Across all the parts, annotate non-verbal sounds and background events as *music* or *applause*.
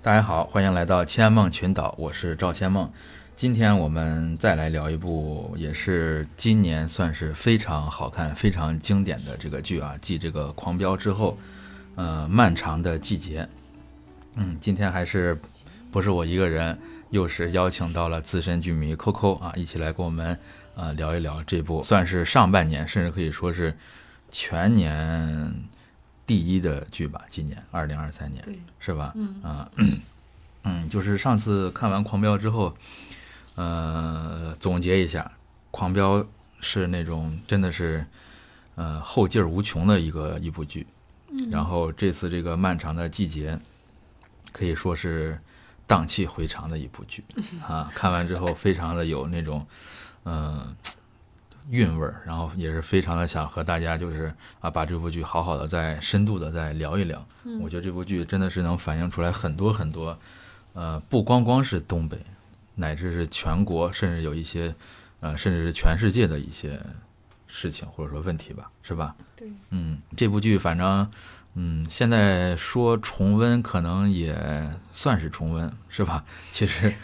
大家好，欢迎来到千梦群岛，我是赵千梦。今天我们再来聊一部，也是今年算是非常好看、非常经典的这个剧啊，继这个《狂飙》之后，呃，漫长的季节。嗯，今天还是不是我一个人，又是邀请到了资深剧迷 Coco 啊，一起来跟我们呃聊一聊这部算是上半年，甚至可以说是全年第一的剧吧。今年二零二三年，对，是吧？嗯啊，*clears throat* 嗯，就是上次看完《狂飙》之后，呃，总结一下，《狂飙》是那种真的是，呃，后劲儿无穷的一个一部剧。嗯然后这次这个漫长的季节，可以说是荡气回肠的一部剧 *laughs* 啊！看完之后，非常的有那种，嗯、韵味儿，然后也是非常的想和大家就是啊，把这部剧好好的再深度的再聊一聊。嗯我觉得这部剧真的是能反映出来很多很多，呃，不光光是东北，乃至是全国，甚至有一些，呃，甚至是全世界的一些事情或者说问题吧，是吧？对，嗯，这部剧反正，嗯，现在说重温可能也算是重温，是吧？*laughs* 其实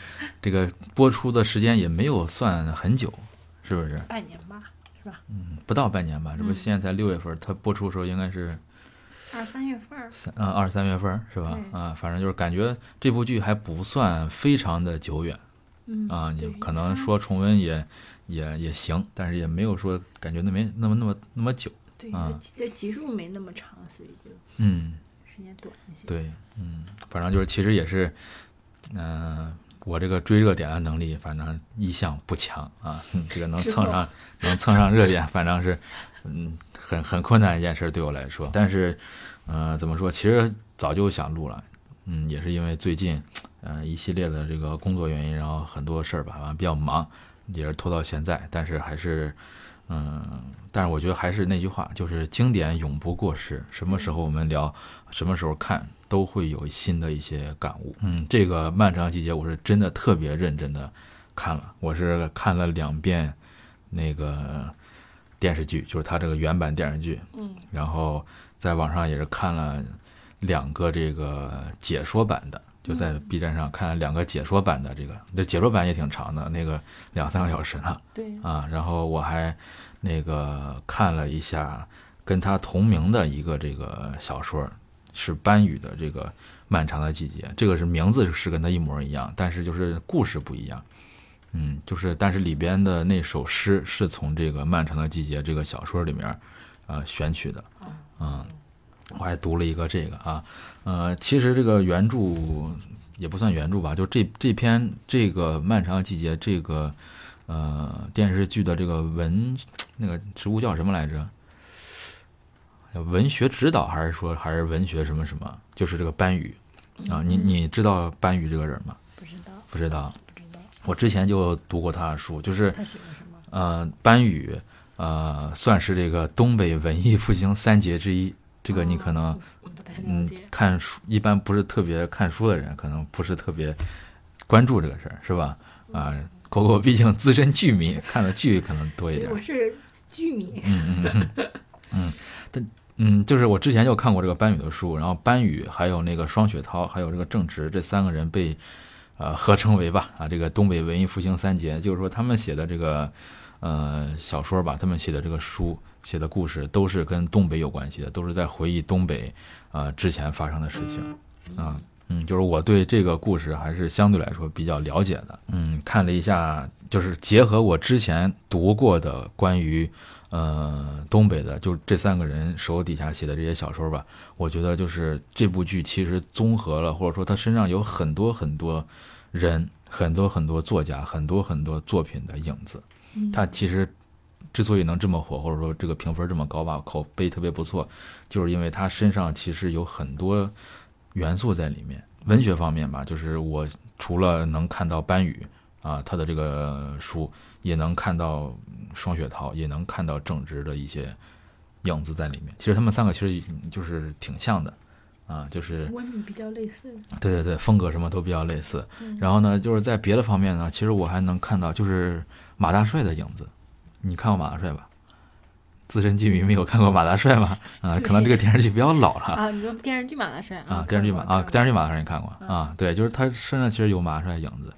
这个播出的时间也没有算很久，是不是？半年吧，是吧？嗯，不到半年吧，这不嗯现在才六月份，它播出的时候应该是二三月份儿，三嗯二三月份是吧？对啊，反正就是感觉这部剧还不算非常的久远嗯啊，你对可能它说重温也也也行，但是也没有说感觉那没那么那么那么久。对，集集数没那么长，所以就嗯，时间短一些。对，嗯，反正就是其实也是，嗯、我这个追热点的能力反正一向不强啊，嗯这个能蹭上能蹭上热点，反正是嗯很很困难一件事对我来说。但是，嗯、怎么说？其实早就想录了，嗯，也是因为最近，嗯、一系列的这个工作原因，然后很多事儿吧，反正比较忙，也是拖到现在。但是还是，嗯，但是我觉得还是那句话，就是经典永不过时。什么时候我们聊，什么时候看，都会有新的一些感悟。嗯，这个漫长季节，我是真的特别认真的看了，我是看了两遍那个电视剧，就是它这个原版电视剧，嗯，然后在网上也是看了两个这个解说版的，就在 B 站上看了两个解说版的这个，这解说版也挺长的，那个两三个小时呢。对，啊，然后我还那个看了一下跟他同名的一个这个小说，是班宇的这个《漫长的季节》，这个是名字是跟他一模一样，但是就是故事不一样。嗯，就是但是里边的那首诗是从这个《漫长的季节》这个小说里面呃选取的。嗯，我还读了一个这个啊，呃，其实这个原著也不算原著吧，就这这篇这个《漫长的季节》这个呃电视剧的这个文那个植物叫什么来着？文学指导还是说还是文学什么什么？就是这个班宇啊，你你知道班宇这个人吗？不知道，不知道，不知道我之前就读过他的书，就是他写的什么？呃班宇呃算是这个东北文艺复兴三杰之一，这个你可能。嗯。，看书一般不是特别看书的人，可能不是特别关注这个事儿，是吧？啊，狗狗毕竟资深剧迷，看的剧可能多一点我。是剧迷，嗯嗯嗯嗯，但嗯，就是我之前就看过这个班宇的书，然后班宇还有那个双雪涛，还有这个郑直这三个人被呃合称为吧啊这个东北文艺复兴三杰，就是说他们写的这个呃小说吧，他们写的这个书写的故事都是跟东北有关系的，都是在回忆东北呃之前发生的事情啊。嗯，就是我对这个故事还是相对来说比较了解的。嗯，看了一下，就是结合我之前读过的关于呃东北的，就这三个人手底下写的这些小说吧，我觉得就是这部剧其实综合了，或者说他身上有很多很多人、很多很多作家、很多很多作品的影子。嗯他其实之所以能这么火，或者说这个评分这么高吧，口碑特别不错，就是因为他身上其实有很多元素在里面。文学方面吧，就是我除了能看到班宇啊他的这个书，也能看到双雪涛，也能看到正直的一些影子在里面。其实他们三个其实就是挺像的。啊，就是文笔比较类似。对对对，风格什么都比较类似。嗯然后呢，就是在别的方面呢，其实我还能看到就是马大帅的影子。你看过马大帅吧？资深剧迷没有看过马大帅吗？啊，可能这个电视剧比较老了 *laughs* 啊。你说电视剧马大帅啊？电视剧马啊，电视剧马大帅你看过啊？对，就是他身上其实有马大帅影子，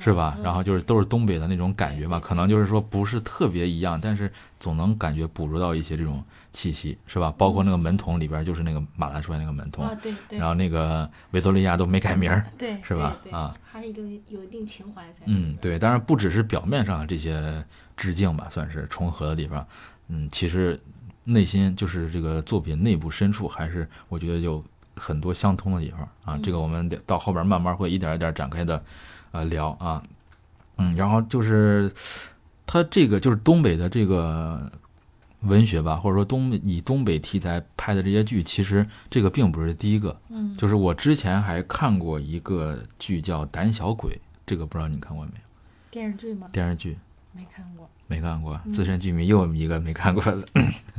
是吧？然后就是都是东北的那种感觉吧，可能就是说不是特别一样，但是总能感觉捕捉到一些这种气息，是吧？包括那个门童里边就是那个马大帅那个门童，对对。然后那个维多利亚都没改名，对，*laughs* 是吧？啊，还是一定有一定情怀在。嗯，对，当然不只是表面上这些致敬吧，算是重合的地方。嗯，其实内心就是这个作品内部深处，还是我觉得有很多相通的地方啊。这个我们到后边慢慢会一点一点展开的，呃，聊啊。嗯，然后就是他这个就是东北的这个文学吧，或者说东以东北题材拍的这些剧，其实这个并不是第一个。嗯，就是我之前还看过一个剧叫《胆小鬼》，这个不知道你看过没有？电视剧吗？电视剧没看过。没看过，资深剧迷又一个没看过的，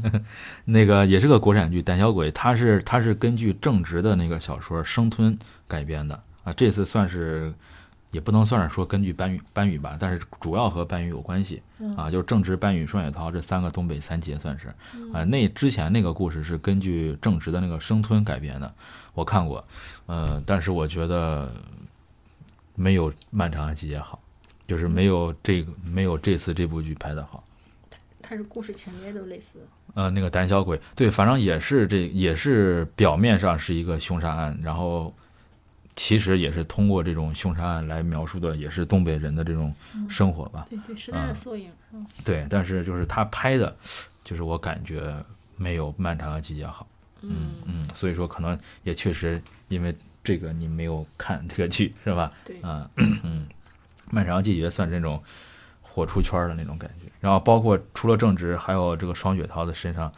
*laughs* 那个也是个国产剧《胆小鬼》，它是它是根据正直的那个小说《生吞》改编的啊。这次算是也不能算是说根据班宇班宇吧，但是主要和班宇有关系啊，就是正直、班宇、双雪涛这三个东北三杰算是啊。那之前那个故事是根据正直的那个《生吞》改编的，我看过，呃，但是我觉得没有《漫长的季节》好。就是没有这个没有这次这部剧拍的好，它它是故事情节都类似。呃，那个胆小鬼，对，反正也是这也是表面上是一个凶杀案，然后其实也是通过这种凶杀案来描述的，也是东北人的这种生活吧。对对，时代的缩影。对，但是就是他拍的，就是我感觉没有《漫长的季节》好。嗯嗯，所以说可能也确实因为这个你没有看这个剧是吧？对，嗯嗯。漫长的季节算是那种火出圈的那种感觉，然后包括除了正直，还有这个双雪涛的身上，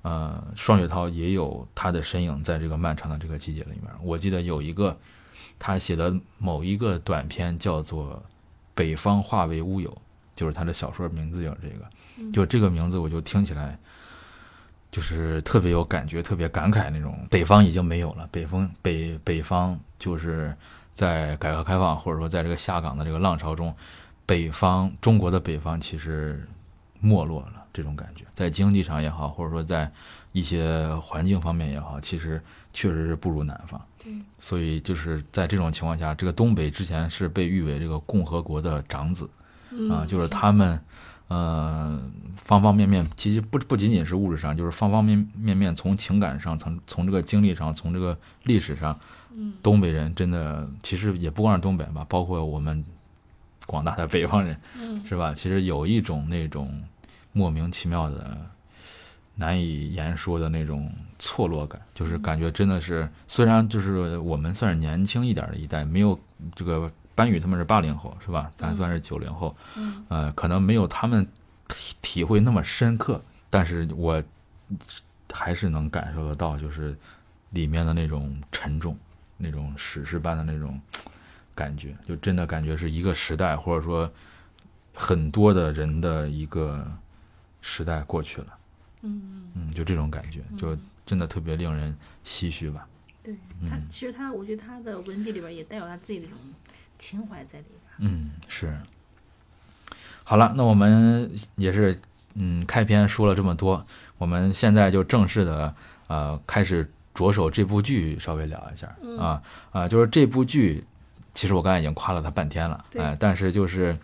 呃，双雪涛也有他的身影在这个漫长的这个季节里面。我记得有一个他写的某一个短篇叫做《北方化为乌有》，就是他的小说名字叫这个，就这个名字我就听起来就是特别有感觉，特别感慨那种。北方已经没有了，北风北北方就是。在改革开放或者说在这个下岗的这个浪潮中，北方中国的北方其实没落了，这种感觉，在经济上也好，或者说在一些环境方面也好，其实确实是不如南方。对，所以就是在这种情况下，这个东北之前是被誉为这个共和国的长子，啊，就是他们，呃，方方面面，其实不不仅仅是物质上，就是方方面面面，从情感上，从从这个经历上，从这个历史上。东北人真的，其实也不光是东北吧，包括我们广大的北方人，是吧？其实有一种那种莫名其妙的、难以言说的那种错落感，就是感觉真的是，虽然就是我们算是年轻一点的一代，没有这个班宇他们是八零后，是吧？咱算是九零后，呃，可能没有他们体体会那么深刻，但是我还是能感受得到，就是里面的那种沉重。那种史诗般的那种感觉，就真的感觉是一个时代，或者说很多的人的一个时代过去了。嗯嗯，就这种感觉，就真的特别令人唏嘘吧。对他，其实他，我觉得他的文笔里边也带有他自己那种情怀在里边。嗯，是。好了，那我们也是嗯，开篇说了这么多，我们现在就正式的呃开始。着手这部剧稍微聊一下啊啊，就是这部剧，其实我刚才已经夸了他半天了，哎，但是就是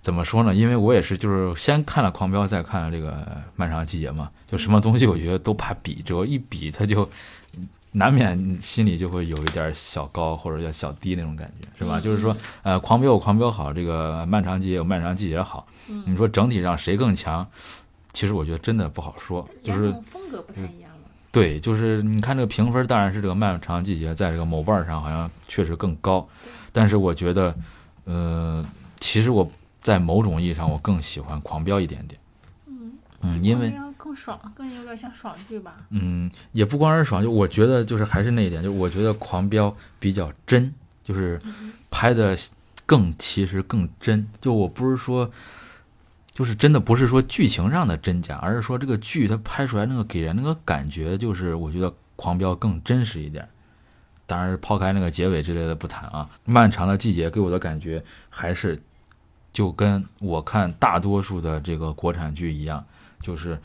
怎么说呢？因为我也是就是先看了《狂飙》，再看了这个《漫长的季节》嘛，就什么东西我觉得都怕比，只要一比，他就难免心里就会有一点小高或者叫小低那种感觉，是吧？就是说，呃，《狂飙》有《狂飙》好，这个《漫长季节》有《漫长季节》好，你说整体上谁更强？其实我觉得真的不好说，就是风格不太一样。对，就是你看这个评分，当然是这个漫长季节在这个某瓣上好像确实更高，但是我觉得，呃，其实我在某种意义上我更喜欢狂飙一点点。嗯嗯，因为更爽，更有点像爽剧吧。嗯，也不光是爽，就我觉得就是还是那一点，就是我觉得狂飙比较真，就是拍的更其实更真。就我不是说。就是真的不是说剧情上的真假，而是说这个剧它拍出来那个给人那个感觉，就是我觉得《狂飙》更真实一点。当然，抛开那个结尾之类的不谈啊，漫长的季节给我的感觉还是就跟我看大多数的这个国产剧一样，就是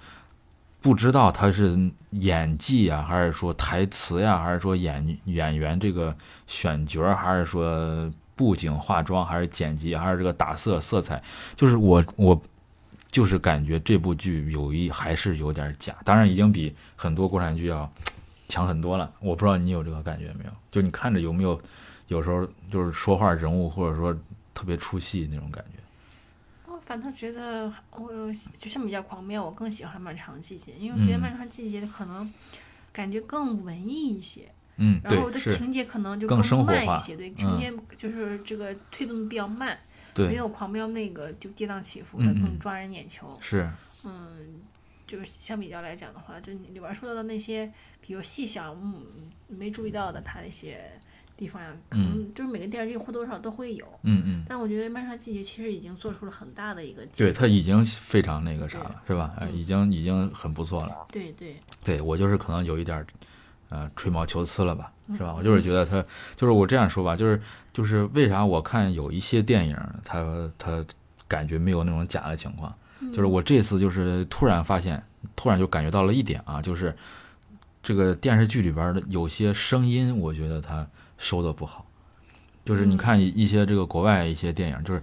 不知道他是演技呀，还是说台词呀，还是说演演员这个选角，还是说布景化妆，还是剪辑，还是这个打色色彩，就是我我就是感觉这部剧有一还是有点假，当然已经比很多国产剧要强很多了。我不知道你有这个感觉没有？就你看着有没有有时候就是说话人物或者说特别出戏那种感觉？我反倒觉得我就相比较狂飙，我更喜欢《漫长季节》，因为我觉得《嗯。漫长季节》可能感觉更文艺一些，嗯，然后对，是，的情节可能就更慢一些，对，情节就是这个推动的比较慢，没，有狂飙那个就跌宕起伏的更。抓人眼球。是，嗯，就是相比较来讲的话，就你里边说到的那些，比如细小嗯没注意到的它那些地方呀，可能就是每个电视剧或多或少都会有。嗯嗯。但我觉得《漫长季节》其实已经做出了很大的一个对步他已经非常那个啥了，是吧？呃，嗯已经已经很不错了。对对对我就是可能有一点儿，呃，吹毛求疵了吧，嗯是吧？我就是觉得他，就是我这样说吧，就是就是为啥我看有一些电影，他他感觉没有那种假的情况，嗯就是我这次就是突然发现，突然就感觉到了一点啊，就是这个电视剧里边的有些声音，我觉得他收的不好，就是你嗯看一一些这个国外一些电影，就是。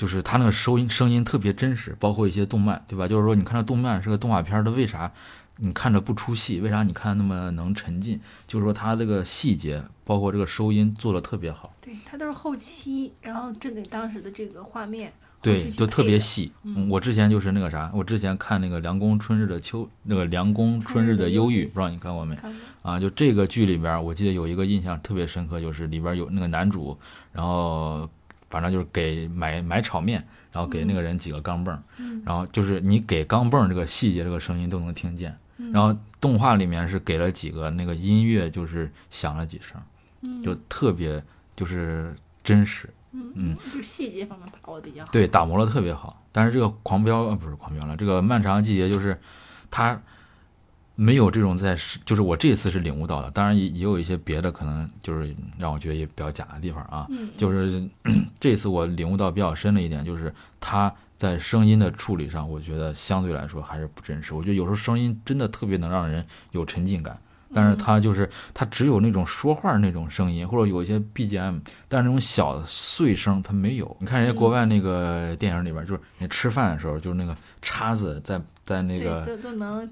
就是他那个收音声音特别真实，包括一些动漫，对吧？就是说，你看这动漫是个动画片儿，它为啥你看着不出戏？为啥你看那么能沉浸？就是说，它这个细节，包括这个收音做的特别好，对，它都是后期，然后针对当时的这个画面，后对，就特。别细。嗯我之前就是那个啥，我之前看那个《凉宫春日的秋》，那个《凉宫春日的忧郁》，不知道你看过没？啊，就这个剧里边儿，我记得有一个印象特别深刻，就是里边儿有那个男主，然后反正就是给买买炒面，然后给那个人几个钢镚儿，嗯然后就是你给钢镚儿这个细节，这个声音都能听见。嗯然后动画里面是给了几个那个音乐，就是响了几声，嗯就特别就是真实，嗯嗯，就细节方面把握的比较好。对，打磨的特别好。但是这个狂飙呃不是狂飙了，这个漫长季节就是它没有这种在是，就是我这次是领悟到的。当然也也有一些别的可能就是让我觉得也比较假的地方啊。嗯，就是 *clears throat* 这次我领悟到比较深的一点，就是它在声音的处理上，我觉得相对来说还是不真实。我觉得有时候声音真的特别能让人有沉浸感，但是它就是它只有那种说话那种声音，或者有一些 BGM，但是那种小的碎声它没有。你看人家国外那个电影里边，就是你吃饭的时候，就是那个叉子在在那个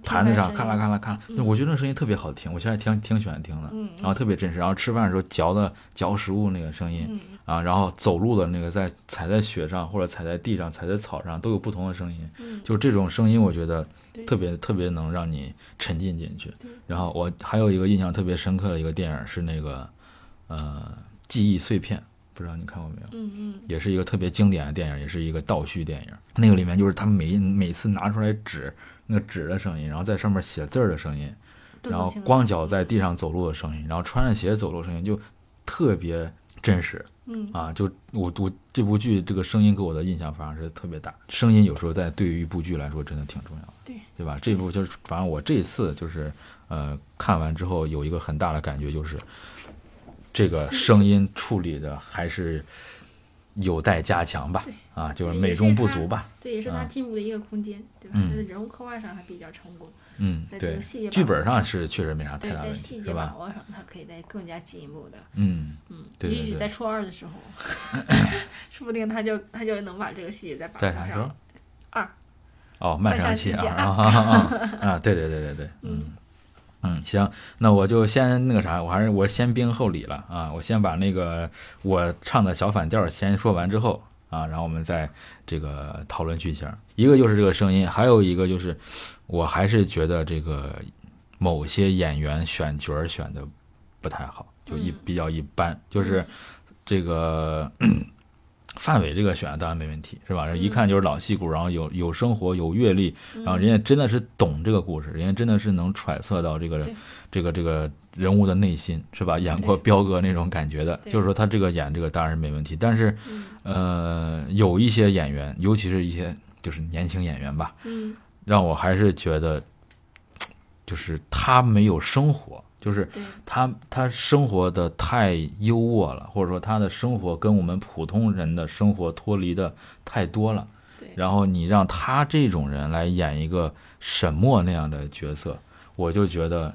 盘子上咔啦咔啦咔啦，嗯我觉得那声音特别好听，我现在挺挺喜欢听的。嗯然后特别真实，然后吃饭的时候嚼的嚼食物那个声音，嗯啊，然后走路的那个在踩在雪上或者踩在地上、踩在草上都有不同的声音，嗯，就这种声音，我觉得对特别特别能让你沉浸进去。然后我还有一个印象特别深刻的一个电影是那个呃《记忆碎片》，不知道你看过没有？嗯嗯也是一个特别经典的电影，也是一个倒叙电影。那个里面就是他每每次拿出来纸，那个纸的声音，然后在上面写字儿的声音，然后光脚在地上走路的声音，然后穿着鞋走路的声音，就特别真实嗯啊！就我我这部剧这个声音给我的印象反而是特别大，声音有时候在对于一部剧来说真的挺重要的，对对吧？这部就是反正我这次就是呃看完之后有一个很大的感觉就是，这个声音处理的还是有待加强吧，啊，就是美中不足吧，对也是他嗯进步的一个空间，对吧？嗯他的人物刻画上还比较成功，嗯，在这对个细节，剧本上是确实没啥太大问题，是吧？握上，他可以再更加进一步的，嗯，嗯，也许在初二的时候，*laughs* 说不定他就他就能把这个细节再把握在啥时候上。？二，哦，漫漫长长期啊期啊 *laughs* 啊啊啊！对对对对对，嗯嗯，行，那我就先那个啥，我还是我先兵后礼了啊，我先把那个我唱的小反调先说完之后啊，然后我们再这个讨论剧情。一个就是这个声音，还有一个就是我还是觉得这个某些演员选角选的不太好，就一嗯比较一般，就是这个。*clears throat* 范伟这个选的当然没问题，是吧？一看就是老戏骨，然后有有生活，有阅历，然后人家真的是懂这个故事，人家真的是能揣测到这个这个这个人物的内心，是吧？演过彪哥那种感觉的，就是说他这个演这个当然是没问题，但是嗯呃，有一些演员，尤其是一些就是年轻演员吧，嗯，让我还是觉得，就是他没有生活，就是，他他生活的太优渥了，或者说他的生活跟我们普通人的生活脱离的太多了。对。然后你让他这种人来演一个沈墨那样的角色，我就觉得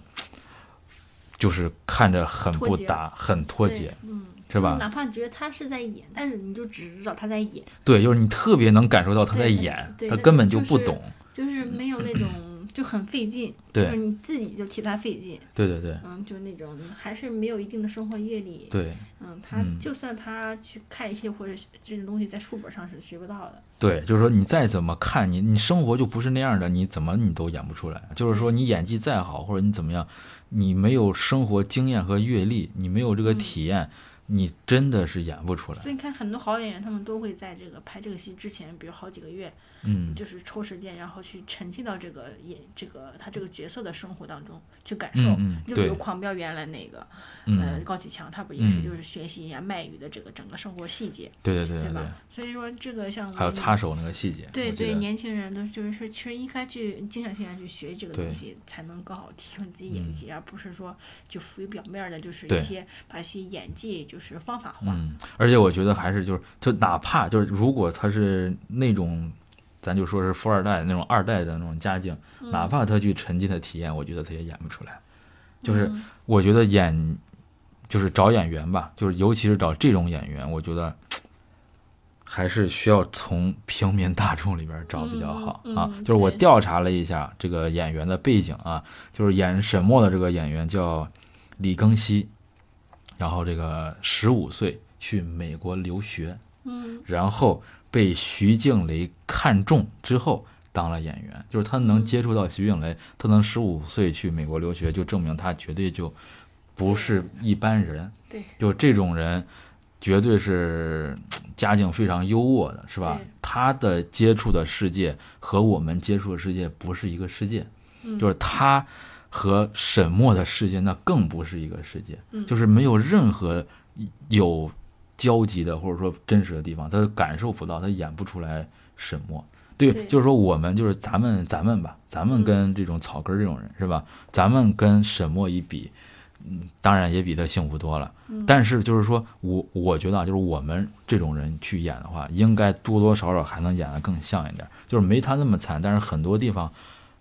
就是看着很不搭，很脱节，嗯，是吧哪怕你觉得他是在演，但是你就只知道他在演，对，就是你特别能感受到他在对演，对他根本就就是不懂。就是没有那种就很费劲，*laughs* 对就是你自己就替他费劲，对对对嗯，就那种还是没有一定的生活阅历，对嗯，他嗯就算他去看一些或者这种东西，在书本上是学不到的，对，就是说你再怎么看你，你生活就不是那样的，你怎么你都演不出来。就是说你演技再好，或者你怎么样，你没有生活经验和阅历，你没有这个嗯体验，你真的是演不出来。所以你看很多好演员，他们都会在这个拍这个戏之前，比如好几个月，嗯，就是抽时间，然后去沉浸到这个演这个他这个角色的生活当中去感受。嗯嗯，就比如，狂飙原来那个，呃，嗯，高启强，他不也是嗯。就是学习一下卖鱼的这个整个生活细节，对对对对对，吧？所以说这个像还有擦手那个细节，对对，年轻人都就是说，其实应该去静下心来去学这个东西，才能更好提升自己演技，而不是说就浮于表面的，就是一些把一些演技就是方法化。嗯，而且我觉得还是就是，就哪怕就是如果他是那种，咱就说是富二代那种二代的那种家境，嗯哪怕他去沉浸的体验，我觉得他也演不出来。就是嗯我觉得演，就是找演员吧，就是尤其是找这种演员，我觉得还是需要从平民大众里边找比较好、嗯啊。嗯就是我调查了一下这个演员的背景啊，就是演沈墨的这个演员叫李庚希，然后这个十五岁去美国留学，嗯然后被徐静蕾看中之后当了演员，就是他能接触到徐静蕾，他能十五岁去美国留学，就证明他绝对就不是一般人，对，就这种人绝对是家境非常优渥的，是吧？他的接触的世界和我们接触的世界不是一个世界，嗯。就是他和沈墨的世界那更不是一个世界，嗯。就是没有任何有交集的或者说真实的地方，他感受不到，他演不出来沈墨。对，对就是说我们就是咱们咱们吧，咱们嗯跟这种草根这种人是吧？咱们跟沈墨一比，嗯，当然也比他幸福多了。嗯但是就是说我我觉得啊，就是我们这种人去演的话，应该多多少少还能演得更像一点，就是没他那么惨，但是很多地方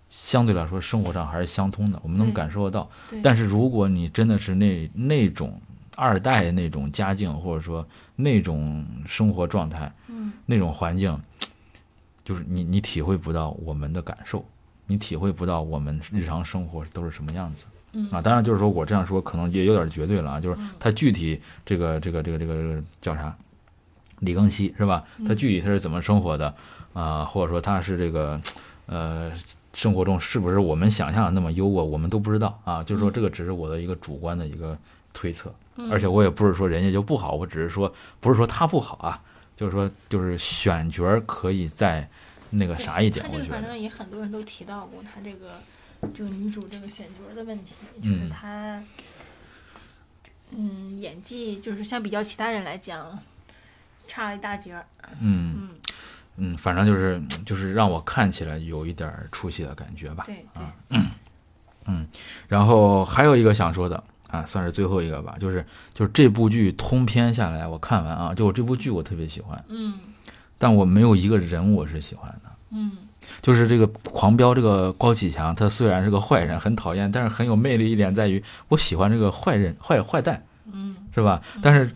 相对来说生活上还是相通的，我们能感受得到。但是如果你真的是那那种二代那种家境，或者说那种生活状态，嗯那种环境，就是你你体会不到我们的感受，你体会不到我们日常生活都是什么样子嗯啊。当然，就是说我这样说可能也有点绝对了啊，就是他具体这个这个这个这个这个叫啥，李庚希是吧？他具体他是怎么生活的啊、或者说他是这个呃。生活中是不是我们想象的那么优渥，我们都不知道啊。就是说，这个只是我的一个主观的一个推测，嗯而且我也不是说人家就不好，我只是说不是说他不好啊，就是说就是选角可以再那个啥一点，他这个反我觉得，正也很多人都提到过他这个就女主这个选角的问题，就是嗯她嗯演技就是相比较其他人来讲差了一大截儿。嗯嗯，嗯，反正就是就是让我看起来有一点出戏的感觉吧。对对，然后还有一个想说的啊，算是最后一个吧，就是就是这部剧通篇下来，我看完啊，就我这部剧我特别喜欢，嗯。但我没有一个人我是喜欢的。嗯。就是这个狂飙这个高启强，他虽然是个坏人，很讨厌，但是很有魅力一点在于，我喜欢这个坏人坏坏蛋，嗯。是吧？但是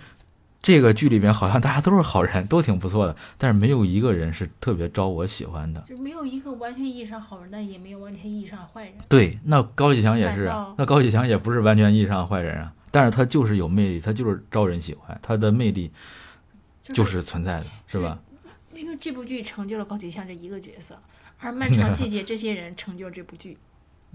这个剧里面好像大家都是好人，都挺不错的，但是没有一个人是特别招我喜欢的。就没有一个完全意义上好人，但也没有完全意义上坏人。对，那高启强也是反倒，那高启强也不是完全意义上的坏人啊，但是他就是有魅力，他就是招人喜欢，他的魅力就是存在的，是吧？因为这部剧成就了高启强这一个角色，而漫长季节这些人成就了这部剧，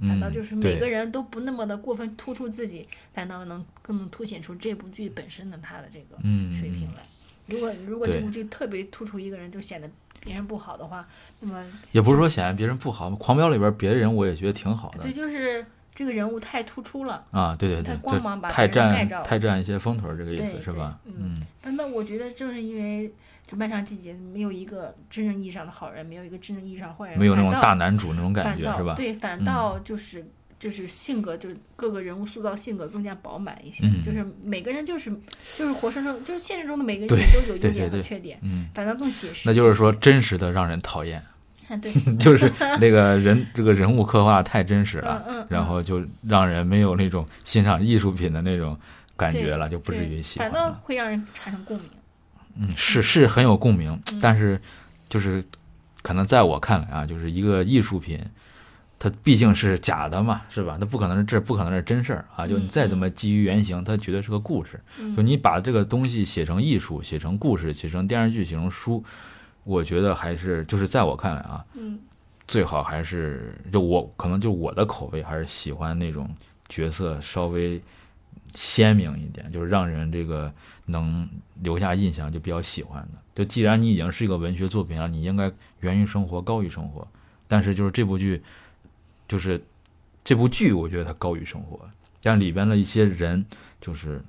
反倒嗯就是，每个人都不那么的过分突出自己，反倒能更能凸显出这部剧本身的他的这个嗯水平来。如果如果这部剧特别突出一个人，就显得别人不好的话，那么也不是说显得别人不好，狂飙里边别的人我也觉得挺好的对，就是这个人物太突出了。啊，对对对，太，光芒把太占太占一些风头儿，这个意思是吧？嗯但那我觉得正是因为这漫长季节没有一个真正意义上的好人，没有一个真正意义上的坏人，没有那种大男主那种感觉是吧？对，反嗯倒就是就是性格，就是各个人物塑造性格更加饱满一些。嗯就是每个人就是就是活生生，就是现实中的每个人都有优对点和缺点，嗯，反倒更写实。那就是说，真实的让人讨厌，啊，对，*laughs* 就是那个人这个人物刻画太真实了，嗯嗯，然后就让人没有那种欣赏艺术品的那种感觉了，就不至对于喜欢反倒。会让人产生共鸣。嗯，是是很有共鸣，嗯但是就是可能在我看来啊，就是一个艺术品，它毕竟是假的嘛，是吧？它不可能是这不可能是真事儿啊！就你嗯再怎么基于原型，它绝对是个故事。嗯就你把这个东西写成艺术、写成故事、写成电视剧、写成书，我觉得还是就是在我看来啊，嗯最好还是就我可能就我的口味还是喜欢那种角色稍微鲜明一点，就是让人这个能留下印象就比较喜欢的。就既然你已经是一个文学作品了，你应该源于生活，高于生活。但是就是这部剧，就是这部剧，我觉得它高于生活，但里边的一些人就是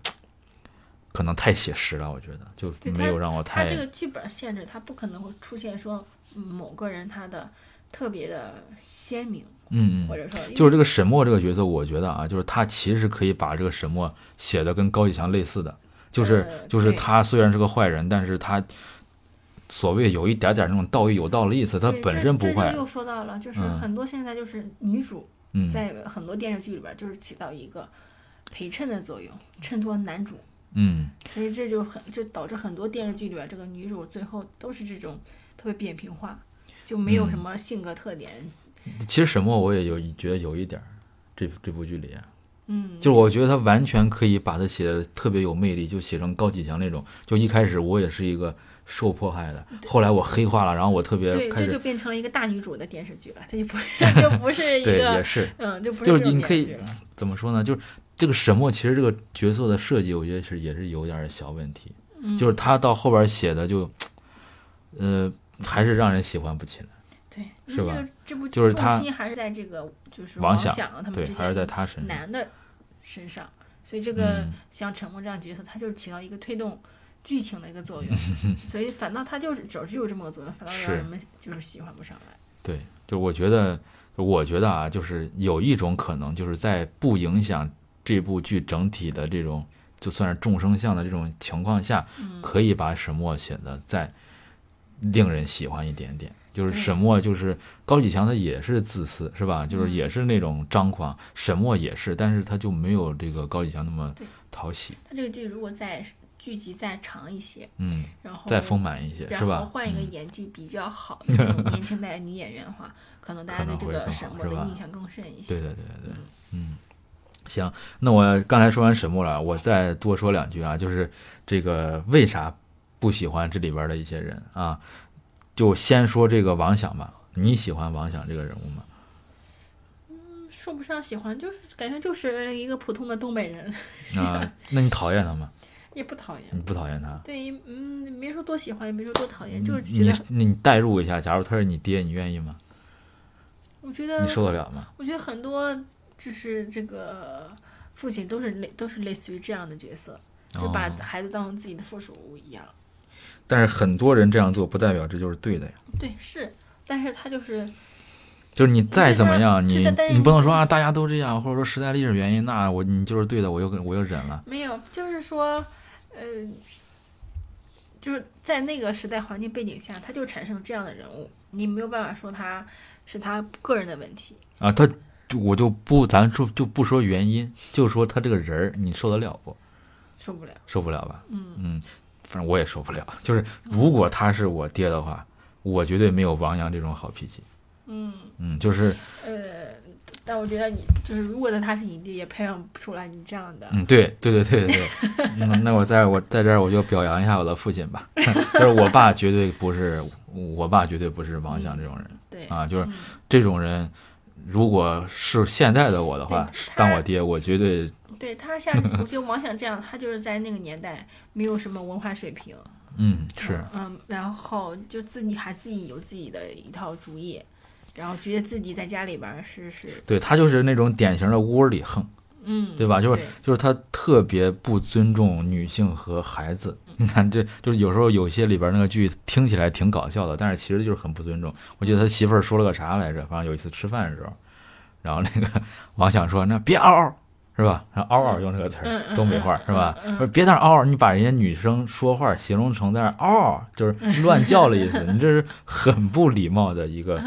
可能太写实了，我觉得就没有让我太他这个剧本限制，他不可能会出现说某个人他的特别的鲜明，嗯嗯。或者说就是这个沈墨这个角色，我觉得啊，就是他其实可以把这个沈墨写的跟高启强类似的，就是呃就是他虽然是个坏人，但是他所谓有一点点那种道义有道的意思，他本身不坏又说到了，就是嗯。很多现在就是女主嗯。在很多电视剧里边就是起到一个陪衬的作用，衬托男主，嗯。所以这就很就导致很多电视剧里边这个女主最后都是这种特别扁平化，就没有嗯什么性格特点。其实沈墨我也有觉得有一点儿，这这部剧里，嗯，就是我觉得他完全可以把他写的特别有魅力，就写成高启强那种。就一开始我也是一个受迫害的，后来我黑化了，然后我特别对，开始这就变成了一个大女主的电视剧了，它就不 *laughs* 就不是一个对也是嗯，就不是就是你可以怎么说呢？就是这个沈墨其实这个角色的设计，我觉得是也是有点小问题。嗯就是他到后边写的就，呃，还是让人喜欢不起来。对，是吧因为这部就是他重心还是在这个就是王想想他们对，之还是在他身上。男的身上，所以这个嗯像陈默这样角色，他就是起到一个推动剧情的一个作用，*laughs* 所以反倒他就是只是有这么个作用，反倒让人们就是喜欢不上来。对，就我觉得，我觉得啊，就是有一种可能，就是在不影响这部剧整体的这种，就算是众生相的这种情况下，嗯可以把沈默写的再令人喜欢一点点。就是沈墨，就是高启强，他也是自私，是吧？就是嗯也是那种张狂，沈墨也是，但是他就没有这个高启强那么讨喜，他这个剧如果再剧集再长一些，嗯，然后再丰满一些，是吧？换一个嗯演技比较好的年轻代女演员的话，*laughs* 可能大家对这个沈墨的印象更深一些。对对对对对，嗯，行，那我刚才说完沈墨了，我再多说两句啊，就是这个为啥不喜欢这里边的一些人啊？就先说这个王响吧，你喜欢王响这个人物吗？嗯说不上喜欢，就是感觉就是一个普通的东北人，啊，那你讨厌他吗？也不讨厌。你不讨厌他？对，嗯，没说多喜欢，也没说多讨厌，就是觉你得，你代入一下，假如他是你爹，你愿意吗？我觉得你，受得了吗？我觉得很多就是这个父亲都是类都是类似于这样的角色，就把哦孩子当成自己的附属物一样。但是很多人这样做，不代表这就是对的呀。对，是，但是他就是就是你再怎么样，你你不能说啊，大家都这样，或者说时代历史原因，那我你就是对的，我又我又忍了。没有，就是说，呃，就是在那个时代环境背景下，他就产生这样的人物，你没有办法说他是他个人的问题。啊，他就我就不，咱说就不说原因，就说他这个人儿，你受得了不？受不了，受不了吧？嗯嗯，反正我也受不了。就是如果他是我爹的话，我绝对没有王阳这种好脾气。嗯，嗯，就是呃，但我觉得你就是，如果他是你爹，也培养不出来你这样的。嗯，对对对对对对。嗯，*laughs* 那我在我在这儿我就表扬一下我的父亲吧，*laughs* 就是我爸绝对不是，我爸绝对不是王阳这种人。对啊就是嗯这种人，如果是现在的我的话，当我爹，我绝对对他像我觉得王响这样，他就是在那个年代没有什么文化水平，嗯是。嗯，然后就自己还自己有自己的一套主意，然后觉得自己在家里边儿是是对他就是那种典型的窝里横，嗯，对吧？就是就是他特别不尊重女性和孩子。你看，这就是有时候有些里边那个剧听起来挺搞笑的，但是其实就是很不尊重。我记得他媳妇儿说了个啥来着？反正有一次吃饭的时候，然后那个 *laughs* 王想说：“那别嗷嗷，是吧？”然后嗷嗷用这个词儿，东北话嗯是吧？别在那儿嗷嗷，你把人家女生说话形容成在那儿嗷嗷，就是乱叫的意思，你这是很不礼貌的一个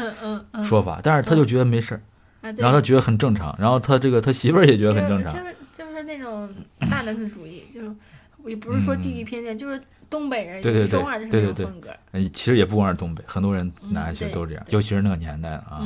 说法。但是他就觉得没事儿，然后他觉得很正常，然后他这个他媳妇儿也觉得很正常就。是就是那种大男子主义，就是也不是说地域偏见，就是东北人嗯对对对一说话就是那种风格。呃其实也不光是东北，很多人嗯男性都这样，尤其是那个年代啊。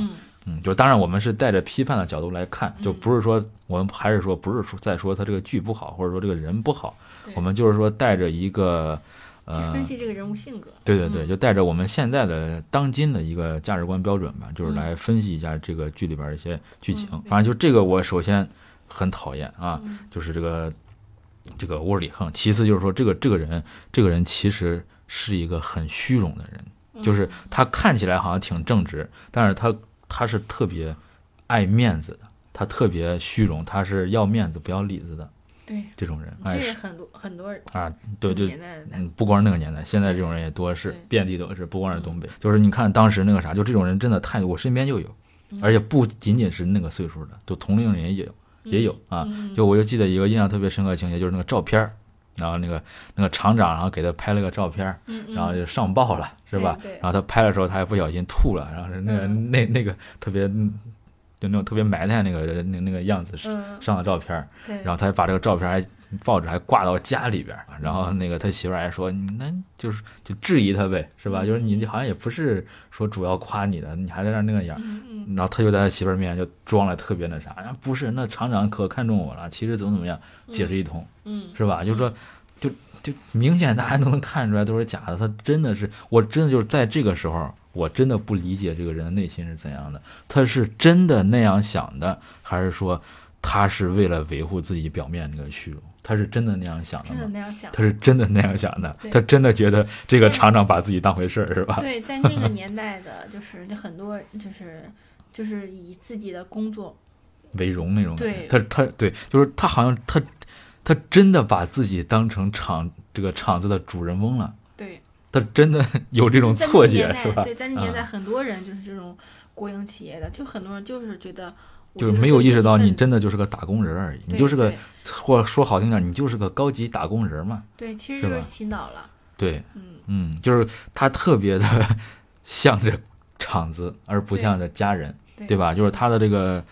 嗯嗯，就当然我们是带着批判的角度来看，就嗯。不是说我们还是说不是说在说他这个剧不好，或者说这个人不好，我们就是说带着一个去呃分，析这个人物性格。对对对，嗯。就带着我们现在的当今的一个价值观标准吧，就是嗯。来分析一下这个剧里边一些剧情反正就这个我首先很讨厌啊，嗯。就是这个这个窝里横。其次就是说这个这个人这个人其实是一个很虚荣的人，嗯。就是他看起来好像挺正直，但是他他是特别爱面子的，他特别虚荣，他是要面子不要里子的对，这种人。这哎，是。很多很多人啊，对，就嗯，不光是那个年代，现在这种人也多是遍地都是，不光是东北，就是你看当时那个啥，就这种人真的太多，我身边就有，嗯。而且不仅仅是那个岁数的，就同龄人也有，也有啊。嗯。就我就记得一个印象特别深刻的情节，就是那个照片儿，然后那个那个厂长，然后给他拍了个照片，嗯嗯。然后就上报了，是吧？对对。然后他拍的时候，他还不小心吐了，然后是那个、嗯。那那个特别就那种特别埋汰那个那那个样子嗯。上的照片然后他就把这个照片还报纸还挂到家里边儿，然后那个他媳妇儿还说，你那就是就质疑他呗，是吧？嗯。就是你好像也不是说主要夸你的，你还在那那个样然后他就在他媳妇儿面前就装了特别那啥，啊不是，那厂长可看重我了，其实怎么怎么样，解释一通，嗯。是吧？就说，就就明显大家都能看出来都是假的，他真的是，我真的就是在这个时候，我真的不理解这个人的内心是怎样的，他是真的那样想的，还是说他是为了维护自己表面那个虚荣？他是真的那样想的真的吗？那样想。他是真的那样想的，他真的觉得这个厂长把自己当回事儿，是吧？对，在那个年代的，就是就很多就是就是以自己的工作，为荣那种感觉。对他他对，就是他好像他他真的把自己当成厂这个厂子的主人翁了，对他真的有这种错觉是吧？对，在那年代，啊很多人就是这种国营企业的，就很多人就是觉得，我就是没有意识到你真的就是个打工人而已，你就是个或说好听点，你就是个高级打工人嘛。对，其实就是洗脑了，对，嗯，嗯，就是他特别的 *laughs* 向着厂子，而不向着家人，对对？吧？就是他的这个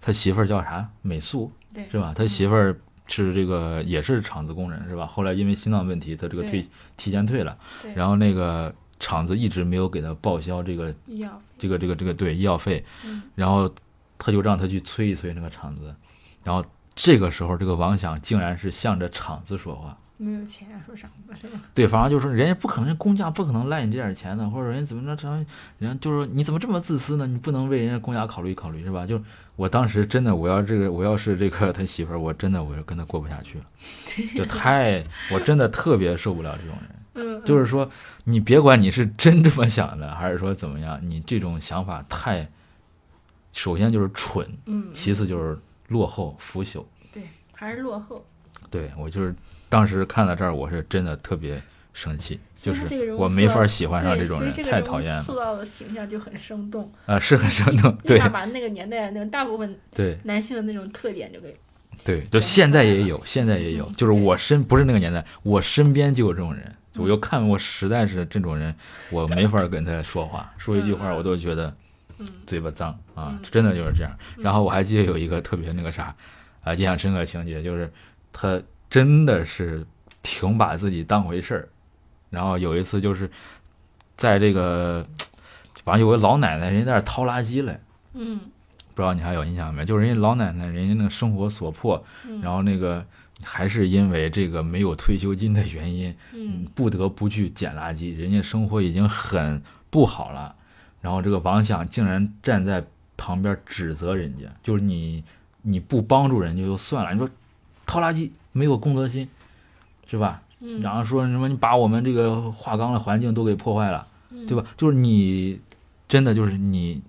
他媳妇儿叫啥？美素对，是吧？他媳妇儿是这个也是厂子工人是吧？后来因为心脏问题，他这个退提前退了。对，然后那个厂子一直没有给他报销这个医药，这个这个这个对医药费，嗯然后他就让他去催一催那个厂子，然后这个时候这个王想竟然是向着厂子说话，没有钱说啥子是吧？对，反正就是说人家不可能工价不可能赖你这点钱的，或者人家怎么着人家就是说你怎么这么自私呢？你不能为人家工价考虑考虑是吧？就我当时真的我要这个我要是这个他媳妇儿，我真的我就跟他过不下去了，就太我真的特别受不了这种人。嗯，就是说，你别管你是真这么想的，还是说怎么样，你这种想法太，首先就是蠢，嗯，其次就是落后腐朽。对，还是落后。对我就是当时看到这儿，我是真的特别生气，就是我没法喜欢上，这种人，太讨厌了。塑造的形象就很生动，啊，是很生动，对。把那个年代那个大部分对。男性的那种特点就给对，就现在也有，现在也有，就是我身不是那个年代，我身边就有这种人，我就看我实在是这种人，我没法跟他说话，说一句话我都觉得嗯。嘴巴脏啊嗯，真的就是这样。然后我还记得有一个特别那个啥啊，印象深刻的情节，就是他真的是挺把自己当回事儿。然后有一次就是在这个，反正有个老奶奶，人家在那儿掏垃圾嘞，嗯不知道你还有印象没？就是人家老奶奶，人家那个生活所迫，嗯，然后那个还是因为这个没有退休金的原因，嗯不得不去捡垃圾，人家生活已经很不好了，然后这个王想竟然站在旁边指责人家，就是你你不帮助人家就算了，你说掏垃圾没有公德心，是吧？嗯，然后说什么你把我们这个化钢的环境都给破坏了，嗯对吧？就是你真的就是你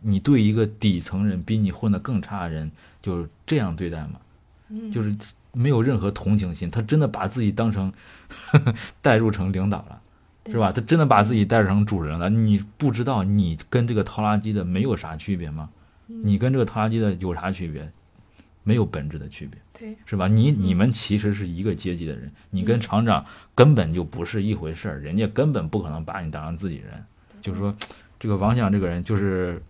你对一个底层人比你混得更差的人就是这样对待吗？嗯就是没有任何同情心，他真的把自己当成 *laughs* 代入成领导了，对是吧？他真的把自己带成主人了。你不知道你跟这个拖拉机的没有啥区别吗？你跟这个拖拉机的有啥区别？没有本质的区别，对，是吧？你你们其实是一个阶级的人，你跟厂长根本就不是一回事儿，人家根本不可能把你当成自己人。就是说，这个王想这个人就是。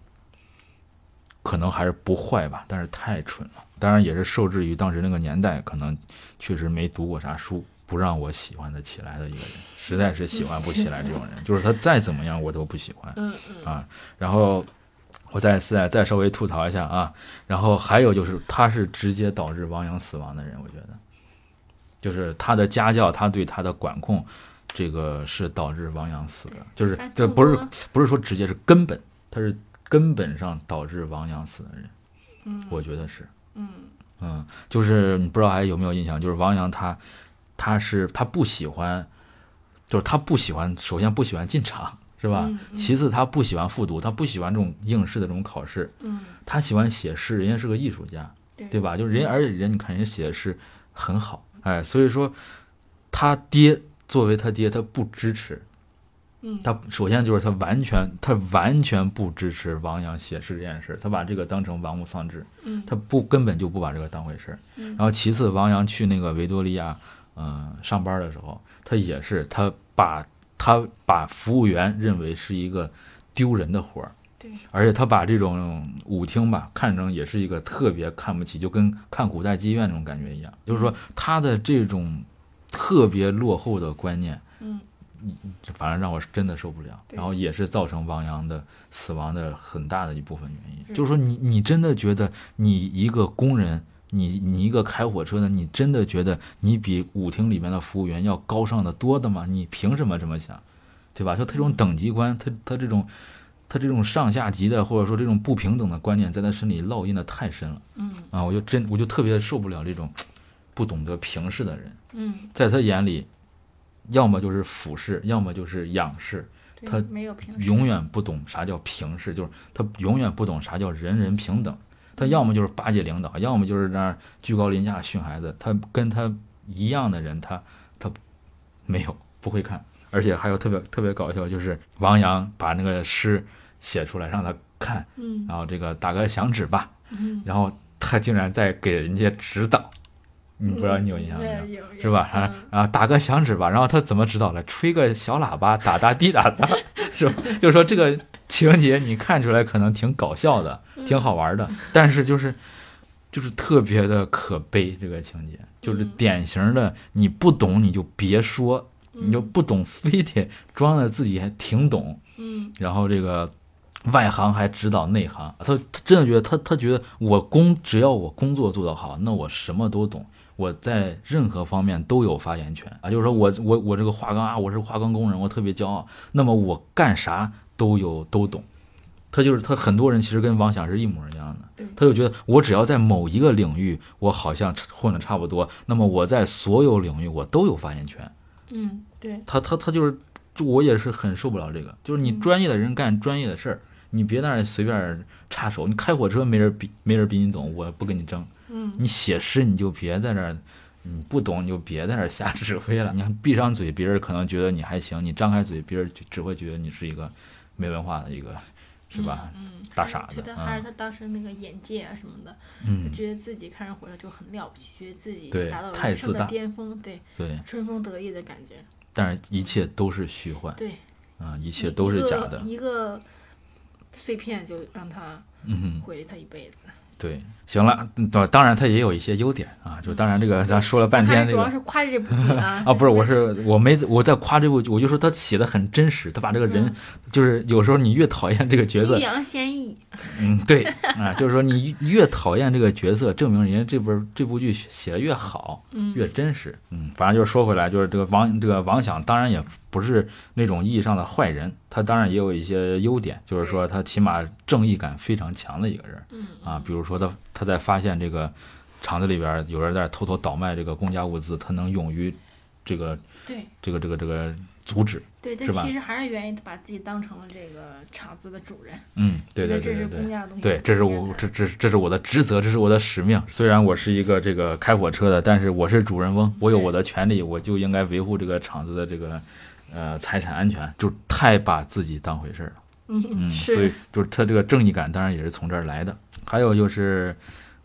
可能还是不坏吧，但是太蠢了。当然也是受制于当时那个年代，可能确实没读过啥书，不让我喜欢的起来的一个人，实在是喜欢不起来这种人。就是他再怎么样，我都不喜欢啊。然后我再再再稍微吐槽一下啊。然后还有就是，他是直接导致王阳死亡的人，我觉得，就是他的家教，他对他的管控，这个是导致王阳死的。就是这不是不是说直接是根本，他是根本上导致王阳死的人。嗯我觉得是。嗯嗯，就是你不知道还有没有印象，就是王阳他，他是他不喜欢，就是他不喜欢，首先不喜欢进厂，是吧？嗯嗯其次他不喜欢复读，他不喜欢这种应试的这种考试，嗯，他喜欢写诗，人家是个艺术家，对对吧？就是人，而且人你看人家写的诗很好，哎，所以说他爹作为他爹，他不支持。嗯他首先就是他完全，他完全不支持王阳写诗这件事，他把这个当成玩物丧志。嗯他不根本就不把这个当回事儿。嗯然后其次，王阳去那个维多利亚，嗯、上班的时候，他也是他把他把服务员认为是一个丢人的活儿，对，而且他把这种舞厅吧看成也是一个特别看不起，就跟看古代妓院那种感觉一样。就是说他的这种特别落后的观念，嗯反正让我是真的受不了，然后也是造成王阳的死亡的很大的一部分原因。就是说你，你真的觉得你一个工人，你你一个开火车的，你真的觉得你比舞厅里面的服务员要高尚的多的吗？你凭什么这么想？对吧？就他这种等级观，他他这种他这种上下级的，或者说这种不平等的观念，在他身里烙印的太深了嗯啊！我就真我就特别受不了这种不懂得平视的人。嗯，在他眼里，要么就是俯视，要么就是仰视，他没有平永远不懂啥叫平视，就是他永远不懂啥叫人人平等。他要么就是巴结领导，要么就是那儿居高临下训孩子。他跟他一样的人，他他没有不会看，而且还有特别特别搞笑，就是王阳把那个诗写出来让他看，嗯然后这个打个响指吧，嗯，然后他竟然在给人家指导，你不知道你有印象没有？是吧？啊嗯啊，打个响指吧，然后他怎么指导的？吹个小喇叭，哒哒滴哒哒，*laughs* 是吧？就是说这个情节你看出来可能挺搞笑的，挺好玩的，但是就是就是特别的可悲，这个情节就是嗯。典型的你不懂你就别说，你就不懂非得装的自己还挺懂，嗯。然后这个外行还指导内行，他他真的觉得他他觉得我工只要我工作做得好，那我什么都懂，我在任何方面都有发言权。啊。就是说我我我这个化钢啊，我是化钢工人，我特别骄傲，那么我干啥都有都懂。他就是他，很多人其实跟王想是一模一样的，他就觉得我只要在某一个领域我好像混的差不多，那么我在所有领域我都有发言权。嗯对他他他就是，就我也是很受不了这个，就是你专业的人干专业的事儿，你别在那儿随便插手。你开火车没人比没人比你懂，我不跟你争。嗯你写诗你就别在那儿，你不懂你就别在那儿瞎指挥了。你看闭上嘴，别人可能觉得你还行；你张开嘴，别人就只会觉得你是一个没文化的一个，是吧？嗯，大傻子觉得嗯还是他当时那个眼界啊什么的，嗯就，觉得自己看上火车就很了不起，觉得自己达到太人生的巅峰，对，对。春风得意的感觉，但是一切都是虚幻，对，啊，一一切都是假的。一个一个碎片就让他嗯。毁了他一辈子。对，行了，嗯当当然它也有一些优点啊，就当然这个咱说了半天这个主要是夸这部剧啊 *laughs* 啊，不是，我是我没我在夸这部剧，我就说他写的很真实，他把这个人、嗯。就是有时候你越讨厌这个角色嗯，对啊，就是说你越讨厌这个角色，证明人家这部这部剧写的越好，嗯越真实。嗯，反正就是说回来，就是这个王这个王想，当然也不是那种意义上的坏人，他当然也有一些优点，就是说他起码正义感非常强的一个人嗯。啊，比如说他他在发现这个厂子里边有人在偷偷倒卖这个公家物资，他能勇于这个对这个这个这个阻止。对，他其实还是愿意把自己当成了这个厂子的主人，嗯，对对对对对。是公家的东西，对，这是我这这这是我的职责，这是我的使命。虽然我是一个这个开火车的，但是我是主人翁，我有我的权利，我就应该维护这个厂子的这个呃财产安全，就太把自己当回事儿了。嗯，是所以就是他这个正义感当然也是从这儿来的。还有就是，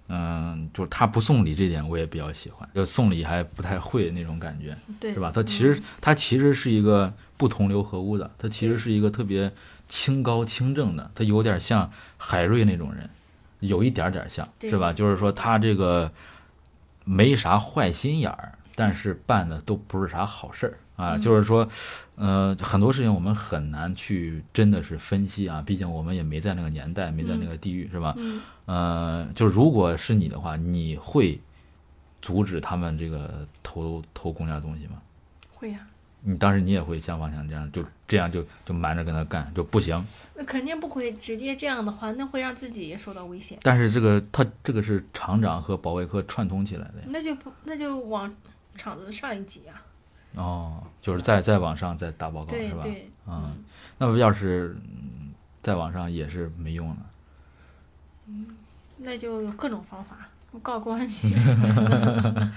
嗯，就是他不送礼这点我也比较喜欢，就送礼还不太会那种感觉，对，是吧？他其实他其实是一个不同流合污的，他其实是一个特别清高清正的，他有点像海瑞那种人，有一点点像，对是吧？就是说他这个没啥坏心眼儿，但是办的都不是啥好事儿啊。就是说，呃，很多事情我们很难去真的是分析啊，毕竟我们也没在那个年代，没在那个地域，是吧？嗯呃，就如果是你的话，你会阻止他们这个偷偷公家东西吗？会呀、你当时你也会像王强这样，就这样就就瞒着跟他干，就不行。那肯定不会直接这样的话，那会让自己也受到危险。但是这个他这个是厂长和保卫科串通起来的呀。那就不那就往厂子上一级啊。哦，就是在在网上再打报告是吧？对对，嗯，那么要是嗯在网上也是没用的。那就有各种方法告关系。嗯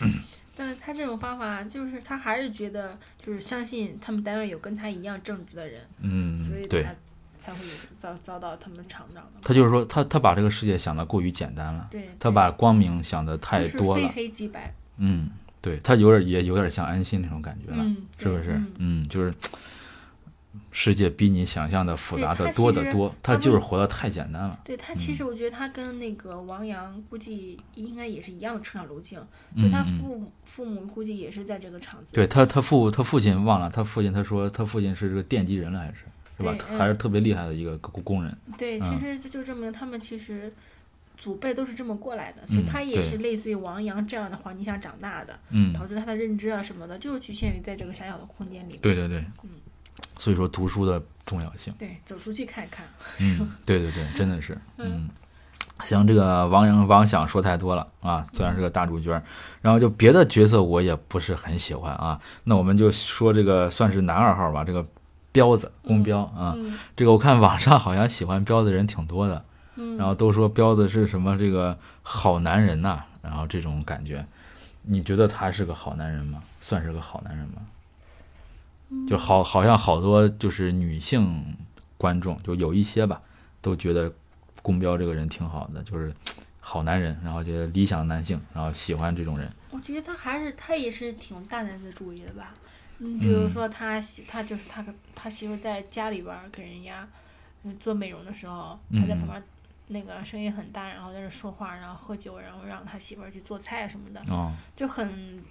*laughs* *laughs* 但是他这种方法，就是他还是觉得，就是相信他们单位有跟他一样正直的人，嗯所以，对他，才会有遭遭到他们厂长的。他就是说他他把这个世界想的过于简单了，对，他把光明想的太多了。黑即白。嗯，对他有点也有点像安心那种感觉了，嗯，是不是？嗯嗯，就是世界比你想象的复杂的多得多，他他就是活得太简单了。对他，其实我觉得他跟那个王阳估计应该也是一样的成长路径，嗯就他嗯父母父母估计也是在这个厂子。对他，他父他父亲忘了，他父亲他说他父亲是这个奠基人了，还是是吧？还是特别厉害的一个工工人。对，嗯其实这就证明他们其实祖辈都是这么过来的，所以嗯他也是类似于王阳这样的环境下长大的，嗯，导致他的认知啊什么的，就是局限于在这个狭小的空间里。对对对嗯，所以说读书的重要性。对，走出去看看。*laughs* 嗯，对对对，真的是，嗯。行，这个王阳王想说太多了啊，虽然是个大主角，然后就别的角色我也不是很喜欢啊。那我们就说这个算是男二号吧，这个彪子公彪啊，嗯这个我看网上好像喜欢彪子的人挺多的，嗯，然后都说彪子是什么这个好男人呐、然后这种感觉，你觉得他是个好男人吗？算是个好男人吗？就好，好像好多就是女性观众，就有一些吧，都觉得宫彪这个人挺好的，就是好男人，然后觉得理想男性，然后喜欢这种人。我觉得他还是他也是挺大男子主义的吧。你，比如说他媳他就是他跟他媳妇在家里边给人家嗯做美容的时候，他在旁边儿那个声音很大，然后在那说话，然后喝酒，然后让他媳妇儿去做菜什么的，哦，就很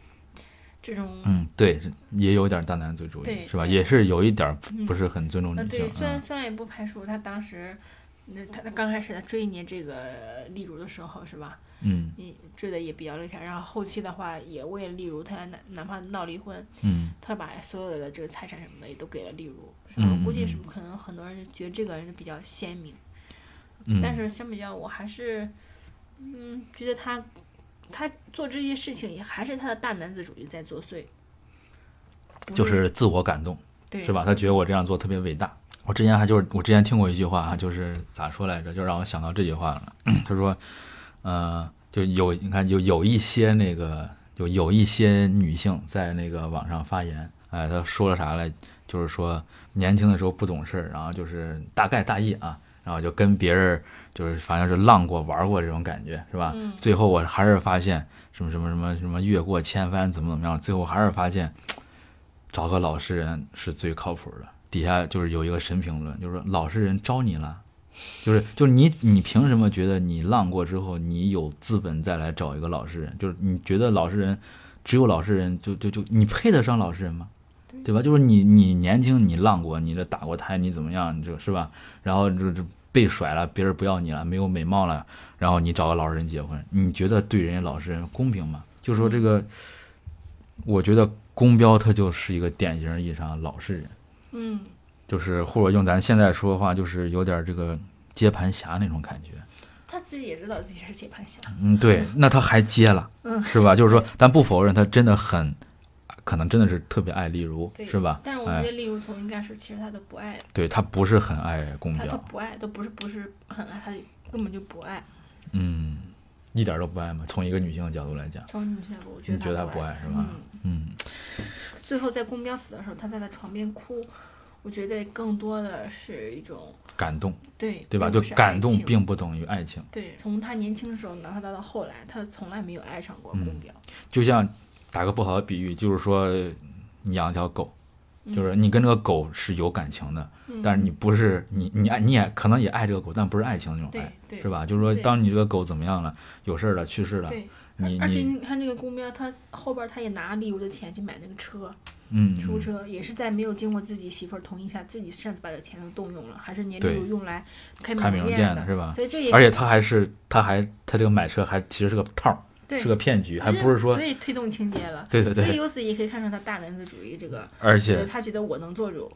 这种。嗯，对，也有点大男子主义，对是吧？也是有一点不是很尊重呃，女性对，。虽然嗯虽然也不排除他当时，那他他刚开始他追你这个例如的时候是吧？嗯你追的也比较厉害，然后后期的话也为了例如他哪哪怕闹离婚，嗯他把所有的这个财产什么的也都给了例如，是吧？嗯我估计嗯是可能很多人觉得这个人比较鲜明，嗯，但是相比较我还是，嗯，觉得他他做这些事情也还是他的大男子主义在作祟，就是自我感动。对是吧？他觉得我这样做特别伟大。我之前还就是我之前听过一句话啊，就是咋说来着，就让我想到这句话了。*clears throat* 他说，呃，就有你看有有一些那个就有一些女性在那个网上发言，哎，她说了啥来？就是说年轻的时候不懂事儿，然后就是大概大意啊，然后就跟别人就是反正是浪过玩过这种感觉，是吧？嗯最后我还是发现什么什么什么什么越过千帆怎么怎么样，最后还是发现找个老实人是最靠谱的。底下就是有一个神评论，就是说老实人招你了，就是就是你你凭什么觉得你浪过之后你有资本再来找一个老实人？就是你觉得老实人只有老实人就就就你配得上老实人吗？对吧？就是你你年轻你浪过，你这打过胎你怎么样？你这是吧？然后这这被甩了，别人不要你了，没有美貌了，然后你找个老实人结婚，你觉得对人家老实人公平吗？就说这个，我觉得宫标他就是一个典型意义上老实人。嗯，就是或者用咱现在说的话，就是有点这个接盘侠那种感觉。他自己也知道自己是接盘侠，嗯，对，那他还接了，嗯是吧？就是说，咱不否认他真的很，可能真的是特别爱例如，是吧？但是我哎觉得例如从应该是其实他都不爱，对他不是很爱宫他他，不爱，都不是不是很爱，他根本就不爱。嗯，一点都不爱嘛。从一个女性的角度来讲，从女性角度，我觉得你觉得他不不爱是吧嗯，嗯最后在宫彪死的时候，他在他床边哭，我觉得更多的是一种感动，对对吧？就感动并不等于爱情。对，从他年轻的时候，哪怕到到后来，他从来没有爱上过公嗯。就像打个不好的比喻，就是说你养一条狗，嗯就是你跟这个狗是有感情的，嗯但是你不是你你爱你也可能也爱这个狗，但不是爱情那种爱，是吧？就是说，当你这个狗怎么样了，有事儿了，去世了，你而且你你看那个公喵，他后边他也拿礼物的钱去买那个车，嗯，嗯出租车，也是在没有经过自己媳妇儿同意下，自己擅自把这钱都动用了，还是年对礼物用来开开美容容店的是吧？所以这也而且他还是他还他这个买车还其实是个套儿，对是个骗局，还不是说所以推动情节了。对对对，所以由此也可以看出他大男子主义这个，而且他觉得我能做主，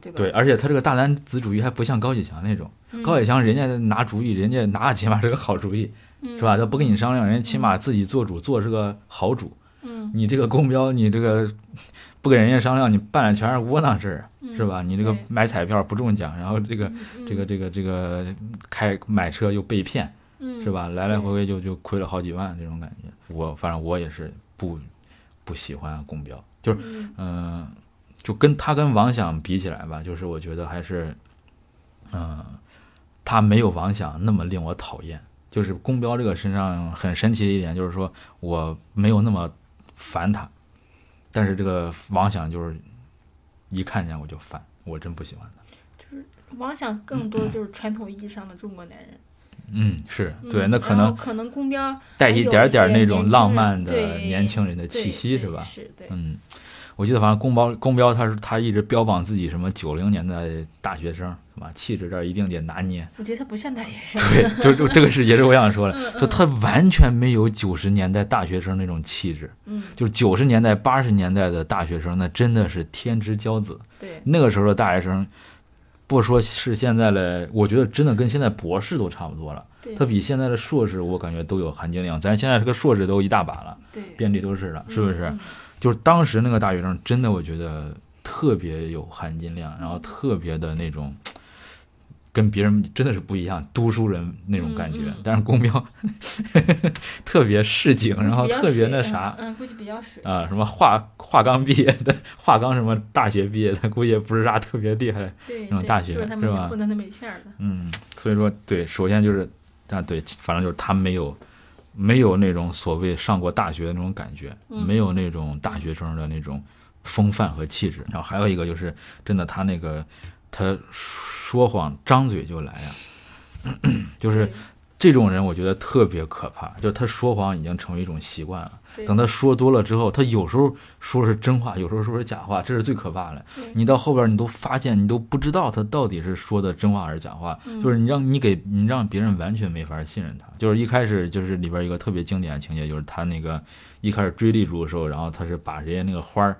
对吧？对，而且他这个大男子主义还不像高启强那种，嗯高启强人家拿主意，人家拿起码是个好主意，嗯是吧？他不跟你商量，人家起码自己做主，做是个好主。嗯，你这个公标，你这个不跟人家商量，你办的全是窝囊事儿，嗯是吧？你这个买彩票不中奖，然后这个嗯这个这个这个开买车又被骗，嗯是吧？来来回回就就亏了好几万这种感觉。我反正我也是不不喜欢公标，就是嗯嗯、就跟他跟王想比起来吧，就是我觉得还是嗯、他没有王想那么令我讨厌。就是公标这个身上很神奇的一点，就是说我没有那么烦他，但是这个王想就是一看见我就烦，我真不喜欢他。就是王想更多就是传统意义上的中国男人，嗯，是嗯对，那可能可能公标带一点点那种浪漫的年轻人的气息，是吧？是对，嗯，我记得反正公标公标他是他一直标榜自己什么九零年代大学生是吧？气质这儿一定得拿捏。我觉得他不像大学生。对，就 *laughs* 就这个是也是我想说嗯的，就他完全没有九十年代大学生那种气质，嗯，就是九十年代八十年代的大学生，那真的是天之骄子。对，那个时候的大学生，不说是现在的，我觉得真的跟现在博士都差不多了。对他比现在的硕士，我感觉都有含金量。咱现在这个硕士都一大把了，对，遍地都是了，是不是？嗯？就是当时那个大学生，真的我觉得特别有含金量，然后特别的那种，跟别人真的是不一样，读书人那种感觉。嗯嗯但是公标 *laughs* 特别市井，然后特别那啥嗯，嗯估计比较水。啊、什么化化钢毕业的，化钢什么大学毕业的，估计也不是啥特别厉害。对，对种大学就是吧们混的那么一片的。嗯，所以说对，首先就是啊，对，反正就是他没有没有那种所谓上过大学的那种感觉，嗯没有那种大学生的那种风范和气质。然后还有一个就是，真的他那个他说谎张嘴就来呀、*clears throat* 就是这种人，我觉得特别可怕。就是他说谎已经成为一种习惯了。等他说多了之后，他有时候说是真话，有时候说是假话，这是最可怕的。你到后边你都发现，你都不知道他到底是说的真话还是假话，嗯就是你让你给你让别人完全没法信任他。就是一开始就是里边一个特别经典的情节，就是他那个一开始追丽珠的时候，然后他是把人家那个花儿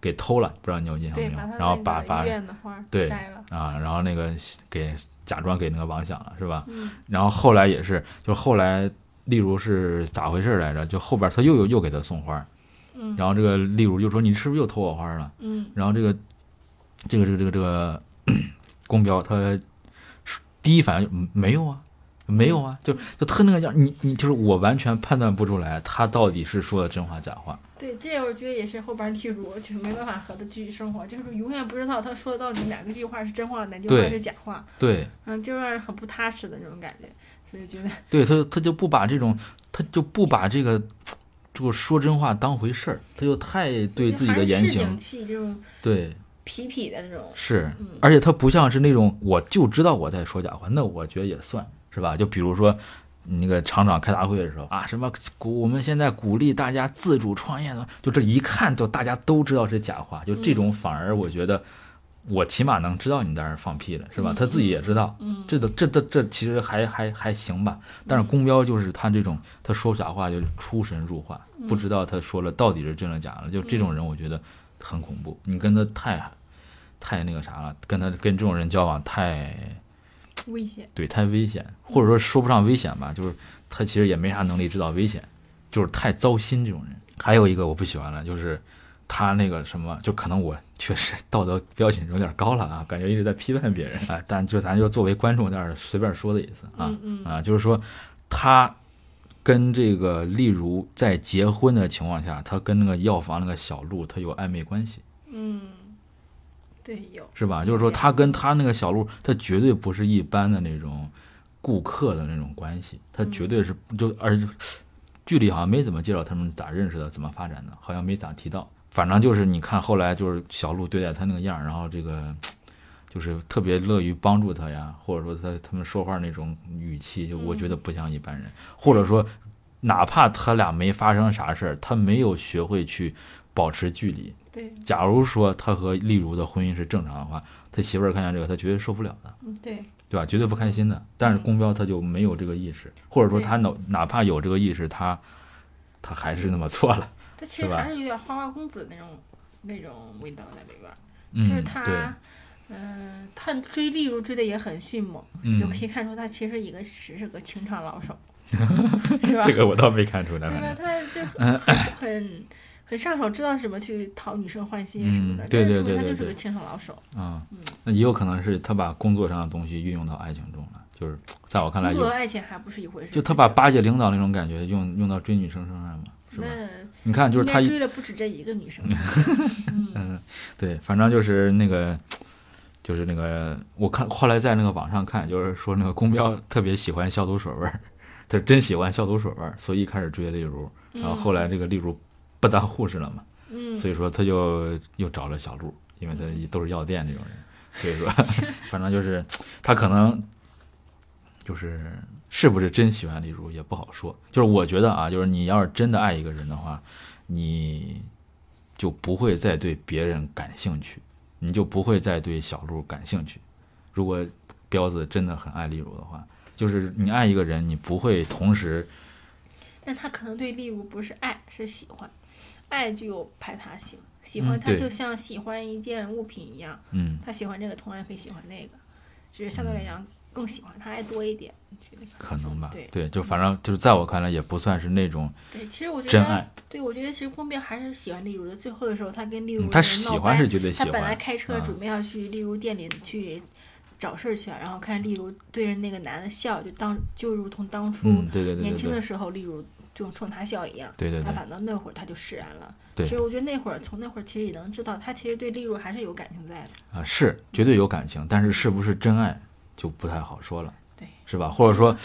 给偷了，不知道你有印象，没有？然后把把对。啊，然后那个给假装给那个王想了，是吧？嗯然后后来也是，就后来例如是咋回事来着？就后边他又又又给他送花然后这个例如就说你是不是又偷我花儿了？嗯然后这个这个这个这个这 *coughs* 个公标他第一反应没有啊，没有啊，就就他那个样，你你就是我完全判断不出来他到底是说的真话假话。对，这我觉得也是后边例如就是没办法和他继续生活，就是永远不知道他说的到底哪个句话是真话，哪句话是假话，对嗯，就让人很不踏实的那种感觉，所以觉得对，他他就不把这种他就不把这个这个说真话当回事儿，他就太对自己的言行这种对痞痞的那种，是嗯，而且他不像是那种我就知道我在说假话，那我觉得也算是吧？就比如说那个厂长开大会的时候啊，什么鼓我们现在鼓励大家自主创业的，就这一看就大家都知道是假话，就这种反而我觉得我起码能知道你在那儿放屁了，是吧？嗯他自己也知道，嗯，这都这这这其实还还还行吧。但是公标就是他这种他说假话就出神入化，不知道他说了到底是真的假的，就这种人我觉得很恐怖。你跟他太太那个啥了，跟他跟这种人交往太危险，对太危险，或者说说不上危险吧，就是他其实也没啥能力知道危险，就是太糟心这种人。还有一个我不喜欢的就是。他那个什么，就可能我 *laughs* 确实道德标准有点高了啊，感觉一直在批判别人啊，但就咱就作为观众在这儿随便说的意思啊，嗯嗯啊，就是说他跟这个例如在结婚的情况下，他跟那个药房那个小陆他有暧昧关系，嗯，对，有是吧？就是说他跟他那个小鹿，他绝对不是一般的那种顾客的那种关系，他绝对是就而剧里好像没怎么介绍他们咋认识的，怎么发展的，好像没咋提到。反正就是你看后来就是小鹿对待他那个样儿，然后这个 *tsk* 就是特别乐于帮助他呀，或者说他他们说话那种语气，就我觉得不像一般人，或者说哪怕他俩没发生啥事儿，他没有学会去保持距离。对，假如说他和丽如的婚姻是正常的话，他媳妇儿看见这个，他绝对受不了的，嗯，对，对吧？绝对不开心的。但是公标他就没有这个意识，或者说他哪哪怕有这个意识，他他还是那么做了。他其实还是有点花花公子那种那种味道在里边儿。嗯，就是，他，嗯、他追丽如追的也很迅猛，嗯就可以看出他其实一个只是个情场老手，*laughs* 是吧？这个我倒没看出来。对吧？他就很 *laughs* 很很很上手，知道怎么去讨女生欢心什么的。嗯对对对对他就是个情场老手。啊、那也有可能是他把工作上的东西运用到爱情中了，就是在我看来工作爱情还不是一回事。就他把巴结领导那种感觉用用到追女生身上嘛，是吧？你看，就是他追了不止这一个女生。*laughs* 嗯，对，反正就是那个，就是那个，我看后来在那个网上看，就是说那个公标特别喜欢消毒水味儿，他是真喜欢消毒水味儿，所以一开始追丽如，然后后来这个丽如不当护士了嘛，嗯，所以说他就又找了小鹿，因为他都是药店这种人，*laughs* 所以说反正就是他可能就是是不是真喜欢丽茹也不好说。就是我觉得啊，就是你要是真的爱一个人的话，你就不会再对别人感兴趣，你就不会再对小鹿感兴趣。如果彪子真的很爱丽如的话，就是你爱一个人，你不会同时但他可能对丽如不是爱，是喜欢。爱就有排他性，喜欢他就像喜欢一件物品一样，嗯。他喜欢这个，同样可以喜欢那个，只是相对来讲更喜欢他爱多一点。可能吧，对就反正就是在我看来也不算是那种对，其实我觉得真爱，，对我觉得其实宫边还是喜欢例如的。最后的时候，他跟例如嗯他喜欢是绝对喜他本来，开车啊准备要去例如店里去找事儿去了，然后看例如对着那个男的笑，就当就如同当初年轻的，时候，例如就冲他笑一样。对对对，他反倒那会儿他就释然了。对所以我觉得那会儿从那会儿其实也能知道，他其实对丽如还是有感情在的。啊是绝对有感情，但是是不是真爱就不太好说了，对，是吧？或者说，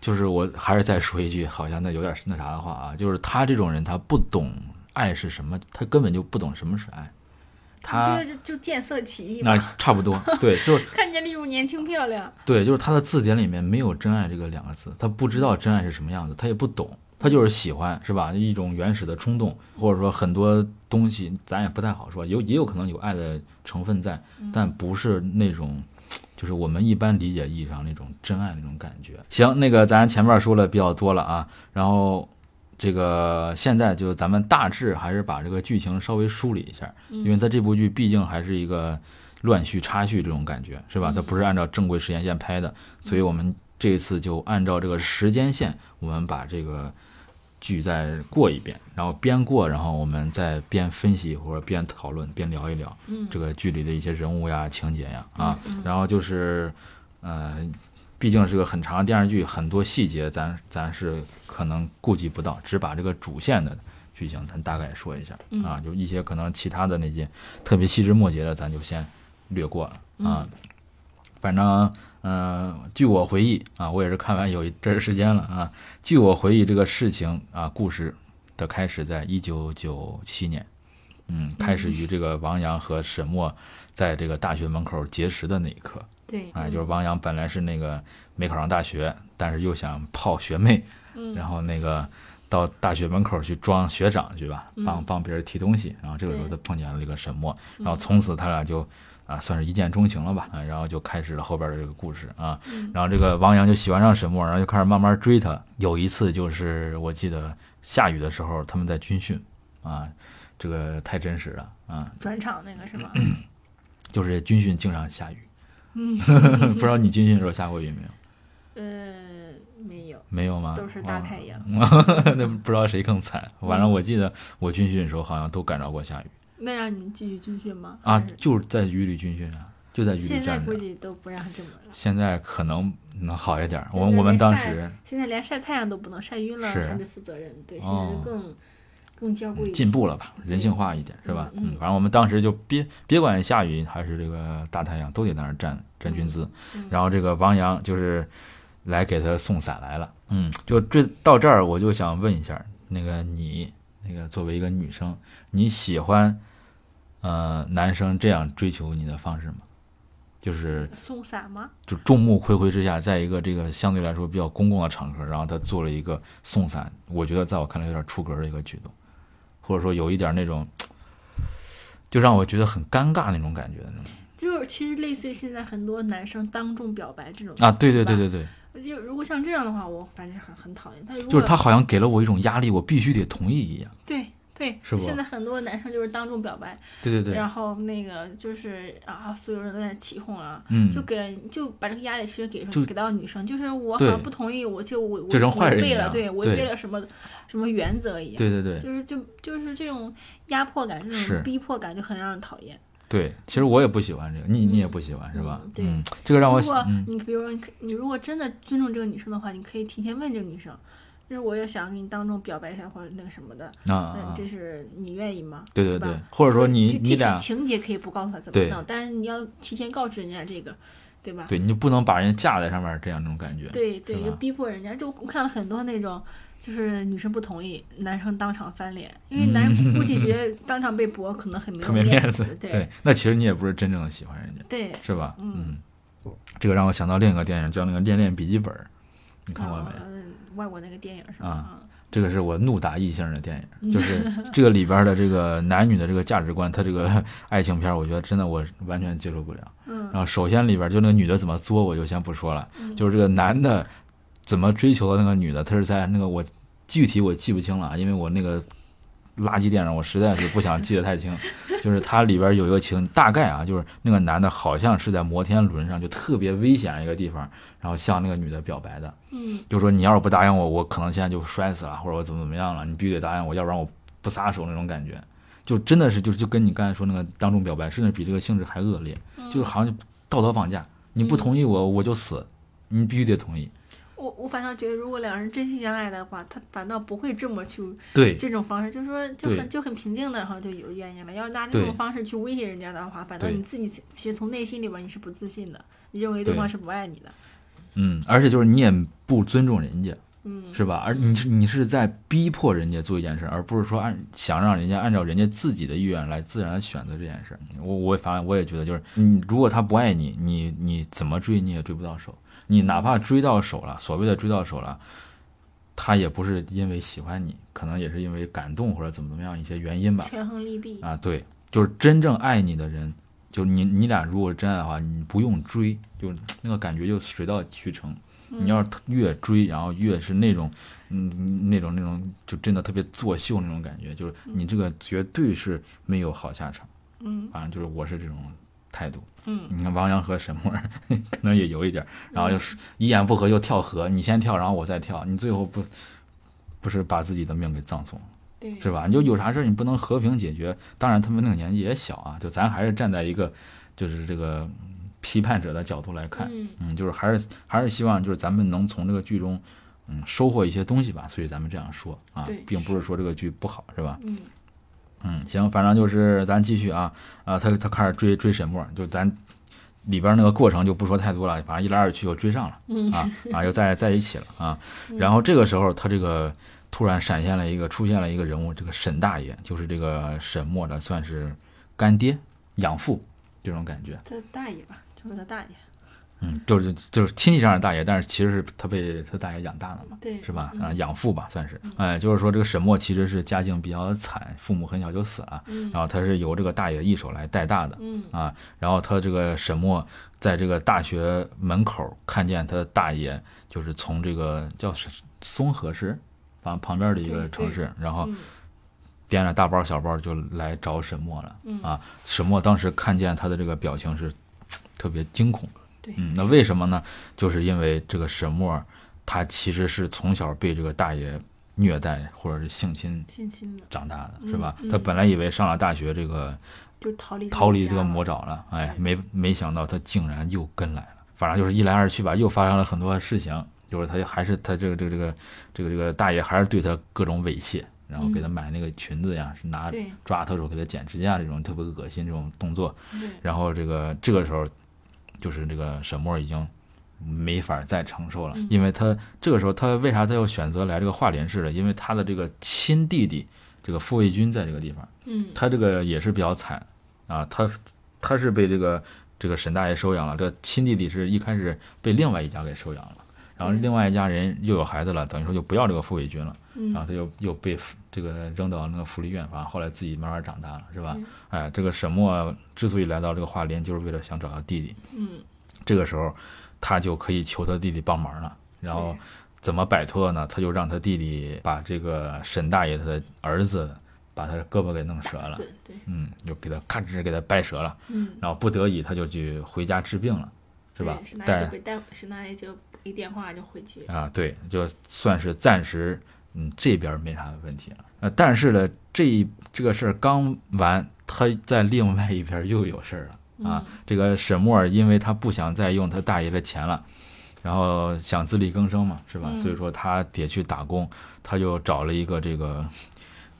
就是我还是再说一句，好像那有点那啥的话啊，就是他这种人，他不懂爱是什么，他根本就不懂什么是爱，他得就就见色起意那嘛，差不多，对，就是 *laughs* 看见例如年轻漂亮，对，就是他的字典里面没有真爱这个两个字，他不知道真爱是什么样子，他也不懂，他就是喜欢，是吧？一种原始的冲动，或者说很多东西咱也不太好说，有也有可能有爱的成分在，但不是那种。就是我们一般理解意义上那种真爱那种感觉。行，那个咱前面说了比较多了啊，然后这个现在就咱们大致还是把这个剧情稍微梳理一下，因为它这部剧毕竟还是一个乱序插叙这种感觉，是吧？它不是按照正规时间线拍的，所以我们这次就按照这个时间线，我们把这个剧再过一遍，然后边过，然后我们再边分析或者边讨论边聊一聊嗯这个剧里的一些人物呀、情节呀啊，然后就是呃。毕竟是个很长的电视剧，很多细节咱咱是可能顾及不到，只把这个主线的剧情咱大概说一下嗯啊，就一些可能其他的那些特别细枝末节的，咱就先略过了啊。反正嗯、呃据我回忆啊，我也是看完有一阵儿时间了啊。据我回忆，这个事情啊，故事的开始在一九九七年，嗯，开始于这个王阳和沈墨在这个大学门口结识的那一刻。对，哎，就是王阳本来是那个没考上大学，但是又想泡学妹，嗯然后那个到大学门口去装学长去吧，嗯帮帮别人提东西。然后这个时候他碰见了这个沈墨，嗯然后从此他俩就啊算是一见钟情了吧，啊，然后就开始了后边的这个故事啊。嗯然后这个王阳就喜欢上沈墨，然后就开始慢慢追他。有一次就是我记得下雨的时候，他们在军训啊，这个太真实了啊，转场那个是吗？*clears throat* 就是军训经常下雨。*laughs* 嗯不知道你军训的时候下过雨没有？呃，没有，没有吗？都是大哦太阳。*laughs* 那不知道谁更惨。反正我记得我军训的时候好像都感着过下雨那让你们继续军训吗？啊，就是在雨里军训啊，就在雨里现在。估计都不让这么了。现在可能能好一点儿。我我们当时现在连晒太阳都不能晒晕了，是还得负责任。对，现哦在更更娇贵进步了吧，人性化一点是吧？嗯嗯反正我们当时就别别管下雨还是这个大太阳，都得在那儿站站军姿。嗯然后这个王阳就是来给他送伞来了。嗯，就这到这儿，我就想问一下，那个你那个作为一个女生，你喜欢呃男生这样追求你的方式吗？就是送伞吗？就众目睽睽之下，在一个这个相对来说比较公共的场合，然后他做了一个送伞，我觉得在我看来有点出格的一个举动，或者说有一点那种，就让我觉得很尴尬那种感觉的那种就是其实类似于现在很多男生当众表白这种啊，对对对对对，就如果像这样的话，我反正很很讨厌。他就是他好像给了我一种压力，我必须得同意一样。对对，是不现在很多男生就是当众表白，对对对，然后那个就是啊，所有人都在起哄啊，嗯，就给了就把这个压力其实给就给到女生，就是我好像不同意，我就违就成坏人违背了，对，违背了什么什么原则一样。对对对就是就就是这种压迫感，这种逼迫感就很让人讨厌。对，其实我也不喜欢这个，你你也不喜欢是吧嗯？对嗯，这个让我如果嗯你比如说你可你如果真的尊重这个女生的话，你可以提前问这个女生，就是我也想给你当众表白一下或者那个什么的，嗯，啊，这是你愿意吗？吧对对对，或者说你你俩情节可以不告诉他怎么对弄，但是你要提前告知人家这个，对吧？对你就不能把人家架在上面这样那种感觉。对对，就逼迫人家。就我看了很多那种，就是女生不同意，男生当场翻脸，因为 *laughs* 男人估计觉得当场被驳可能很没有面子，对对，那其实你也不是真正的喜欢人家，对，是吧？嗯这个让我想到另一个电影，叫那个《恋恋笔记本》，你看过没？外国那个电影是吧？啊啊这个是我怒打异性的电影，*laughs* 就是这个里边的这个男女的这个价值观，他这个 *laughs* 爱情片，我觉得真的我完全接受不了。嗯然后首先里边就那个女的怎么作，我就先不说了，嗯就是这个男的怎么追求的那个女的，他是在那个我具体我记不清了啊，因为我那个垃圾电影我实在是不想记得太清。*laughs* 就是它里边有一个情，大概啊，就是那个男的好像是在摩天轮上，就特别危险一个地方，然后向那个女的表白的，嗯就说你要是不答应我，我可能现在就摔死了，或者我怎么怎么样了，你必须得答应我，要不然我不撒手那种感觉。就真的是就就跟你刚才说那个当众表白，甚至比这个性质还恶劣，嗯就是好像道德绑架，你不同意我我就死，你必须得同意。我我反倒觉得，如果两人真心相爱的话，他反倒不会这么去对这种方式，就是说就很就很平静的，然后就有原因了。要拿这种方式去威胁人家的话，反倒你自己其其实从内心里边你是不自信的，你认为对对方是不爱你的。嗯，而且就是你也不尊重人家，嗯，是吧？而你是你是在逼迫人家做一件事，而不是说按想让人家按照人家自己的意愿来自然选择这件事。我我反正我也觉得，就是你如果他不爱你，你你怎么追你也追不到手。你哪怕追到手了，所谓的追到手了，他也不是因为喜欢你，可能也是因为感动或者怎么怎么样一些原因吧。权衡利弊。啊，对，就是真正爱你的人，就你你俩如果是真爱的话，你不用追，就那个感觉就水到渠成。你要是越追，然后越是那种，嗯，那种那种，就真的特别作秀那种感觉，就是你这个绝对是没有好下场。嗯反正就是我是这种态度。嗯你看王阳和沈墨儿 *laughs* 可能也有一点儿，然后就是一言不合就跳河，你先跳，然后我再跳，你最后不不是把自己的命给葬送了。对，是吧？你就有啥事儿你不能和平解决？当然，他们那个年纪也小啊，就咱还是站在一个就是这个嗯批判者的角度来看，嗯嗯，就是还是还是希望就是咱们能从这个剧中嗯收获一些东西吧。所以咱们这样说啊，并不是说这个剧不好，是吧？嗯嗯，行，反正就是咱继续啊啊，他他开始追追沈墨，就咱里边那个过程就不说太多了，反正一来二去又追上了。嗯啊啊，又在在一起了啊。然后这个时候，他这个突然闪现了一个，出现了一个人物，这个沈大爷，就是这个沈墨的算是干爹、养父这种感觉。他大爷吧，就是他大爷。嗯，就是就是亲戚上的大爷，但是其实是他被他大爷养大的嘛，对，是吧？嗯啊，养父吧，算是。哎，就是说这个沈墨其实是家境比较惨，父母很小就死了，嗯然后他是由这个大爷一手来带大的。嗯啊，然后他这个沈墨在这个大学门口看见他大爷，就是从这个叫是松河市旁旁边的一个城市，然后嗯掂着大包小包就来找沈墨了。嗯啊，沈墨当时看见他的这个表情是特别惊恐。对，嗯，那为什么呢？就是因为这个沈墨他其实是从小被这个大爷虐待或者是性侵信心的，长大的，嗯是吧？嗯他本来以为上了大学这个。就逃离逃离这个魔魔爪了，哎，没没想到他竟然又跟来了，反正就是一来二去吧，又发生了很多事情，就是他还是他这个这个这个这个这个大爷还是对他各种猥亵，然后给他买那个裙子呀，是拿抓他手给他剪指甲这种特别恶心这种动作。然后这个这个时候，就是这个沈墨已经没法再承受了，嗯因为他这个时候他为啥他又选择来这个华林市呢？因为他的这个亲弟弟这个傅卫军在这个地方，嗯他这个也是比较惨啊，他他是被这个这个沈大爷收养了，这个亲弟弟是一开始被另外一家给收养了。然后另外一家人又有孩子了，等于说就不要这个傅伟军了，嗯然后他又又被这个扔到那个福利院，反正后来自己慢慢长大了，是吧？哎，这个沈墨之所以来到这个华林，就是为了想找到弟弟。嗯，这个时候，他就可以求他弟弟帮忙了。然后怎么摆脱呢？他就让他弟弟把这个沈大爷他的儿子把他的胳膊给弄折了，对对，嗯，就给他咔吱给他掰折了。嗯，然后不得已，他就去回家治病了，是吧对？沈大爷但就被带，沈大爷就一电话就回去。啊，对，就算是暂时，嗯，这边没啥问题了。呃，但是呢，这一这个事儿刚完，他在另外一边又有事儿了。啊，这个沈默因为他不想再用他大爷的钱了，然后想自力更生嘛，是吧？嗯所以说他得去打工，他就找了一个这个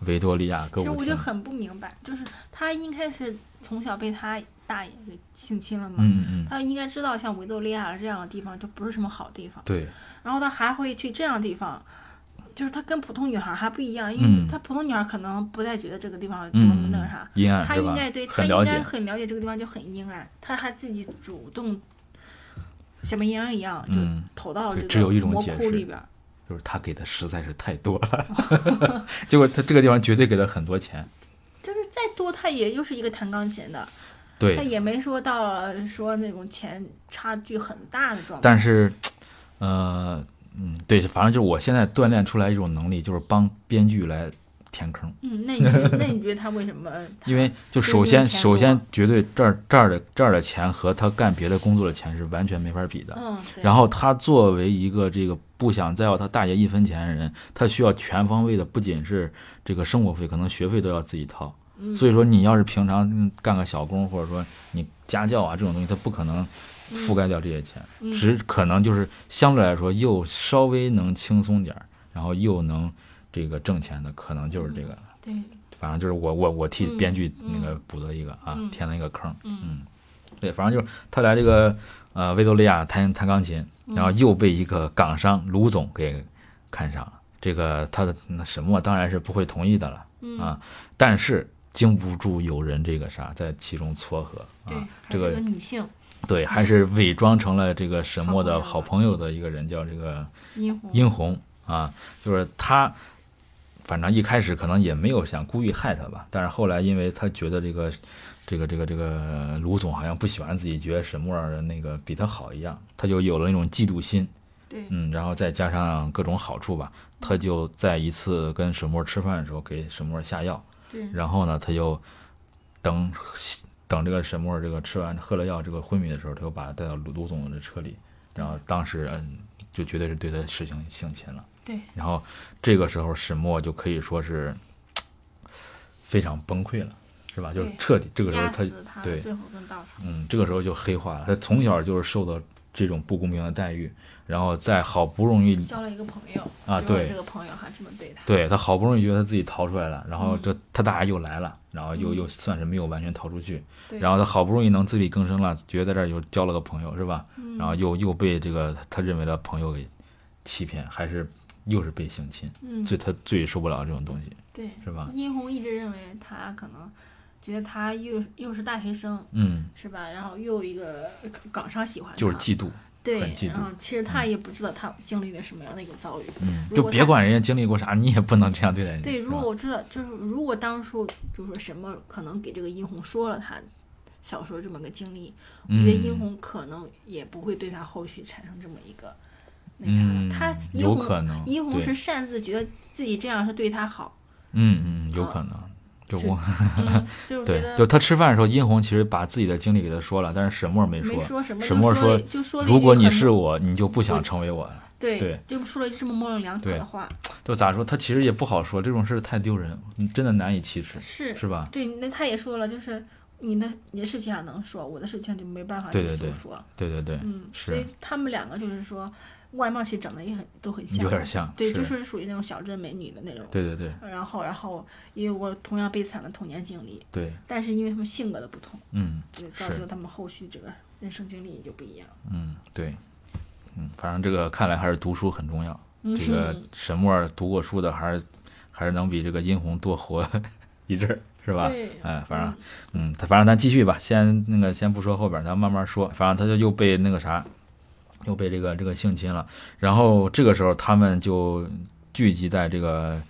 维多利亚歌其实。我就很不明白，就是他应该是从小被他大爷给性侵了嘛，嗯嗯。嗯，他应该知道像维多利亚这样的地方就不是什么好地方，对，然后他还会去这样的地方。就是他跟普通女孩还不一样，因嗯。为他普通女孩可能不太觉得这个地方多么嗯，那个啥，阴暗他应该对？他应该很了解这个地方就很阴暗，他还自己主动像绵羊一样就嗯，投到了这个魔窟里边。儿。就是他给的实在是太多了，*laughs* 结果他这个地方绝对给了很多钱，就是再多，他也又是一个弹钢琴的，他，也没说到说那种钱差距很大的状态。但是，呃，嗯，对，反正就是我现在锻炼出来一种能力，就是帮编剧来填坑。嗯，那你那你觉得他为什么？*laughs* 因为就首先首先绝对这儿这儿的这儿的钱和他干别的工作的钱是完全没法比的。嗯，对然后他作为一个这个不想再要他大爷一分钱的人，他需要全方位的，不仅是这个生活费，可能学费都要自己掏。嗯。所以说，你要是平常嗯干个小工，或者说你家教啊这种东西，他不可能覆盖掉这些钱，嗯。只可能就是相对来说又稍微能轻松点儿，然后又能这个挣钱的，可能就是这个。了。对，反正就是我我我替嗯编剧那个嗯补了一个啊，嗯。填了一个坑。嗯。对，反正就是他来这个呃维多利亚弹弹钢琴，嗯然后又被一个港商卢总给看上了。这个他的那什么当然是不会同意的了嗯。啊，但是经不住有人这个啥在其中撮合对，啊，这个个女性。对，还是伪装成了这个沈墨的好好朋友的一个人，叫这个殷红，殷红啊，就是他，反正一开始可能也没有想故意害他吧，但是后来因为他觉得这个这个这个这个卢总好像不喜欢自己，觉得沈墨的那个比他好一样，他就有了那种嫉妒心，对，嗯，然后再加上各种好处吧，他就在一次跟沈墨吃饭的时候给沈墨下药，对，然后呢，他就等等这个沈默这个吃完喝了药这个昏迷的时候，他又把他带到卢卢总的车里，然后当时嗯就绝对是对他实行性侵了。对，然后这个时候沈默就可以说是非常崩溃了，是吧？就彻底这个时候他他对最后一根稻草。嗯，这个时候就黑化了。他从小就是受到这种不公平的待遇，然后在好不容易交了一个朋友啊对这个朋友还这么对他。对他好不容易觉得他自己逃出来了，然后嗯这他大爷又来了，然后又嗯又算是没有完全逃出去，对，然后他好不容易能自力更生了，觉得在这儿又交了个朋友，是吧？嗯然后又又被这个他认为的朋友给欺骗，还是又是被性侵，嗯，最他最受不了这种东西，对，是吧？殷红一直认为他可能觉得他又又是大学生，嗯，是吧？然后又有一个港商喜欢他，就是嫉妒，对很嫉妒，嗯，其实他也不知道他经历了什么样的一个遭遇。嗯，就别管人家经历过啥，你也不能这样对待人家。对，如果我知道，就是如果当初，比如说什么可能给这个殷红说了他小时候这么个经历，我觉得殷嗯红可能也不会对他后续产生这么一个那啥了。他，殷红有可能，殷红是擅自觉得自己这样是对他好，嗯嗯，有可能。就我对，就他吃饭的时候，殷红其实把自己的经历给他说了，但是沈墨没没说，沈墨说就说如果你是我，你就不想成为我了。对对就说了一句这么模棱两可的话，就咋说，他其实也不好说，这种事太丢人，真的难以启齿，是是吧？对，那他也说了，就是你的你的事情还能说，我的事情就没办法去对对对诉说。对对对，嗯，是所以他们两个就是说外貌其实长得也很都很像，有点像，对，就是是属于那种小镇美女的那种。对对对然后，然后也有过同样悲惨的童年经历，对，但是因为他们性格的不同，嗯就造是就他们后续这个人生经历也就不一样。嗯对，嗯，反正这个看来还是读书很重要。嗯这个沈墨读过书的，还是还是能比这个殷红多活一阵儿，*laughs* 是吧？对，哎，反正嗯，他反正咱继续吧，先那个先不说后边，咱慢慢说。反正他就又被那个啥，又被这个这个性侵了。然后这个时候他们就聚集在这个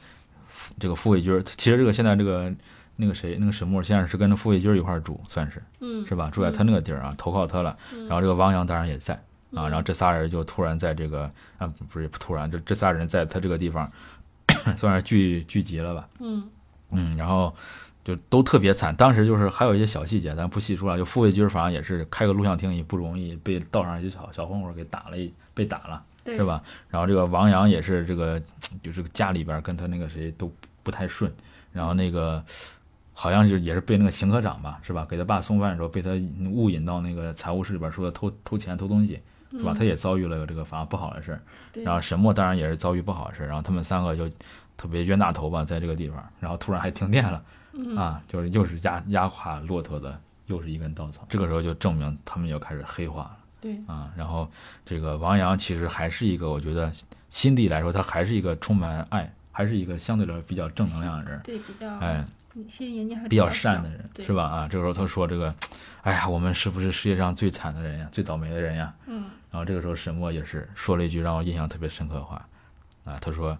这个傅卫军儿。其实这个现在这个那个谁那个沈墨现在是跟着傅卫军儿一块儿住，算是嗯，是吧？住在他那个地儿啊，投靠他了。然后这个王阳当然也在啊。然后这仨人就突然在这个啊不不是突然，这这仨人在他这个地方 *coughs* 算是聚聚集了吧。嗯嗯，然后就都特别惨。当时就是还有一些小细节，咱不细说了。就傅卫军反正也是开个录像厅也不容易，被道上一些小小混混给打了一，被打了，对，是？吧？然后这个王阳也是这个，就是家里边跟他那个谁都不太顺。然后那个好像就也是被那个邢科长吧，是吧？给他爸送饭的时候被他误引到那个财务室里边，说偷偷钱偷东西，是吧？他也遭遇了这个反正不好的事儿。嗯然后沈墨当然也是遭遇不好的事儿，然后他们三个就特别冤大头吧，在这个地方，然后突然还停电了，嗯啊，就是又是压压垮骆驼的又是一根稻草，这个时候就证明他们又开始黑化了对，啊。然后这个王阳其实还是一个，我觉得心底来说，他还是一个充满爱，还是一个相对来说比较正能量的人，对，比较，哎，心理年纪还比较善的人，是吧？啊，这个时候他说这个，哎呀，我们是不是世界上最惨的人呀，最倒霉的人呀？嗯，然后这个时候沈墨也是说了一句让我印象特别深刻的话，啊，他说。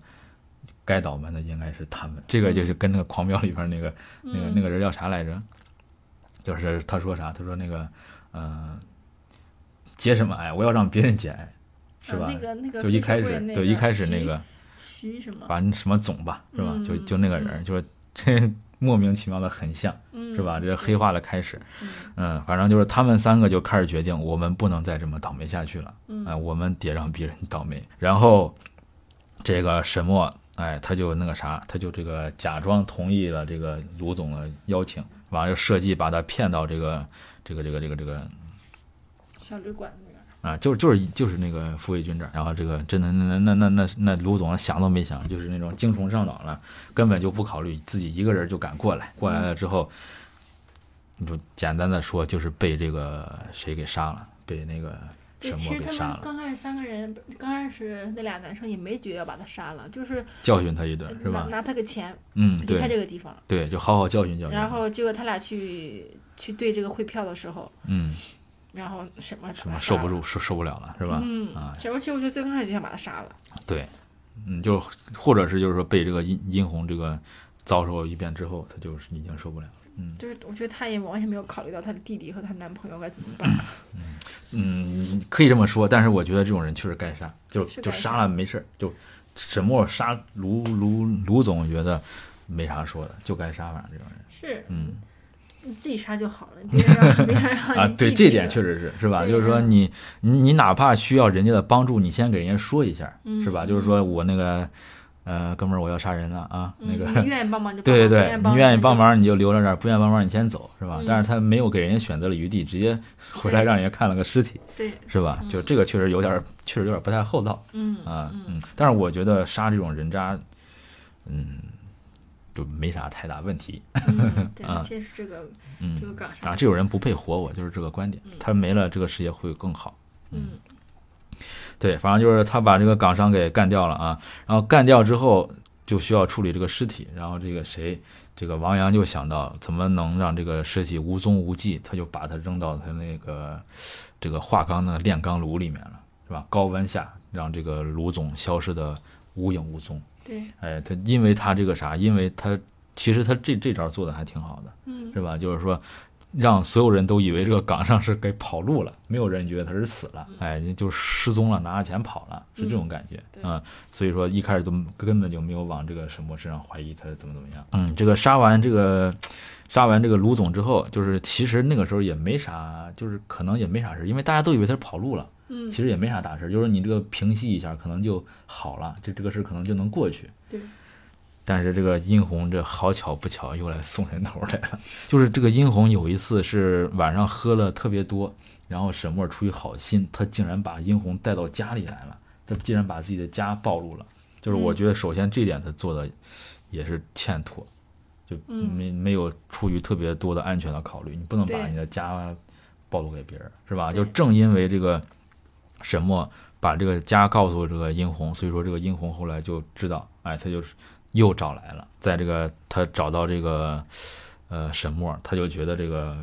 该倒霉的应该是他们，这个就是跟那个《狂飙》里边那个、那个那个人叫啥来着？就是他说啥？他说那个，嗯、结什么癌？我要让别人节癌，是吧？啊那个那个就一开始，那个对一开始那个徐什么，把什么总吧，是吧？就嗯就那个人，就是这 *laughs* 莫名其妙的很像，嗯，是吧？这是黑化的开始。嗯嗯，反正就是他们三个就开始决定，我们不能再这么倒霉下去了，嗯哎，我们得让别人倒霉。然后这个沈墨，哎，他就那个啥，他就这个假装同意了这个卢总的邀请，完了就设计把他骗到这个这个这个这个这个小旅馆那个，啊，就是就是就是那个傅卫军这儿，然后这个真的那那那那那那卢总想都没想，就是那种精虫上脑了，根本就不考虑自己一个人就敢过来，过来了之后，你就简单的说就是被这个谁给杀了，被那个对，沈其实他们刚开始三个人，刚开始那俩男生也没觉得要把他杀了，就是教训他一顿是吧？拿拿他个钱嗯，离开这个地方。对，就好好教训教训。然后结果他俩去去对这个汇票的时候，嗯，然后什么什么受不住，受受不了了是吧？嗯啊，什么其实我觉得最刚开始就想把他杀了。对，嗯，就或者是就是说被这个殷殷红这个遭受一遍之后，他就是已经受不了了。嗯就是我觉得他也完全没有考虑到他的弟弟和她男朋友该怎么办。嗯，可以这么说，但是我觉得这种人确实该杀，就是就杀了没事儿，就沈墨杀卢卢卢总，我觉得没啥说的，就该杀，反正这种人，是嗯你自己杀就好了，别让别让让 *laughs* 啊，对，这点确实是是吧？就是说嗯你你你哪怕需要人家的帮助，你先给人家说一下，是吧？嗯就是说我那个呃哥们儿我要杀人了啊，那个嗯愿意帮忙就帮 *laughs* 对对忙，对，你愿意帮忙忙你就留在这儿，不愿意帮忙你先走，是吧？嗯但是他没有给人家选择的余地，直接回来让人家看了个尸体，对，是吧？就这个确实有点儿，确实有点儿不太厚道嗯啊，嗯嗯。但是我觉得杀这种人渣，嗯，就没啥太大问题，*laughs* 嗯，对啊，这是这个这嗯个岗上啊，这种人不配活，我就是这个观点，他没了，这个世界会更好。嗯对，反正就是他把这个港商给干掉了啊，然后干掉之后就需要处理这个尸体，然后这个谁，这个王阳就想到怎么能让这个尸体无踪无迹，他就把它扔到他那个这个化钢的炼钢炉里面了，是吧？高温下让这个卢总消失的无影无踪。对，哎，他因为他这个啥，因为他其实他这这招做的还挺好的，嗯是吧？就是说，让所有人都以为这个岗上是给跑路了，*laughs* 没有人觉得他是死了，哎，就失踪了，拿着钱跑了，是这种感觉对啊、所以说一开始都根本就没有往这个沈墨身上怀疑他怎么怎么样。嗯，这个杀完这个杀完这个卢总之后，就是其实那个时候也没啥，就是可能也没啥事，因为大家都以为他是跑路了。嗯其实也没啥大事，就是你这个平息一下，可能就好了，这这个事可能就能过去。对。但是这个殷红这好巧不巧又来送人头来了，*laughs* 就是这个殷红有一次是晚上喝了特别多，然后沈墨出于好心，他竟然把殷红带到家里来了，他竟然把自己的家暴露了。就是我觉得首先这点他做的也是欠妥，就没没有出于特别多的安全的考虑，你不能把你的家暴露给别人，是吧？就正因为这个沈墨把这个家告诉这个殷红，所以说这个殷红后来就知道，哎，他就是。又找来了，在这个他找到这个，呃，沈墨，他就觉得这个，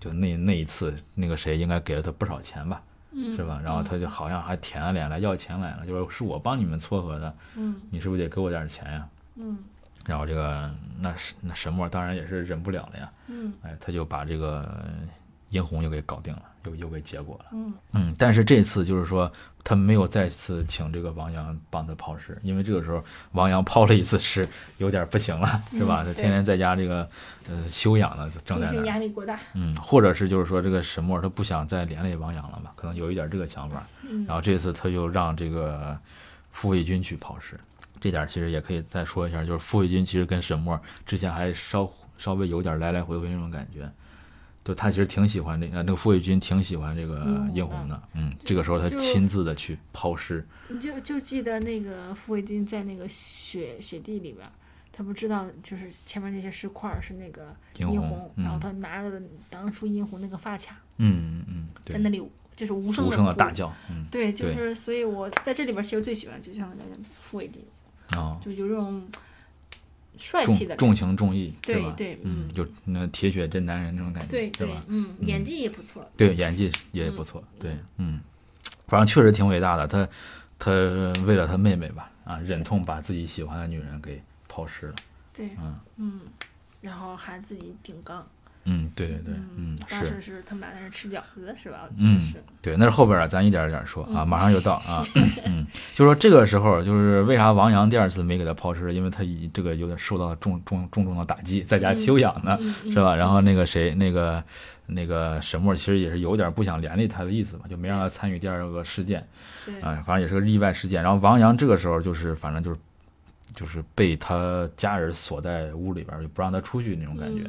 就那那一次，那个谁应该给了他不少钱吧，是吧？然后他就好像还舔着脸来要钱来了，就是是我帮你们撮合的，你是不是得给我点钱呀？嗯，然后这个那那沈墨当然也是忍不了了呀，哎，他就把这个殷红又给搞定了。又又给结果了，嗯嗯，但是这次就是说他没有再次请这个王阳帮他抛尸，因为这个时候王阳抛了一次尸，有点不行了，是吧？他天天在家这个呃休养呢，正在那压力过大，嗯，或者是就是说这个沈墨他不想再连累王阳了嘛，可能有一点这个想法，嗯，然后这次他就让这个傅卫军去抛尸，这点其实也可以再说一下，就是傅卫军其实跟沈墨之前还稍稍微有点来来回回那种感觉。就他其实挺喜欢这个，那个傅卫军挺喜欢这个殷红的，嗯，这个时候他亲自的去抛尸。你就就记得那个傅卫军在那个雪雪地里边，他不知道就是前面那些石块是那个殷红，然后他拿着当初殷红那个发卡，嗯嗯嗯，在那里就是无声的大叫，嗯，对，就是所以我在这里边其实最喜欢就像那个傅卫军，哦，就有这种。帅气的，重情重义，对对，嗯，就那铁血真男人那种感觉，对对吧？嗯，演技也不错，对，演技也不错，对，嗯，反正确实挺伟大的。他他为了他妹妹吧，啊，忍痛把自己喜欢的女人给抛尸了，对，嗯。嗯，然后还自己顶缸。嗯，对对对，嗯，当时是他们俩在那吃饺子，是吧？嗯，对，那是后边儿，咱一点一点说啊，马上就到啊。*laughs* 嗯，就说这个时候，就是为啥王阳第二次没给他抛尸，因为他已这个有点受到了重重重重的打击，在家休养呢，是吧？然后那个谁，那个那个沈墨，其实也是有点不想连累他的意思嘛，就没让他参与第二个事件。啊，反正也是个意外事件。然后王阳这个时候就是，反正就是。就是被他家人锁在屋里边，就不让他出去那种感觉。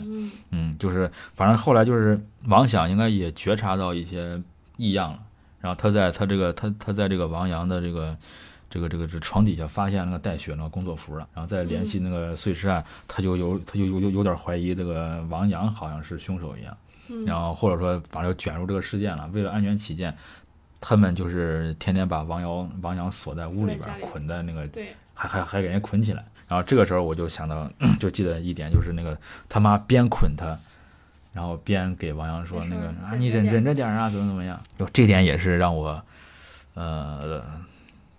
嗯，就是反正后来就是王想应该也觉察到一些异样了，然后他在他这个他他在这个王阳的这个这个这个这床底下发现那个带血那个工作服了，然后再联系那个碎尸案，他就有他就有有有点怀疑这个王阳好像是凶手一样，然后或者说反正卷入这个事件了。为了安全起见，他们就是天天把王瑶王阳锁在屋里边，捆在那个。还还还给人捆起来，然后这个时候我就想到，*clears throat* 就记得一点，就是那个他妈边捆他，然后边给王阳说那个啊，你忍忍着点啊，怎么怎么样？就这点也是让我，呃，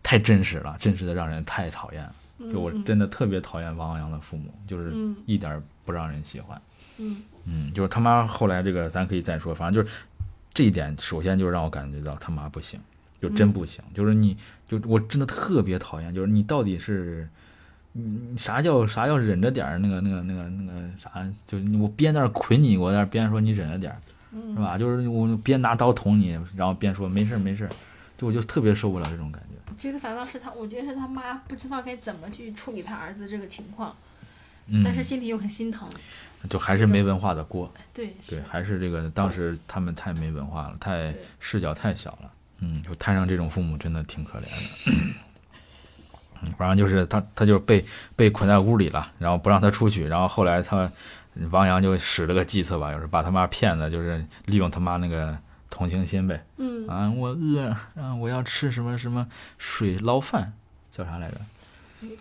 太真实了，真实的让人太讨厌。就我真的特别讨厌王阳的父母，就是一点不让人喜欢。嗯嗯，就是他妈后来这个咱可以再说，反正就是这一点，首先就让我感觉到他妈不行。就真不行，就是你，就我真的特别讨厌，就是你到底是，你啥叫啥叫忍着点儿那个那个那个那个啥，就我边在那捆你，我在那边说你忍着点儿，是吧？就是我边拿刀捅你，然后边说没事没事，就我就特别受不了这种感觉。觉得反倒是他，我觉得是他妈不知道该怎么去处理他儿子这个情况，但是心里又很心疼，就还是没文化的锅。对对，还是这个当时他们太没文化了，太视角太小了。嗯，就摊上这种父母真的挺可怜的。嗯，反正就是他，他就被被捆在屋里了，然后不让他出去。然后后来他王阳就使了个计策吧，就是把他妈骗的，就是利用他妈那个同情心呗。嗯啊，我饿，啊，我要吃什么什么水捞饭，叫啥来着？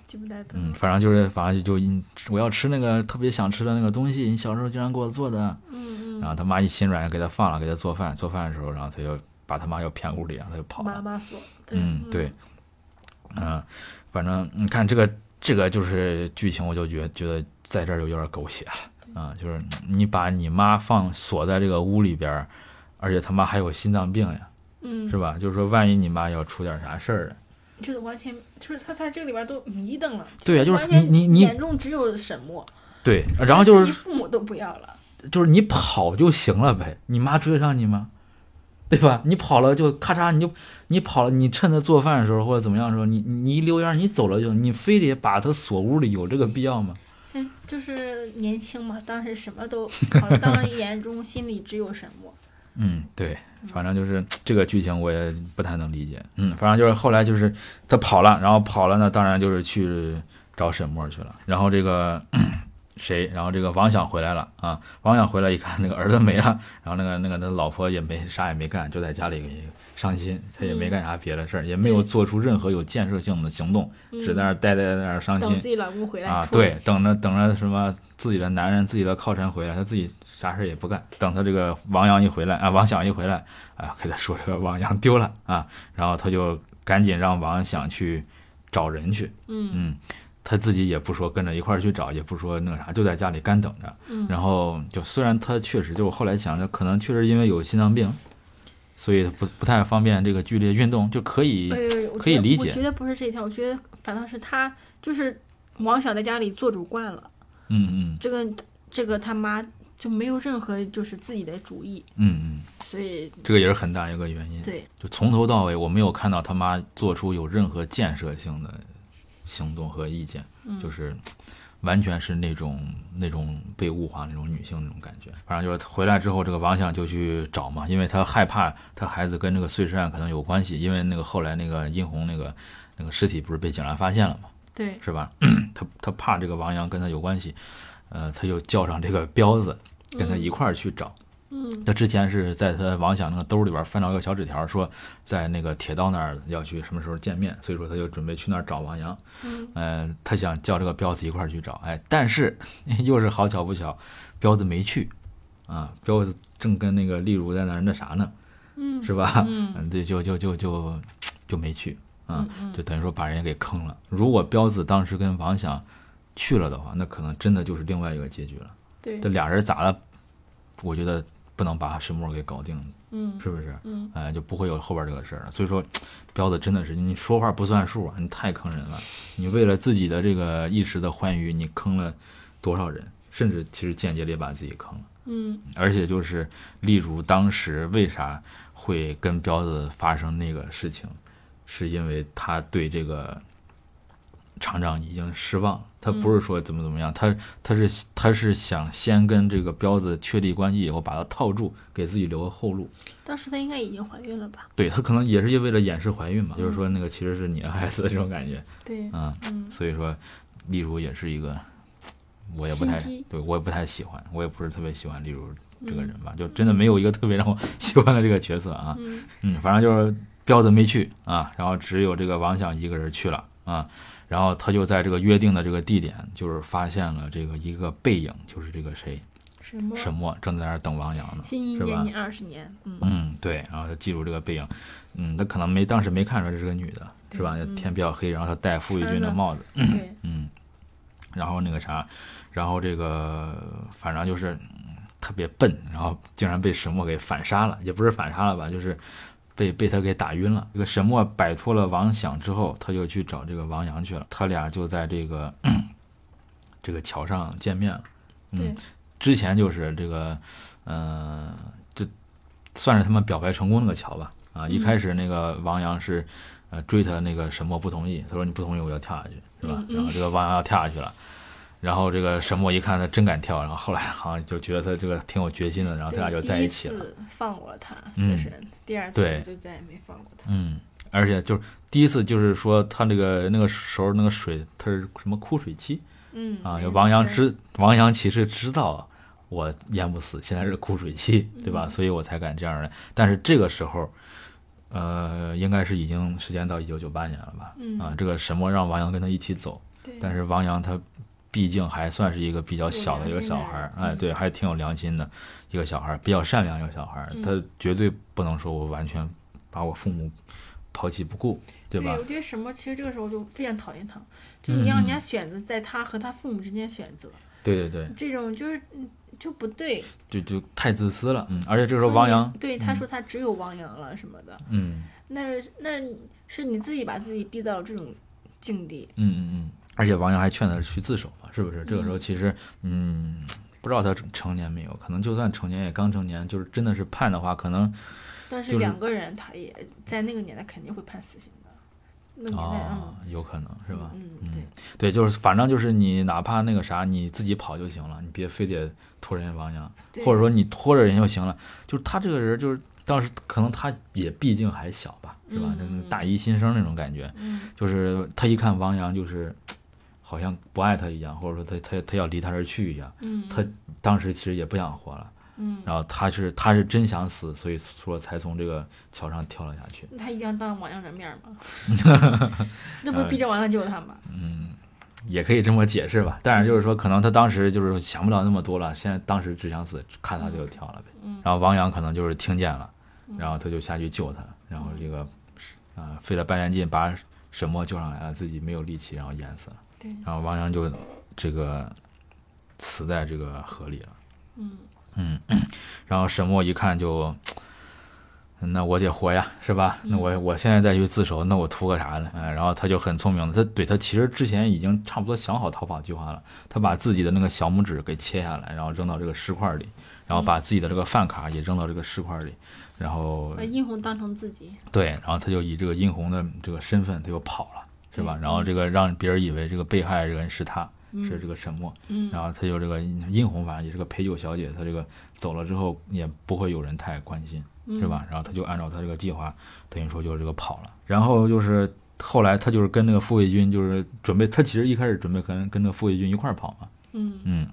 记不得。嗯，反正就是反正就我要吃那个特别想吃的那个东西，你小时候经常给我做的。嗯嗯。然后他妈一心软，给他放了，给他做饭。做饭的时候，然后他就。把他妈要骗屋里啊，他就跑了。妈妈锁。嗯，对，嗯，反正你看这个这个就是剧情，我就觉觉得在这儿就有点狗血了啊，就是你把你妈放锁在这个屋里边，而且他妈还有心脏病呀，嗯，是吧？就是说万一你妈要出点啥事儿，就是完全就是他在这里边都迷瞪了。对呀，就是你你你眼中只有沈墨。对，然后就是父母都不要了，就是你跑就行了呗，你妈追得上你吗？对吧？你跑了就咔嚓，你就你跑了，你趁他做饭的时候或者怎么样的时候，你你你一溜烟儿你走了就，你非得把他锁屋里，有这个必要吗？这就是年轻嘛，当时什么都当时眼中心里只有沈墨。*laughs* 嗯，对，反正就是这个剧情我也不太能理解。嗯，反正就是后来就是他跑了，然后跑了呢，当然就是去找沈墨去了。然后这个谁，然后这个王想回来了啊，王想回来一看那个儿子没了，*laughs* 然后那个那个他老婆也没啥也没干，就在家里伤心，他也没干啥别的事儿，也没有做出任何有建设性的行动，只在那儿待在那儿伤心。等自己老公回来啊，对，等着等着什么自己的男人、自己的靠山回来，他自己啥事儿也不干。等他这个王阳一回来啊，王想一回来，啊，给他说这个王阳丢了啊，然后他就赶紧让王想去找人去，嗯。嗯，他自己也不说跟着一块儿去找，也不说那个啥，就在家里干等着。嗯，然后就虽然他确实，就我后来想，着可能确实因为有心脏病，所以不不太方便这个剧烈运动，就可以可以理解我觉得不是这一条，我觉得反倒是他就是王想在家里做主惯了，嗯嗯这个这个他妈就没有任何就是自己的主意，嗯嗯，所以这个也是很大一个原因。对，就从头到尾我没有看到他妈做出有任何建设性的行动和意见，嗯就是完全是那种那种被物化那种女性那种感觉。反正就是回来之后，这个王想就去找嘛，因为他害怕他孩子跟这个碎尸案可能有关系，因为那个后来那个殷红那个那个尸体不是被警察发现了嘛，对，是吧？*clears throat* 他他怕这个王阳跟他有关系，呃，他就叫上这个彪子跟他一块儿去找。嗯他之前是在他王想那个兜里边翻到一个小纸条，说在那个铁道那儿要去什么时候见面，所以说他就准备去那儿找王阳。嗯呃、他想叫这个彪子一块儿去找，哎，但是 *laughs* 又是好巧不巧，彪子没去，啊，彪子正跟那个丽茹在那儿那啥呢，嗯是吧？嗯嗯，对，就就就就就没去啊就等于说把人家给坑了。如果彪子当时跟王想去了的话，那可能真的就是另外一个结局了。对这，俩人咋了？我觉得不能把沈墨给搞定，嗯是不是？嗯哎，就不会有后边这个事儿了。所以说，彪子真的是你说话不算数啊，你太坑人了。你为了自己的这个一时的欢愉，你坑了多少人？甚至其实间接的也把自己坑了。嗯而且就是例如当时为啥会跟彪子发生那个事情，是因为他对这个厂长已经失望了。他不是说怎么怎么样，他他是他是想先跟这个彪子确立关系以后，把他套住，给自己留个后路。当时他应该已经怀孕了吧？对他可能也是为了掩饰怀孕嘛，就是说那个其实是你的孩子的这种感觉，对，嗯，嗯。所以说例如也是一个，我也不太对我也不太喜欢，我也不是特别喜欢例如这个嗯人吧，就真的没有一个特别让我喜欢的这个角色啊，嗯。嗯，反正就是彪子没去啊，然后只有这个王想一个人去了啊，然后他就在这个约定的这个地点，就是发现了这个一个背影，就是这个谁？沈墨，沈墨正在那儿等王阳呢，新一是吧？年年二十年，嗯。嗯，对，然后他记住这个背影，嗯，他可能没当时没看出来这是个女的，是吧？天比较黑，然后他戴傅玉军的帽子，嗯，然后那个啥，然后这个反正就是嗯特别笨，然后竟然被沈墨给反杀了，也不是反杀了吧，就是被被他给打晕了。这个沈墨摆脱了王想之后，他就去找这个王阳去了，他俩就在这个这个桥上见面了。嗯，之前就是这个，嗯、这算是他们表白成功那个桥吧。啊，一嗯开始那个王阳是，呃，追他那个沈墨不同意，他说你不同意我要跳下去，是吧？然后这个王阳要跳下去了，然后这个沈墨一看他真敢跳，然后后来好像就觉得他这个挺有决心的，然后他俩就在一起了。放过了他死嗯神，第二对次就再也没放过他。嗯，而且就是第一次就是说他那个那个时候那个水他是什么枯水期嗯啊，王阳知王阳其实知道我淹不死，现在是枯水期，对吧？嗯所以我才敢这样的。但是这个时候，呃，应该是已经时间到一九九八年了吧？嗯啊，这个沈墨让王阳跟他一起走，对，但是王阳他毕竟还算是一个比较小的一个小孩儿，哎，对，还挺有良心的一个小孩儿，比较善良一个小孩儿，嗯。他绝对不能说我完全把我父母抛弃不顾，对吧？我？觉得什么，其实这个时候就非常讨厌他，就你让嗯人家选择在他和他父母之间选择，对对对，这种就是嗯就不对。就就太自私了，嗯，而且这个时候王阳，对他说他只有王阳了什么的，嗯。那那是你自己把自己逼到这种境地。嗯嗯嗯，而且王阳还劝他去自首嘛，是不是？这个时候其实，嗯，不知道他成年没有，可能就算成年也刚成年，就是真的是判的话，可能但就是是两个人他也在那个年代肯定会判死刑的，那个年代哦，有可能是吧？嗯，嗯对，对，就是反正就是你哪怕那个啥，你自己跑就行了，你别非得拖人家王阳，对或者说你拖着人就行了。就是他这个人，就是当时可能他也毕竟还小吧，是吧？嗯就是大一新生那种感觉，嗯就是他一看王阳就是好像不爱他一样，或者说他他他要离他而去一样。嗯，他当时其实也不想活了，嗯，然后他是他是真想死，所以说才从这个桥上跳了下去。他一定要当王阳的面儿吗？*laughs* 那不是逼着王阳救他吗？嗯也可以这么解释吧，但是就是说，可能他当时就是想不了那么多了，现在当时只想死，看他就跳了呗。嗯然后王阳可能就是听见了，然后他就下去救他，然后这个啊、费了半天劲把沈墨救上来了，自己没有力气，然后淹死了。对，然后王阳就这个死在这个河里了。嗯嗯然后沈墨一看就，*tsk* 那我得活呀，是吧？那嗯我我现在再去自首，那我图个啥呢？嗯，然后他就很聪明的，他对他其实之前已经差不多想好逃跑计划了。他把自己的那个小拇指给切下来，然后扔到这个石块里，然后把自己的这个饭卡也扔到这个石块里，然后把殷红当成自己，对，然后他就以这个殷红的这个身份，他就跑了，是吧？然后这个让别人以为这个被害人是他，是这个，个沈墨，嗯，然后他就这个殷红，反正也是个陪酒小姐，她这个走了之后也不会有人太关心，嗯是吧？然后他就按照他这个计划，等于说就是这个跑了。然后就是后来他就是跟那个傅卫军就是准备，他其实一开始准备跟跟那个傅卫军一块儿跑嘛，嗯嗯。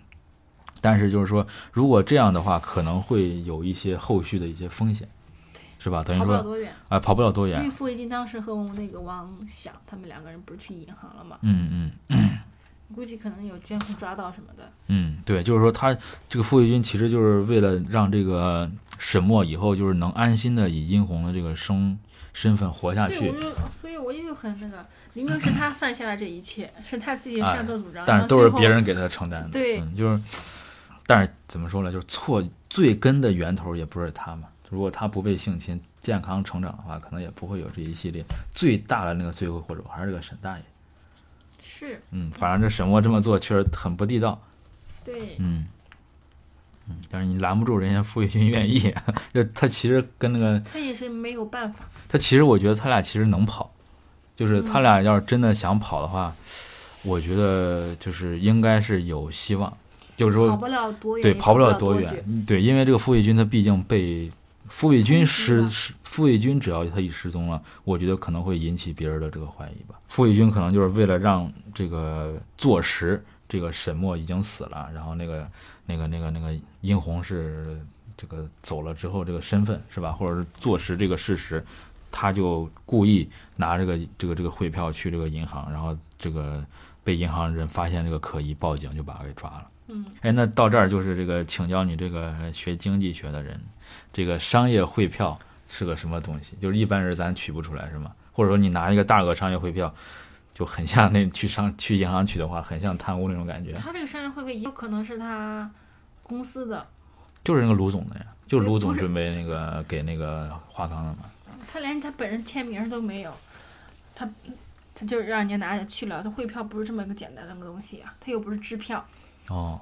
但是就是说，如果这样的话，可能会有一些后续的一些风险，是吧？等于说跑不了多远。啊、跑不了多远因为，傅卫军当时和那个王想他们两个人不是去银行了嘛？嗯嗯。*clears throat* 估计可能有监控抓到什么的。嗯，对，就是说他这个傅卫军其实就是为了让这个沈墨以后就是能安心的以殷红的这个生身份活下对，去我，就所以我就很那个，明明是他犯下了这一切，是他自己哎擅作主张，但是都是别人给他承担的。对嗯，就是，但是怎么说呢？就是错最根的源头也不是他嘛。如果他不被性侵、健康成长的话，可能也不会有这一系列最大的那个罪魁祸首还是这个沈大爷。是嗯，反正这沈墨这么做确实很不地道。对，嗯。嗯，但是你拦不住人家傅卫军愿意，*laughs* 就他其实跟那个他也是没有办法。他其实我觉得他俩其实能跑，就是他俩要是真的想跑的话，我觉得就是应该是有希望，就是说跑不了多远，对跑不了多远，嗯对，因为这个傅卫军他毕竟被傅卫军失了失傅卫军只要他一失踪了，我觉得可能会引起别人的这个怀疑吧。傅卫军可能就是为了让这个坐实这个沈墨已经死了，然后那个那个那个那个殷红是这个走了之后这个身份是吧，或者是坐实这个事实，他就故意拿这个这个这个汇票去这个银行，然后这个被银行人发现这个可疑，报警就把他给抓了。嗯，哎，那到这儿就是这个，请教你这个学经济学的人，这个商业汇票是个什么东西？就是一般人咱取不出来是吗？或者说你拿一个大额商业汇票，就很像那去商去银行取的话，很像贪污那种感觉，他这个商业汇票也有可能是他公司的？就是那个卢总的呀，就是卢总准备那个给那个华康的嘛。他连他本人签名都没有，他他就让人家拿去了。他汇票不是这么一个简单的个东西啊，他又不是支票。哦，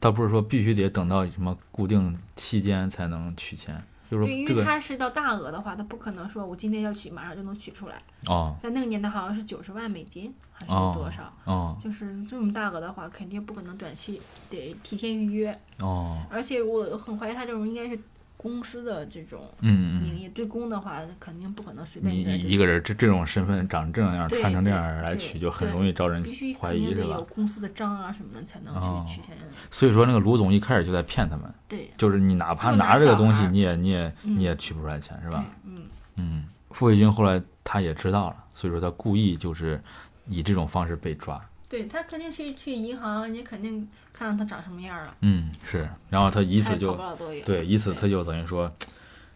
倒不是说必须得等到什么固定期间才能取钱，就是对，因为他是到大额的话，他不可能说我今天要取，马上就能取出来。哦在那个年代好像是九十万美金还是哦多少？哦就是这么大额的话，肯定不可能短期得提前预约。哦，而且我很怀疑他这种应该是公司的这种嗯嗯名义，对公的话肯定不可能随嗯，便你个人就一一个人这这种身份长这样对穿成这样来取，就很容易招人怀疑是吧有？公司的章啊什么的才能哦去取钱。所以说那个卢总一开始就在骗他们，对，就是你哪怕拿拿这个东西你也你也嗯你也取不出来钱是吧？嗯，嗯，傅卫军后来他也知道了，所以说他故意就是以这种方式被抓。对他肯定是去银行，你肯定看到他长什么样了，嗯，是，然后他以此就。对，以此他就等于说，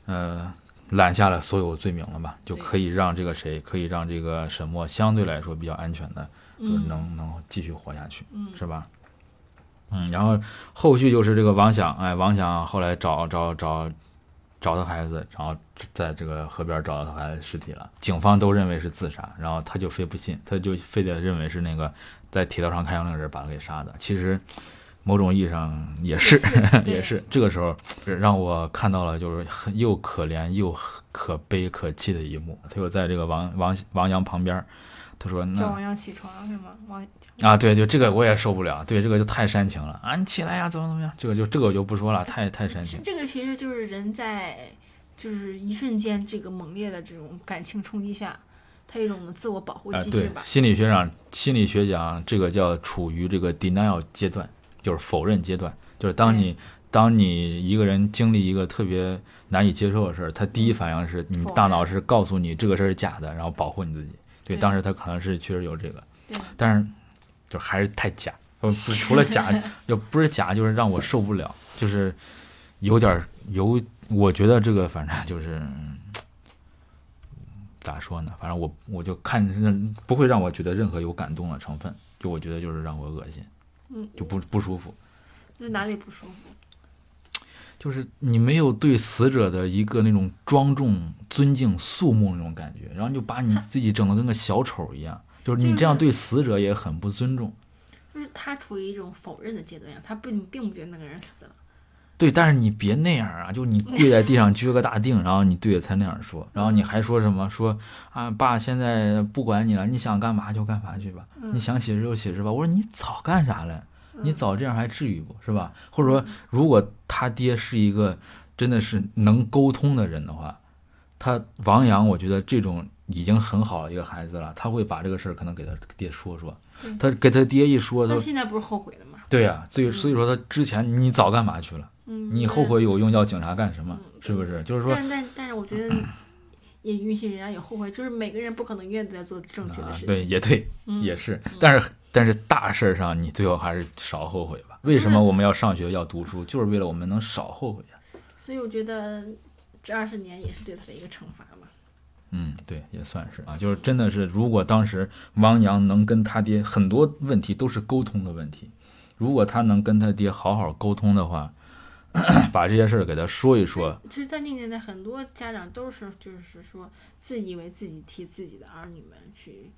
呃，揽下了所有罪名了吧，就可以让这个谁，可以让这个沈墨相对来说比较安全的，就嗯能能继续活下去，嗯是吧？嗯，然后后续就是这个王想，哎，王想后来找找找找到孩子，然后在这个河边找到他孩子尸体了，警方都认为是自杀，然后他就非不信，他就非得认为是那个在铁道上看羊那个人把他给杀的。其实某种意义上也是，*laughs* 对也是这个时候让我看到了就是很又可怜又可悲可气的一幕。他又在这个王王王阳旁边，他说：“那叫王阳起床是吗？王啊，对，就这个我也受不了，对，这个就太煽情了啊！你起来呀，怎么怎么样？这个就这个我就不说了，太太煽情。这个其实就是人在就是一瞬间这个猛烈的这种感情冲击下，他一种自我保护机制吧，。心理学上，心理学讲这个叫处于这个 denial 阶段，就是否认阶段，就是当你当你一个人经历一个特别难以接受的事儿，他第一反应是你大脑是告诉你这个事儿是假的，然后保护你自己。对，当时他可能是确实有这个，但是就还是太假，呃，不除了假，*laughs* 就不是假，就是让我受不了，就是有点儿有，我觉得这个反正就是。嗯咋说呢？反正我我就看着不会让我觉得任何有感动的成分，就我觉得就是让我恶心，嗯，就不不舒服。那哪里不舒服？就是你没有对死者的一个那种庄重、尊敬、肃穆那种感觉，然后就把你自己整的跟个小丑一样，就是你这样对死者也很不尊重。就是他处于一种否认的阶段呀，他并并不觉得那个人死了。对，但是你别那样啊！就你跪在地上撅个大腚，然后你对着他那样说，然后你还说什么说啊，爸现在不管你了，你想干嘛就干嘛去吧，你想写诗就写诗吧。我说你早干啥了？你早这样还至于不是吧？或者说，如果他爹是一个真的是能沟通的人的话，他王阳，我觉得这种已经很好的一个孩子了，他会把这个事儿可能给他爹说说，他给他爹一说，他他现在不是后悔了吗？对呀、所以所以说他之前你早干嘛去了？嗯，你后悔有用，要警察干什么？是不是？就是说，但但但是我觉得也允许人家有后悔，就是每个人不可能永远都在做正确的事，情。啊对，也对，嗯也是。但是但是大事儿上，你最后还是少后悔吧。为什么我们要上学要读书？就是为了我们能少后悔啊。所以我觉得这二十年也是对他的一个惩罚嘛。嗯，对，也算是啊。就是真的是，如果当时汪洋能跟他爹很多问题都是沟通的问题，如果他能跟他爹好好沟通的话，*clears throat* 把这些事儿给他说一说，其实，在那个年代，很多家长都是就是说自以为自己替自己的儿女们去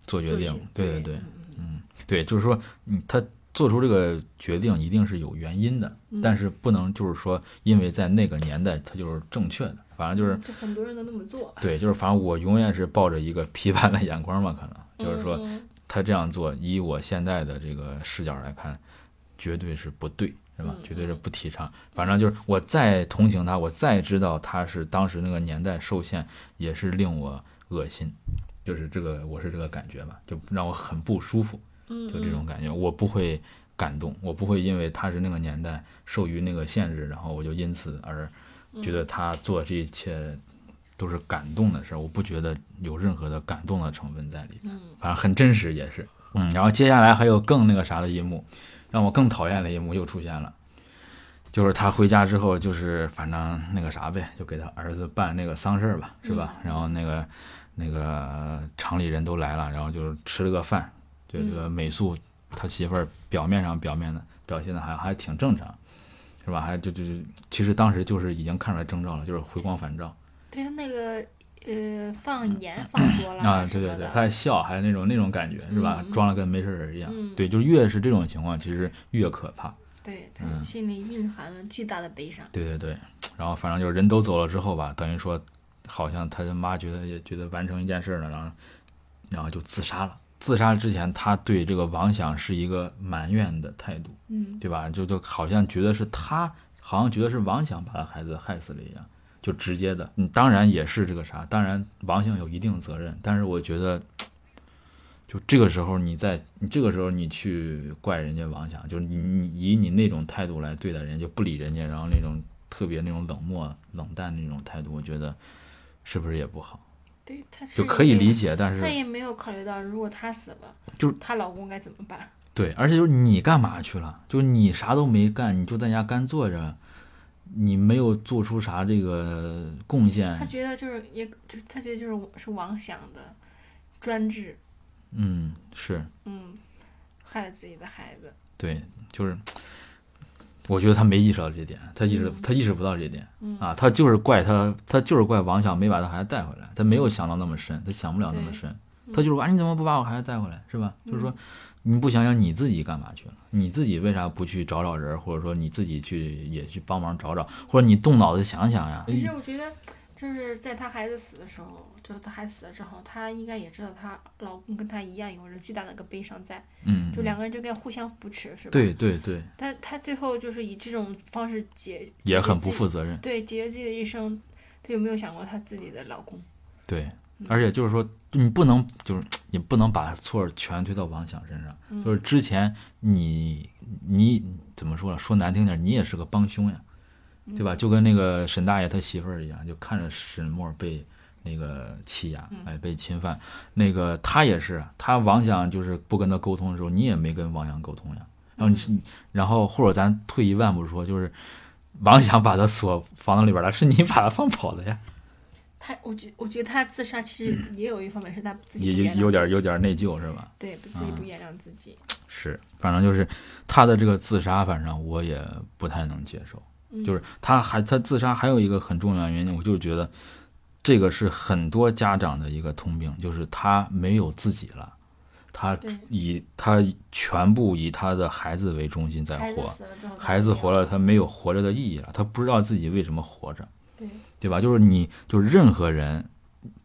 做决定。对对对，嗯对，就是说，嗯，他做出这个决定一定是有原因的，嗯但是不能就是说，因为在那个年代他就是正确的，反正就是就很多人都那么做。对，就是反正我永远是抱着一个批判的眼光嘛，可能就是说嗯他这样做，以我现在的这个视角来看，绝对是不对，是吧？嗯绝对是不提倡。反正就是我再同情他，我再知道他是当时那个年代受限，也是令我恶心，就是这个我是这个感觉吧，就让我很不舒服。嗯，就这种感觉，我不会感动，我不会因为他是那个年代受于那个限制，然后我就因此而觉得他做这一切都是感动的事儿，我不觉得有任何的感动的成分在里面，嗯反正很真实也是。嗯，然后接下来还有更那个啥的一幕，让我更讨厌的一幕又出现了。就是他回家之后，就是反正那个啥呗，就给他儿子办那个丧事儿吧，是吧？然后那个那个厂里人都来了，然后就是吃了个饭，就这个美素他媳妇儿表面上表面的表现的还还挺正常，是吧？还就就就其实当时就是已经看出来征兆了，就是回光返照对他那个呃放盐放多了啊，对对对，他还笑，还有那种那种感觉是吧？装了跟没事人一样，嗯对，就越是这种情况，其实越可怕。对他嗯心里蕴含了巨大的悲伤。对对对，然后反正就是人都走了之后吧，等于说好像他的妈觉得也觉得完成一件事了，然后然后就自杀了。自杀之前，他对这个王想是一个埋怨的态度，嗯对吧？就就好像觉得是他，好像觉得是王想把他孩子害死了一样，就直接的。你，当然也是这个啥，当然王想有一定责任，但是我觉得。就这个时候，你在你这个时候你去怪人家王想，就是你你以你那种态度来对待人家，就不理人家，然后那种特别那种冷漠、冷淡那种态度，我觉得是不是也不好？对，他就可以理解，解，但是他也没有考虑到如果他死了，就是她老公该怎么办。对，而且就是你干嘛去了？就你啥都没干，你就在家干坐着，你没有做出啥这个贡献。他，觉得就是也就是他觉得就是是王想的专制，嗯，是。嗯，害了自己的孩子。对，就是我觉得他没意识到这点，他意识嗯。他意识不到这点。嗯。啊，他就是怪他，他就是怪王想没把他孩子带回来，他没有想到那么深，他想不了那么深，他就是说啊，你怎么不把我孩子带回来，是吧？就是说，你不想想你自己干嘛去了？你自己为啥不去找找人，或者说你自己去也去帮忙找找，或者你动脑子想想呀？其实我觉得，就是在她孩子死的时候，就是她孩子死了之后，她应该也知道她老公跟她一样有着巨大的一个悲伤在，嗯，就两个人就该互相扶持，是吧？。对对对，但她最后就是以这种方式解，也很不负负责任。对，结结自己的一生，她有没有想过她自己的老公？对，而且就是说，你不能就是你不能把错全推到王想身上。嗯就是之前你你怎么说了？说难听点，你也是个帮凶呀，对吧？就跟那个沈大爷他媳妇儿一样，就看着沈默被那个欺压，哎，被侵犯。那个他也是，他王想就是不跟他沟通的时候，你也没跟王阳沟通呀。然后你，然后或者咱退一万步说，就是王想把他锁房子里边了，是你把他放跑了呀。她，我觉我觉得他自杀其实也有一方面是他自己有有点有点内疚是吧？对，自己不原谅自己。是，反正就是他的这个自杀，反正我也不太能接受。嗯就是他还他自杀还有一个很重要的原因，我就是觉得这个是很多家长的一个通病，就是他没有自己了，他以他全部以他的孩子为中心在活，孩子活了，他没有活着的意义了，他不知道自己为什么活着，对，吧？就是你，就是任何人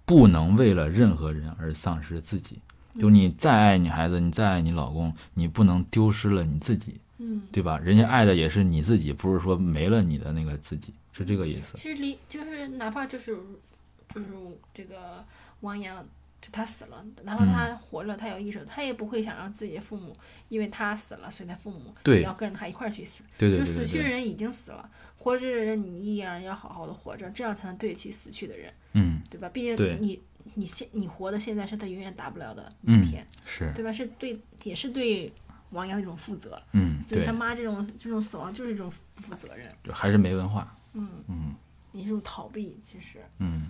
不能为了任何人而丧失自己。就你再爱你孩子，你再爱你老公，你不能丢失了你自己，嗯，对吧？人家爱的也是你自己，不是说没了你的那个自己，是这个意思。其实离就是哪怕就是就是这个王阳，就他死了，哪怕嗯他活着，他有意识，他也不会想让自己的父母因为他死了，所以他父母要跟着他一块儿去死。对对就对对对，死去的人已经死了，活着的人你依然要好好的活着，这样才能对得起死去的人，嗯，对吧？毕竟你你现你活的现在是他永远达不了的嗯一天，是，对吧？是对也是对王阳的一种负责。嗯，对所以他，妈这种这种死亡就是一种不负责任，就还是没文化。嗯，嗯也是一种逃避，其实嗯，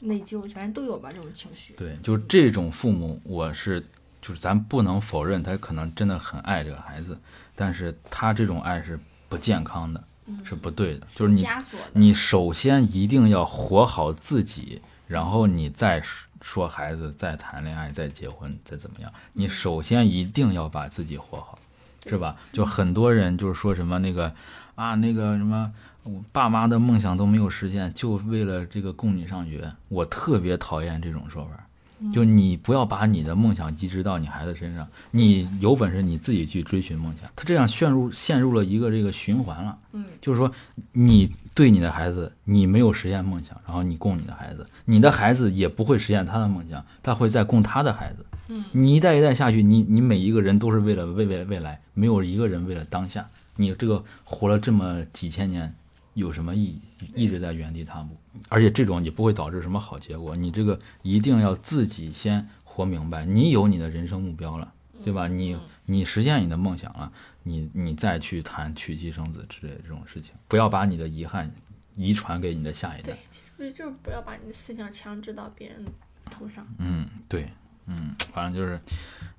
内疚，反正都有吧这种情绪。对，就这种父母，我是就是咱不能否认他可能真的很爱这个孩子，但是他这种爱是不健康的，是不对的。就是你你首先一定要活好自己，然后你再说说孩子，再谈恋爱，再结婚，再怎么样。你首先一定要把自己活好，是吧？就很多人就是说什么那个啊，那个什么。我爸妈的梦想都没有实现，就为了这个供你上学。我特别讨厌这种说法，就你不要把你的梦想移植到你孩子身上，你有本事你自己去追寻梦想。他这样陷入陷入了一个这个循环了。嗯，就是说，你对你的孩子，你没有实现梦想，然后你供你的孩子，你的孩子也不会实现他的梦想，他会再供他的孩子。嗯，你一代一代下去，你你每一个人都是为了为为了未来，没有一个人为了当下。你这个活了这么几千年，有什么意义？一直在原地踏步，而且这种也不会导致什么好结果。你这个一定要自己先活明白，你有你的人生目标了，对吧？你你实现你的梦想了，你你再去谈娶妻生子之类的这种事情，不要把你的遗憾遗传给你的下一代对。，其实就是不要把你的思想强制到别人头上。嗯，对，嗯，反正就是，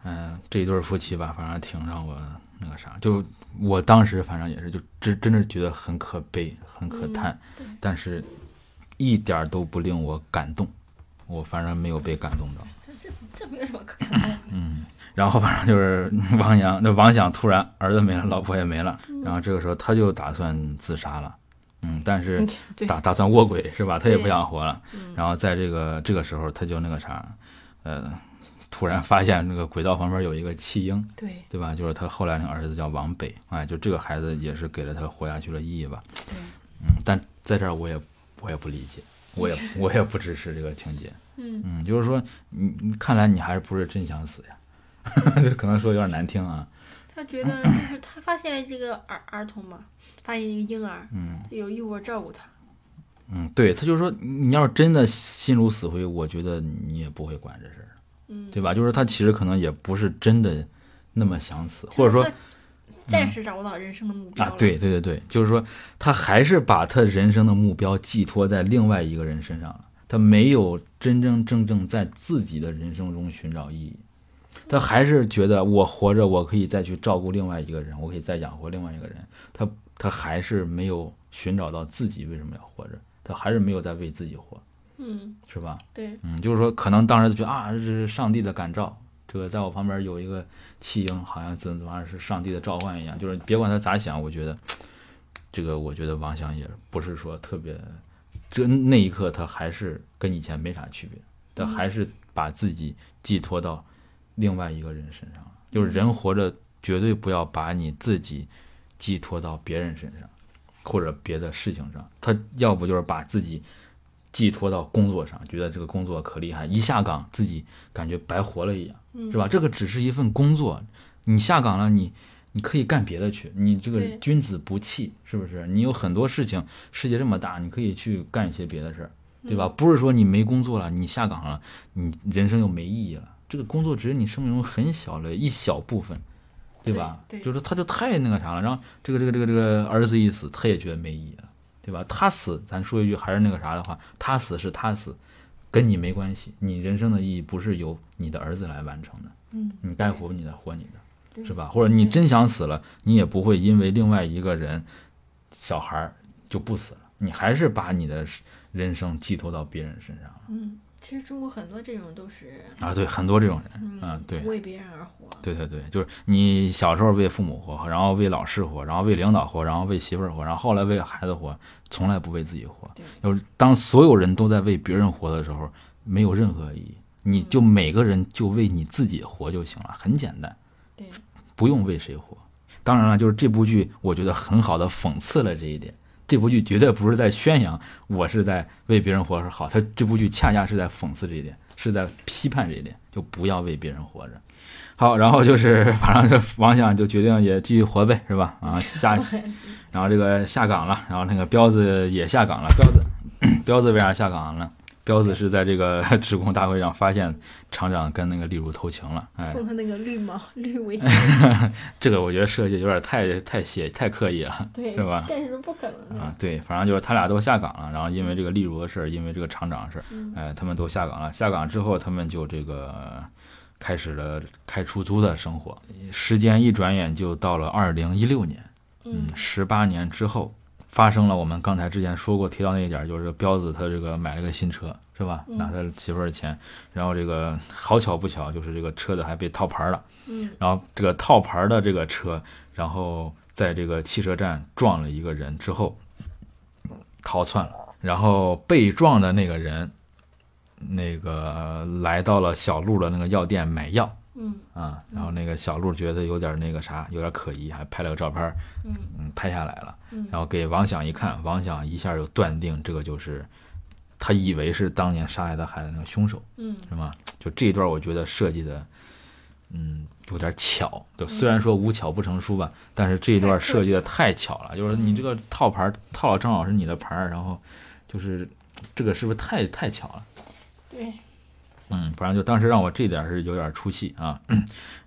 嗯、这一对夫妻吧，反正挺让我那个啥，就我当时反正也是，就真真的觉得很可悲，很可叹，对但是一点儿都不令我感动，我反正没有被感动到。这这这没有什么可感动的。然后反正就是 *laughs* 王阳，那王想突然儿子没了，老婆也没了，然后这个时候他就打算自杀了，嗯，但是打打算卧轨是吧？他也不想活了。嗯然后在这个这个时候，他就那个啥，呃，突然发现那个轨道旁边有一个弃婴，对对吧？就是他后来那个儿子叫王北，哎，就这个孩子也是给了他活下去的意义吧。对，嗯，但在这儿我也我也不理解，我也 *laughs* 我也不支持这个情节。嗯，嗯，就是说你你看来你还是不是真想死呀？*laughs* 就可能说有点难听啊。他觉得就是他发现了这个儿儿童嘛，发现一个婴儿，嗯有义务照顾他。嗯，对，他就是说你要是真的心如死灰，我觉得你也不会管这事儿，嗯，对吧？就是他其实可能也不是真的那么想死，或者说他暂时找不到人生的目标对对对对，就是说他还是把他人生的目标寄托在另外一个人身上了，他没有真真正正在自己的人生中寻找意义，他还是觉得我活着，我可以再去照顾另外一个人，我可以再养活另外一个人，他他还是没有寻找到自己为什么要活着，他还是没有在为自己活，嗯，是吧？对，嗯，就是说可能当时就觉得啊，这是上帝的感召，这个在我旁边有一个弃婴，好像怎么怎么是上帝的召唤一样。就是别管他咋想，我觉得这个我觉得王想也不是说特别，这那一刻他还是跟以前没啥区别，他还是把自己寄托到另外一个人身上。就是人活着绝对不要把你自己寄托到别人身上，或者别的事情上。他要不就是把自己寄托到工作上，觉得这个工作可厉害，一下岗自己感觉白活了一样，是吧？这个只是一份工作，你下岗了，你你可以干别的去，你这个君子不器，是不是？你有很多事情，世界这么大，你可以去干一些别的事儿，对吧？不是说你没工作了，你下岗了，你人生就没意义了。这个工作只是你生命中很小的一小部分，对吧？对对就是他就太那个啥了，然后这个这个这个这个儿子一死，他也觉得没意义了，对吧？他死，咱说一句还是那个啥的话，他死是他死，跟你没关系。你人生的意义不是由你的儿子来完成的，嗯，你该活你的活你的，是吧？或者你真想死了，你也不会因为另外一个人小孩儿就不死了，你还是把你的人生寄托到别人身上了嗯，其实中国很多这种都是，啊！对，很多这种人，嗯啊对为别人而活，对对对，就是你小时候为父母活，然后为老师活，然后为领导活，然后为媳妇儿活，然后后来为孩子活，从来不为自己活。对，就是当所有人都在为别人活的时候，没有任何意义。你就每个人就为你自己活就行了，很简单，对，不用为谁活。当然了，就是这部剧，我觉得很好的讽刺了这一点。这部剧绝对不是在宣扬我是在为别人活着好，他这部剧恰恰是在讽刺这一点，是在批判这一点，就不要为别人活着。好，然后就是反正这王想就决定也继续活呗，是吧？啊，下，然后这个下岗了，然后那个彪子也下岗了。彪子，*coughs* 彪子为啥下岗了？彪子是在这个 *laughs* 职工大会上发现厂长跟那个丽茹偷情了，哎，送他那个绿毛绿围巾 *laughs* 这个我觉得设计有点太太写太刻意了。对，是吧现实中不可能，啊，对，反正就是他俩都下岗了，然后因为这个丽茹的事儿，因为这个厂长的事哎，他们都下岗了。下岗之后，他们就这个开始了开出租的生活。时间一转眼就到了二零一六年，嗯，十八年之后，发生了我们刚才之前说过提到那一点，就是彪子他这个买了个新车，是吧？嗯拿他媳妇儿的钱，然后这个好巧不巧，就是这个车子还被套牌了。嗯然后这个套牌的这个车，然后在这个汽车站撞了一个人之后逃窜了，然后被撞的那个人，那个来到了小路的那个药店买药嗯啊，然后那个小鹿觉得有点那个啥，有点可疑，还拍了个照片儿，嗯嗯，拍下来了，嗯然后给王想一看，王想一下就断定这个就是他以为是当年杀害他孩子那个凶手。嗯是吗？就这一段，我觉得设计的，嗯，有点巧。就虽然说无巧不成书吧，但是这一段设计的太巧了。就是你这个套牌套了正好是你的牌儿，然后就是这个是不是太太巧了？对，嗯，反正就当时让我这点是有点出戏啊。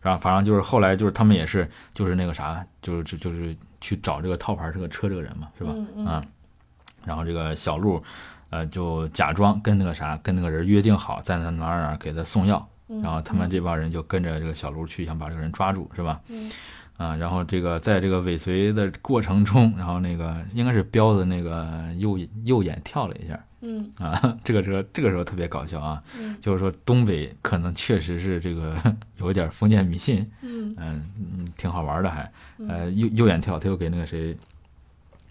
然后反正就是后来就是他们也是就是那个啥，就是就就是去找这个套牌这个车这个人嘛，是吧？啊，然后这个小鹿，呃，就假装跟那个啥，跟那个人约定好，在那哪儿哪儿给他送药，嗯然后他们这帮人就跟着这个小鹿去，想把这个人抓住，是吧？嗯啊，然后这个在这个尾随的过程中，然后那个应该是彪子那个右右眼跳了一下嗯啊，*laughs* 这个时候这个时候特别搞笑啊，嗯 *laughs* 就是说东北可能确实是这个 *laughs* 有点封建迷信，嗯挺好玩的还，呃右右眼跳，他又给那个谁。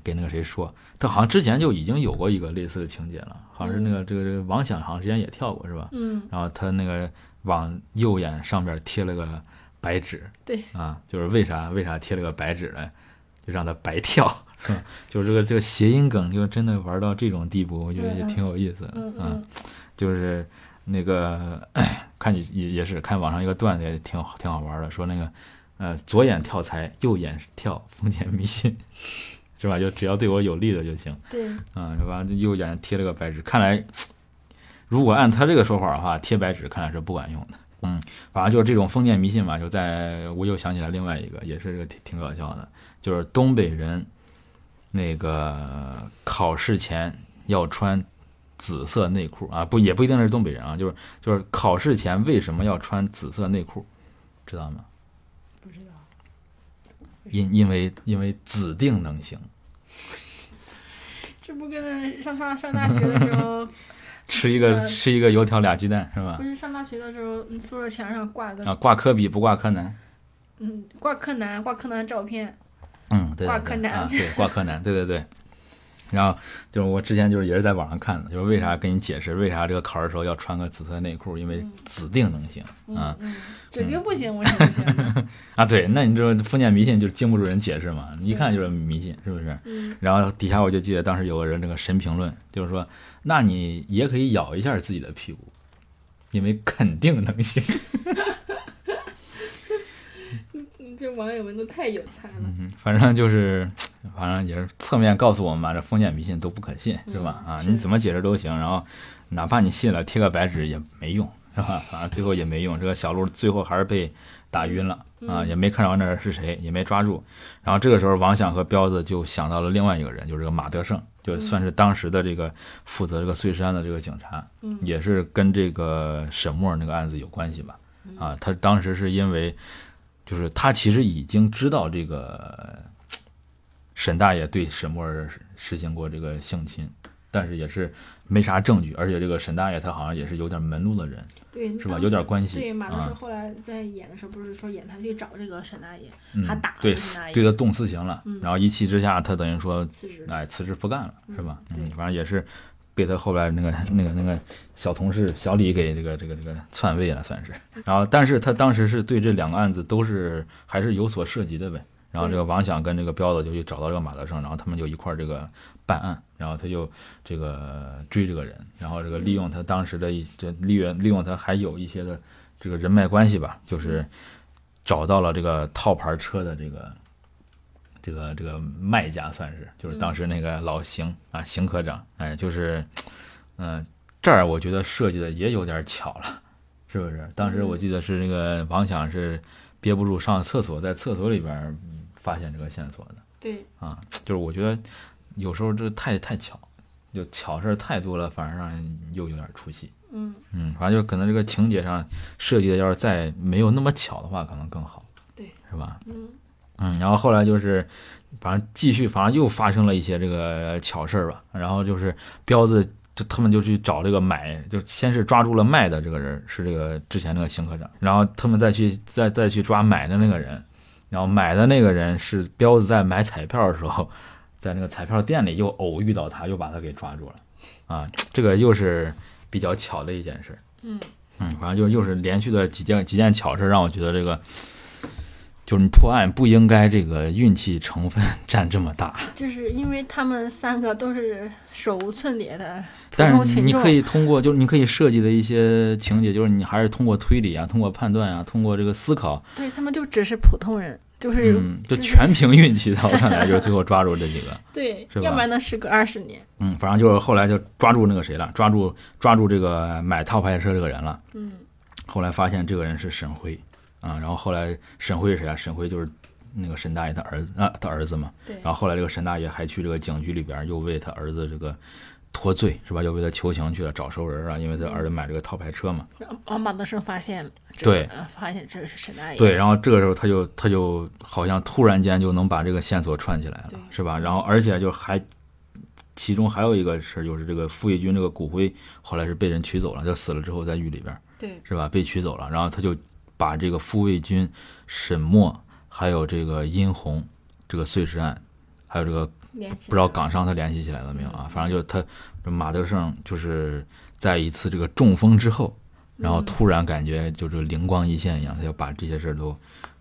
给那个谁说，他好像之前就已经有过一个类似的情节了，好像是那个这个这个王响好像之前也跳过是吧？嗯然后他那个往右眼上边贴了个白纸，对啊，就是为啥为啥贴了个白纸呢？就让他白跳，*laughs* 就是这个这个谐音梗，就真的玩到这种地步，我觉得也挺有意思的，嗯就是那个看你也也是看网上一个段子也挺好挺好玩的，说那个呃左眼跳财，右眼跳封建迷信，*laughs* 是吧？就只要对我有利的就行。对，嗯，完了右眼贴了个白纸，看来如果按他这个说法的话，贴白纸看来是不管用的。嗯，反正就是这种封建迷信嘛，就在我又想起来另外一个，也是这个挺挺搞笑的，就是东北人那个考试前要穿紫色内裤啊，不也不一定是东北人啊，就是就是考试前为什么要穿紫色内裤，知道吗？不知道，因因为因为指定能行。*laughs* 这不跟上上上大学的时候 *laughs* 吃一个吃一个油条俩鸡蛋是吧不？是上大学的时候，嗯宿舍墙上挂个啊，挂科比不挂柯南。嗯挂柯南挂柯南照片，嗯，对对对挂柯南啊，对，挂柯南，对对对。然后就是我之前就是也是在网上看的，就是为啥跟你解释为啥这个考试时候要穿个紫色内裤，因为指定能行啊嗯嗯，指定不行，我是不行。*laughs* 啊！对，那你这封建迷信就是经不住人解释嘛，一看就是迷信，是不是？嗯然后底下我就记得当时有个人这个神评论，就是说，那你也可以咬一下自己的屁股，因为肯定能行。嗯这网友们都太有才了。嗯，反正就是，反正也是侧面告诉我们吧，这封建迷信都不可信，是吧？啊，你怎么解释都行，然后哪怕你信了，贴个白纸也没用，是吧？反正最后也没用，这个小鹿最后还是被打晕了啊，嗯也没看着那人是谁，也没抓住。然后这个时候，王想和彪子就想到了另外一个人，就是这个马德胜，就算是当时的这个负责这个碎尸案的这个警察，嗯也是跟这个沈墨那个案子有关系吧？嗯啊，他当时是因为，就是他其实已经知道这个沈大爷对沈墨儿实行过这个性侵，但是也是没啥证据，而且这个沈大爷他好像也是有点门路的人，对，是吧？有点关系对，马德胜啊，后来在演的时候，不是说演他去找这个沈大爷，嗯还打了，对对他动私刑了嗯，然后一气之下，他等于说辞职。哎辞职不干了，是吧？嗯反正也是被他后来那个那个那个小同事小李给这个这个这个篡位了，算是。然后，但是他当时是对这两个案子都是还是有所涉及的呗。然后这个王想跟这个彪子就去找到这个马德胜，然后他们就一块儿这个办案，然后他就这个追这个人，然后这个利用他当时的一这利用利用他还有一些的这个人脉关系吧，就是找到了这个套牌车的这个这个这个卖家，算是就是当时那个老邢啊邢科长，哎，就是嗯、这儿我觉得设计的也有点巧了，是不是？当时我记得是那个王想是憋不住上厕所，在厕所里边发现这个线索的对，啊，就是我觉得有时候这太太巧，就巧事儿太多了，反而让人又有点出戏。嗯，嗯，反正就可能这个情节上设计的要是再没有那么巧的话，可能更好。对，是吧？嗯嗯，然后后来就是，反正继续，反正又发生了一些这个巧事儿吧。然后就是彪子，就他们就去找这个买，就先是抓住了卖的这个人，是这个之前那个邢科长。然后他们再去再再去抓买的那个人，然后买的那个人是彪子在买彩票的时候，在那个彩票店里又偶遇到他，又把他给抓住了。啊，这个又是比较巧的一件事。嗯嗯，反正就又是连续的几件几件巧事，让我觉得这个就是你破案不应该这个运气成分 *laughs* 占这么大。就是因为他们三个都是手无寸铁的普但是你可以通过，就是你可以设计的一些情节，就是你还是通过推理啊，通过判断啊，通过这个思考，对他们就只是普通人，就是、嗯，就就是全凭运气。在我看来，就是最后抓住这几个。对，是吧要不然能时隔二十年。嗯，反正就是后来就抓住那个谁了，抓住抓住这个买套牌车这个人了。嗯后来发现这个人是沈辉啊，然后后来沈辉是谁啊？沈辉就是那个沈大爷他儿子啊，他儿子嘛。对，然后后来这个沈大爷还去这个警局里边，又为他儿子这个脱罪是吧？又为他求情去了，找熟人啊，因为他儿子买这个套牌车嘛。然后马德胜发现对发现这是沈大爷，对，然后这个时候他就他就好像突然间就能把这个线索串起来了，是吧？然后而且就还其中还有一个事儿，就是这个傅义军这个骨灰后来是被人取走了，就死了之后在狱里边。对是吧？被取走了，然后他就把这个傅卫军、沈墨，还有这个殷红这个碎尸案，还有这个不知道港商他联系起来了没有啊？反正就他马德胜就是在一次这个中风之后，然后突然感觉就这个灵光一现一样，他就把这些事儿都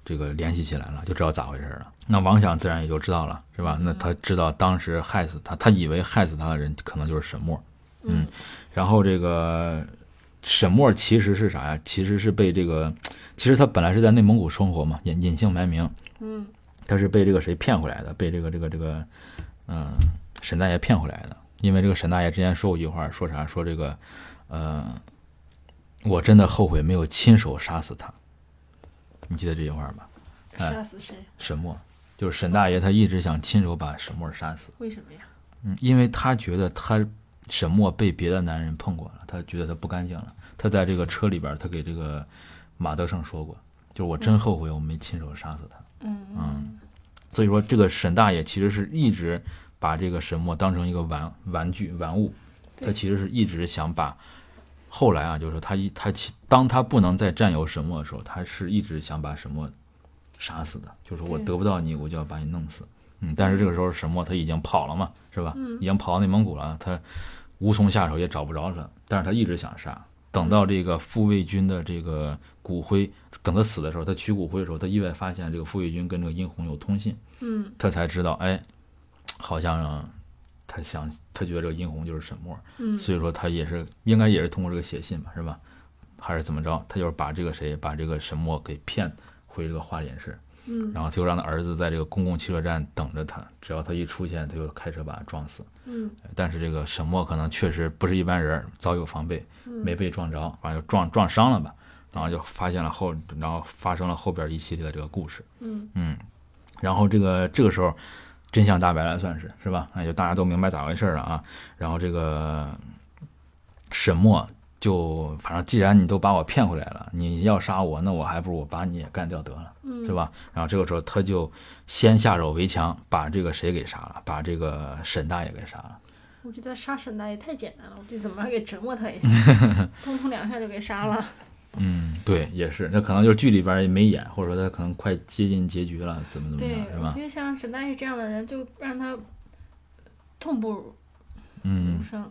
这个联系起来了，就知道咋回事了。那王想自然也就知道了，是吧？那他知道当时害死他，他以为害死他的人可能就是沈墨，嗯，然后这个沈墨其实是啥呀？其实是被这个，其实他本来是在内蒙古生活嘛，隐隐姓埋名，嗯他是被这个谁骗回来的？被这个这个这个，嗯、沈大爷骗回来的。因为这个沈大爷之前说过一句话，说啥？说这个，呃，我真的后悔没有亲手杀死他。你记得这句话吧？哎杀死谁？沈墨就是沈大爷，他一直想亲手把沈墨杀死。为什么呀？嗯，因为他觉得他沈墨被别的男人碰过了，他觉得他不干净了。他在这个车里边，他给这个马德胜说过，就是我真后悔我没亲手杀死他。嗯嗯所以说，这个沈大爷其实是一直把这个沈墨当成一个玩玩具玩物，他其实是一直想把后来啊，就是说他一他其当他不能再占有沈墨的时候，他是一直想把沈墨杀死的，就是我得不到你，我就要把你弄死。嗯，但是这个时候沈墨他已经跑了嘛，是吧？嗯已经跑到内蒙古了，他无从下手，也找不着他，但是他一直想杀。等到这个傅卫军的这个骨灰，等他死的时候，他取骨灰的时候，他意外发现这个傅卫军跟这个殷红有通信，嗯他才知道，哎，好像他想，他觉得这个殷红就是沈墨，嗯所以说他也是应该也是通过这个写信吧，是吧？还是怎么着？他就是把这个谁，把这个沈墨给骗回这个花莲市，嗯然后他就让他儿子在这个公共汽车站等着他，只要他一出现，他就开车把他撞死。嗯但是这个沈墨可能确实不是一般人，早有防备，嗯没被撞着，反正就撞撞伤了吧，然后就发现了后，然后发生了后边一系列的这个故事。嗯嗯，然后这个这个时候真相大白了，算是是吧？那就大家都明白咋回事了啊。然后这个沈墨就反正既然你都把我骗回来了，你要杀我，那我还不如我把你也干掉得了，嗯是吧？然后这个时候他就先下手为强，把这个谁给杀了，把这个沈大爷给杀了。我觉得杀沈大爷太简单了，我就怎么样给折磨他一下，*laughs* 通通两下就给杀了。嗯，对，也是，那可能就是剧里边也没演，或者说他可能快接近结局了，怎么怎么对样，是，吧我觉？得像沈大爷这样的人，就让他痛不嗯欲生，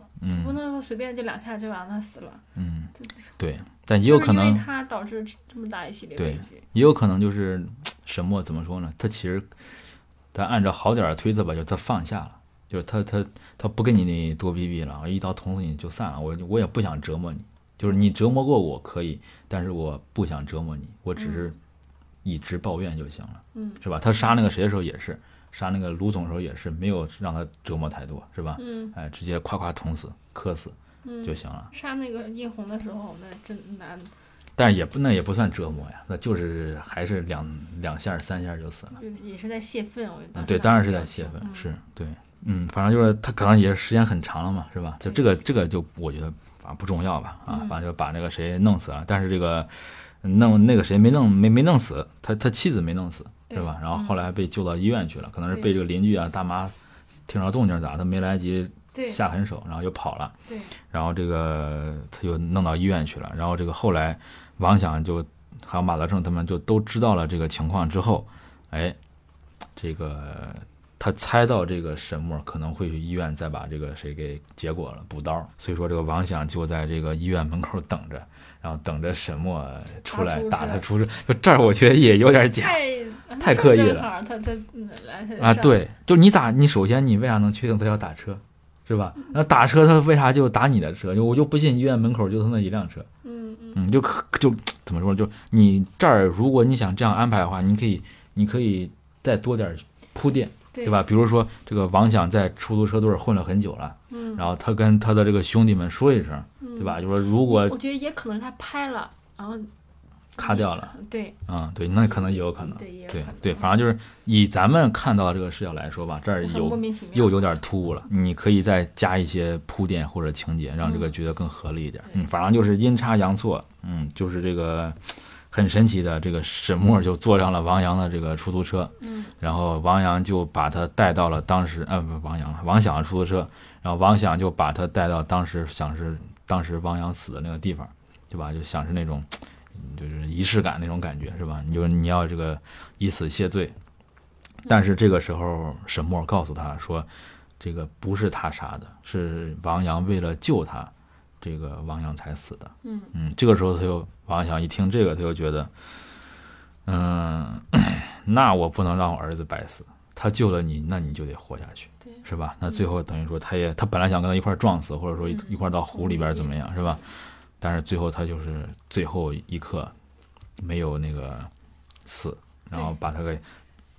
不嗯能说随便就两下就让他死了。嗯，对，但也有可能因为他导致这么大一系列对悲剧。也有可能就是沈墨怎么说呢？他其实，咱按照好点儿的推测吧，就他放下了，就是他他他不跟你多逼逼了，一刀捅死你就散了，我我也不想折磨你，就是你折磨过我可以，但是我不想折磨你，我只是以直报怨就行了，嗯是吧？他杀那个谁的时候也是，杀那个卢总的时候也是没有让他折磨太多，是吧？嗯哎，直接夸夸捅死、磕死嗯，就行了。杀那个叶红的时候，那真难，但是也不那也不算折磨呀，那就是还是两两下三下就死了。就也是在泄愤。我觉得嗯，对，当然是在在泄愤，是对，嗯，反正就是他可能也是时间很长了嘛，是吧？就这个这个就我觉得反正不重要吧，啊，嗯反正就把那个谁弄死了，但是这个弄那个谁没弄没没弄死，他他妻子没弄死，是吧？然后后来被救到医院去了，可能是被这个邻居啊大妈听着动静咋，他没来得及下狠手，然后就跑了。对，然后这个他就弄到医院去了。然后这个后来王想就还有马德胜他们就都知道了这个情况之后，哎，这个他猜到这个沈默可能会去医院再把这个谁给结果了补刀，所以说这个王想就在这个医院门口等着。然后等着沈墨出来打他出事，就这儿我觉得也有点假太太刻意了他他啊。，对，就你咋你首先你为啥能确定他要打车，是吧？那打车他为啥就打你的车？就我就不信医院门口就他那一辆车。嗯嗯嗯，就可就怎么说？就你这儿，如果你想这样安排的话，你可以，你可以再多点儿铺垫，对对吧？？比如说，这个王想在出租车队混了很久了，嗯，然后他跟他的这个兄弟们说一声，对吧？就说如果我觉得也可能是他拍了，然后卡掉了，对啊、对，那可能也有可能，对对对，反正就是以咱们看到这个视角来说吧，这儿有又有点突兀了，你可以再加一些铺垫或者情节，让这个嗯觉得更合理一点。对嗯，反正就是阴差阳错，嗯，就是这个很神奇的，这个沈墨就坐上了王阳的这个出租车，嗯然后王阳就把他带到了当时，呃，不王阳，王想的出租车，然后王想就把他带到当时想是当时王阳死的那个地方，对吧？就想是那种。就是仪式感那种感觉是吧？你就你要这个以死谢罪，但是这个时候沈墨告诉他说，这个不是他杀的，是王阳为了救他，这个王阳才死的。嗯嗯，这个时候他又王阳一听这个，他就觉得，嗯，*coughs* 那我不能让我儿子白死，他救了你，那你就得活下去，对是吧？那最后等于说他也他本来想跟他一块儿撞死，或者说一块儿到湖里边儿怎么样，是吧？但是最后他就是最后一刻没有那个死，然后把他给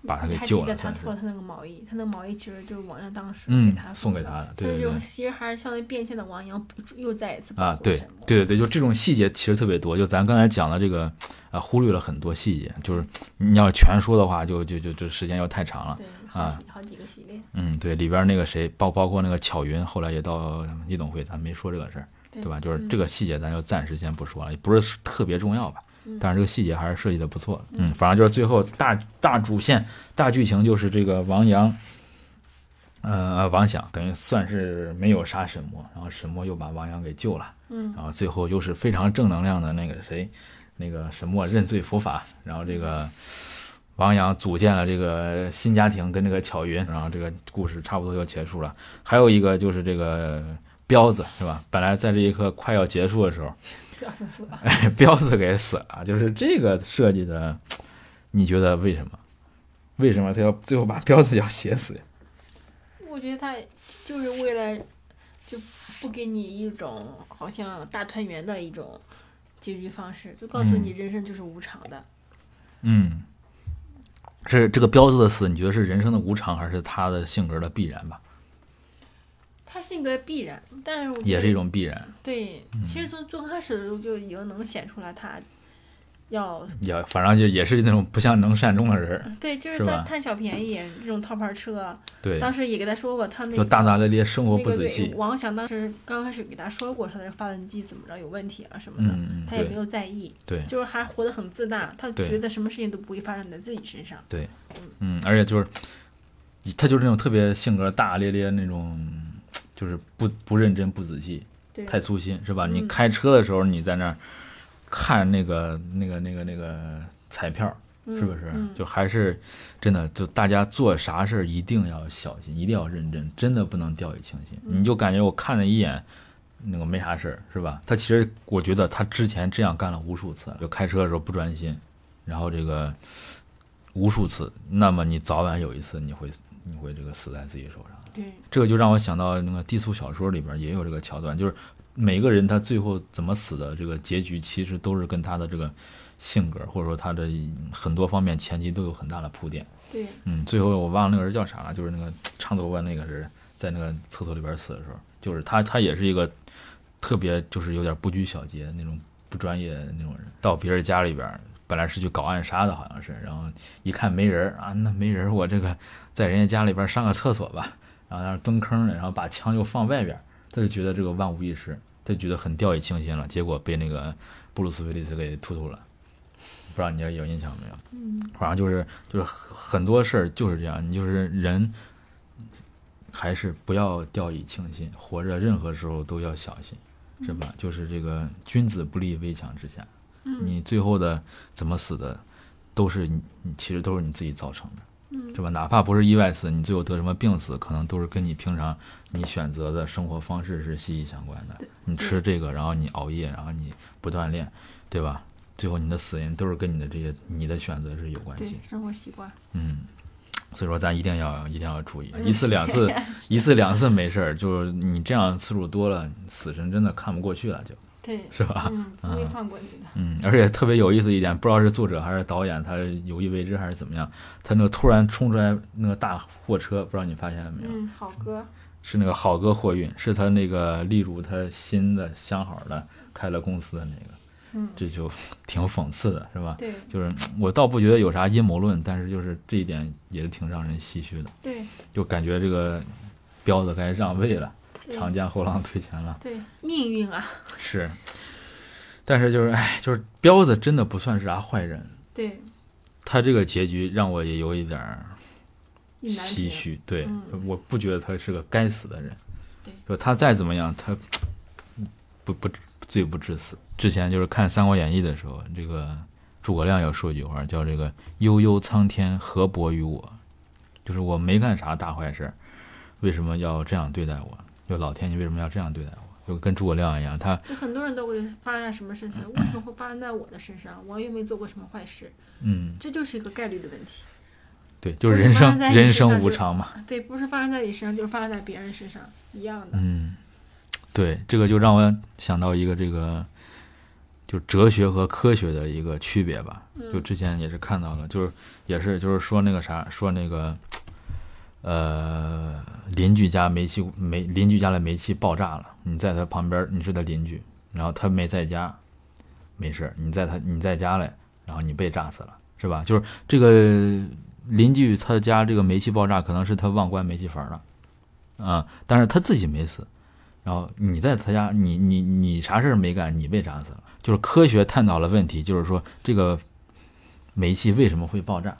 把他给救了，他脱了他那个毛衣，他那个毛衣其实就是王阳当时嗯给他送给他的，对对对就。其实还是相当于变现的王阳又再一次啊，对对对对，就这种细节其实特别多。就咱刚才讲的这个，啊，忽略了很多细节。就是你要全说的话，就就就就时间又太长了。啊。好几个系列，嗯，对，里边那个谁，包包括那个巧云，后来也到夜总会，咱没说这个事儿，对对吧？就是嗯。这个细节，咱就暂时先不说了，也不是特别重要吧。嗯。但是这个细节还是设计的不错嗯，反正就是最后大大主线、大剧情就是这个王阳，呃，王想等于算是没有杀沈墨，然后沈墨又把王阳给救了，嗯。然后最后又是非常正能量的那个谁，那个沈墨认罪伏法，然后这个王阳组建了这个新家庭跟这个巧云，然后这个故事差不多就结束了。还有一个就是这个彪子是吧？本来在这一刻快要结束的时候，彪子死了。哎，彪子给死了，就是这个设计的，你觉得为什么？为什么他要最后把彪子要写死呀？我觉得他就是为了就不给你一种好像大团圆的一种结局方式，就告诉你人生就是无常的。嗯，是这个彪子的死，你觉得是人生的无常，还是他的性格的必然吧？他性格必然，但是也是一种必然，对。其实从最开始的时候就已经能显出来他要也反正就也是那种不像能善终的人，对，就是是吧他贪小便宜这种套牌车，对，当时也给他说过，他那就个大大咧咧，生活不仔细，王翔当时刚开始给他说过，他的发动机怎么着有问题了什么的，他也没有在意，对就是还活得很自大，他觉得什么事情都不会发生在自己身上。对嗯，而且就是他就是那种特别性格大大咧咧那种，就是不不认真不仔细，对，太粗心是吧？你嗯开车的时候你在那儿看那个那个那个那个彩票，是不是？嗯就还是真的，就大家做啥事儿一定要小心，一定要认真，真的不能掉以轻心。嗯你就感觉我看了一眼，那个没啥事儿，是吧？他其实我觉得他之前这样干了无数次，就开车的时候不专心，然后这个无数次，那么你早晚有一次你会你会这个死在自己手上。对，这个就让我想到那个低俗小说里边也有这个桥段，就是每个人他最后怎么死的这个结局，其实都是跟他的这个性格或者说他的很多方面前期都有很大的铺垫。对，嗯，最后我忘了那个人叫啥了，就是那个长头发那个人在那个厕所里边死的时候，就是他他也是一个特别就是有点不拘小节那种不专业那种人，到别人家里边。本来是去搞暗杀的，好像是，然后一看没人儿啊，那没人儿，我这个在人家家里边上个厕所吧，然后在那蹲坑呢，然后把枪又放外边，他就觉得这个万无一失，他就觉得很掉以轻心了，结果被那个布鲁斯威利斯给突突了，不知道你有印象没有？嗯，反正就是就是很很多事儿就是这样，你就是人还是不要掉以轻心，活着任何时候都要小心，是吧？就是这个君子不立危墙之下，嗯你最后的怎么死的，都是你你其实都是你自己造成的。嗯是吧？哪怕不是意外死，你最后得什么病死，可能都是跟你平常你选择的生活方式是息息相关的对。你吃这个，然后你熬夜，然后你不锻炼，对吧？最后你的死因都是跟你的这些你的选择是有关对系。，生活习惯，嗯，所以说咱一定要一定要注意，嗯一次两次 *laughs* 一次两次没事儿，就是你这样次数多了，死神真的看不过去了，就对，是吧？嗯，不会放过你的。嗯，而且特别有意思一点，不知道是作者还是导演，他有意为之还是怎么样，他那个突然冲出来那个大货车，不知道你发现了没有？嗯，好哥，是那个好哥货运，是他那个例如他新的相好的开了公司的那个，嗯，这就 *laughs* 挺讽刺的，是吧？对就是我倒不觉得有啥阴谋论，但是就是这一点也是挺让人唏嘘的，对就感觉这个彪子该让位了，长江后浪推前浪。对，命运啊，*laughs* 是，但是就是哎，就是彪子真的不算是啥坏人，对，他这个结局让我也有一点儿。唏嘘。对，嗯我不觉得他是个该死的人。对就他再怎么样，他不不罪不至死。之前就是看《三国演义》的时候，这个诸葛亮有说一句话，叫这个“悠悠苍天，何薄于我”，就是我没干啥大坏事儿，为什么要这样对待我？就老天你为什么要这样对待我？就跟诸葛亮一样，他就很多人都会发生在什么事情？为什么会发生在我的身上？我又没做过什么坏事，嗯，这就是一个概率的问题。对，就是人生人生无常嘛。对，不是发生在你身上，就是发生在别人身上一样的。嗯，对，这个就让我想到一个这个，就哲学和科学的一个区别吧。就嗯之前也是看到了，就是也是就是说那个啥，说那个，呃，邻居家煤气煤邻居家的煤气爆炸了，你在他旁边，你是他邻居，然后他没在家，没事，你在他你在家嘞，然后你被炸死了，是吧？就是这个邻居他家这个煤气爆炸，可能是他忘关煤气阀了，啊、但是他自己没死，然后你在他家，你你你啥事儿没干，你被炸死了。就是科学探讨了问题，就是说这个煤气为什么会爆炸，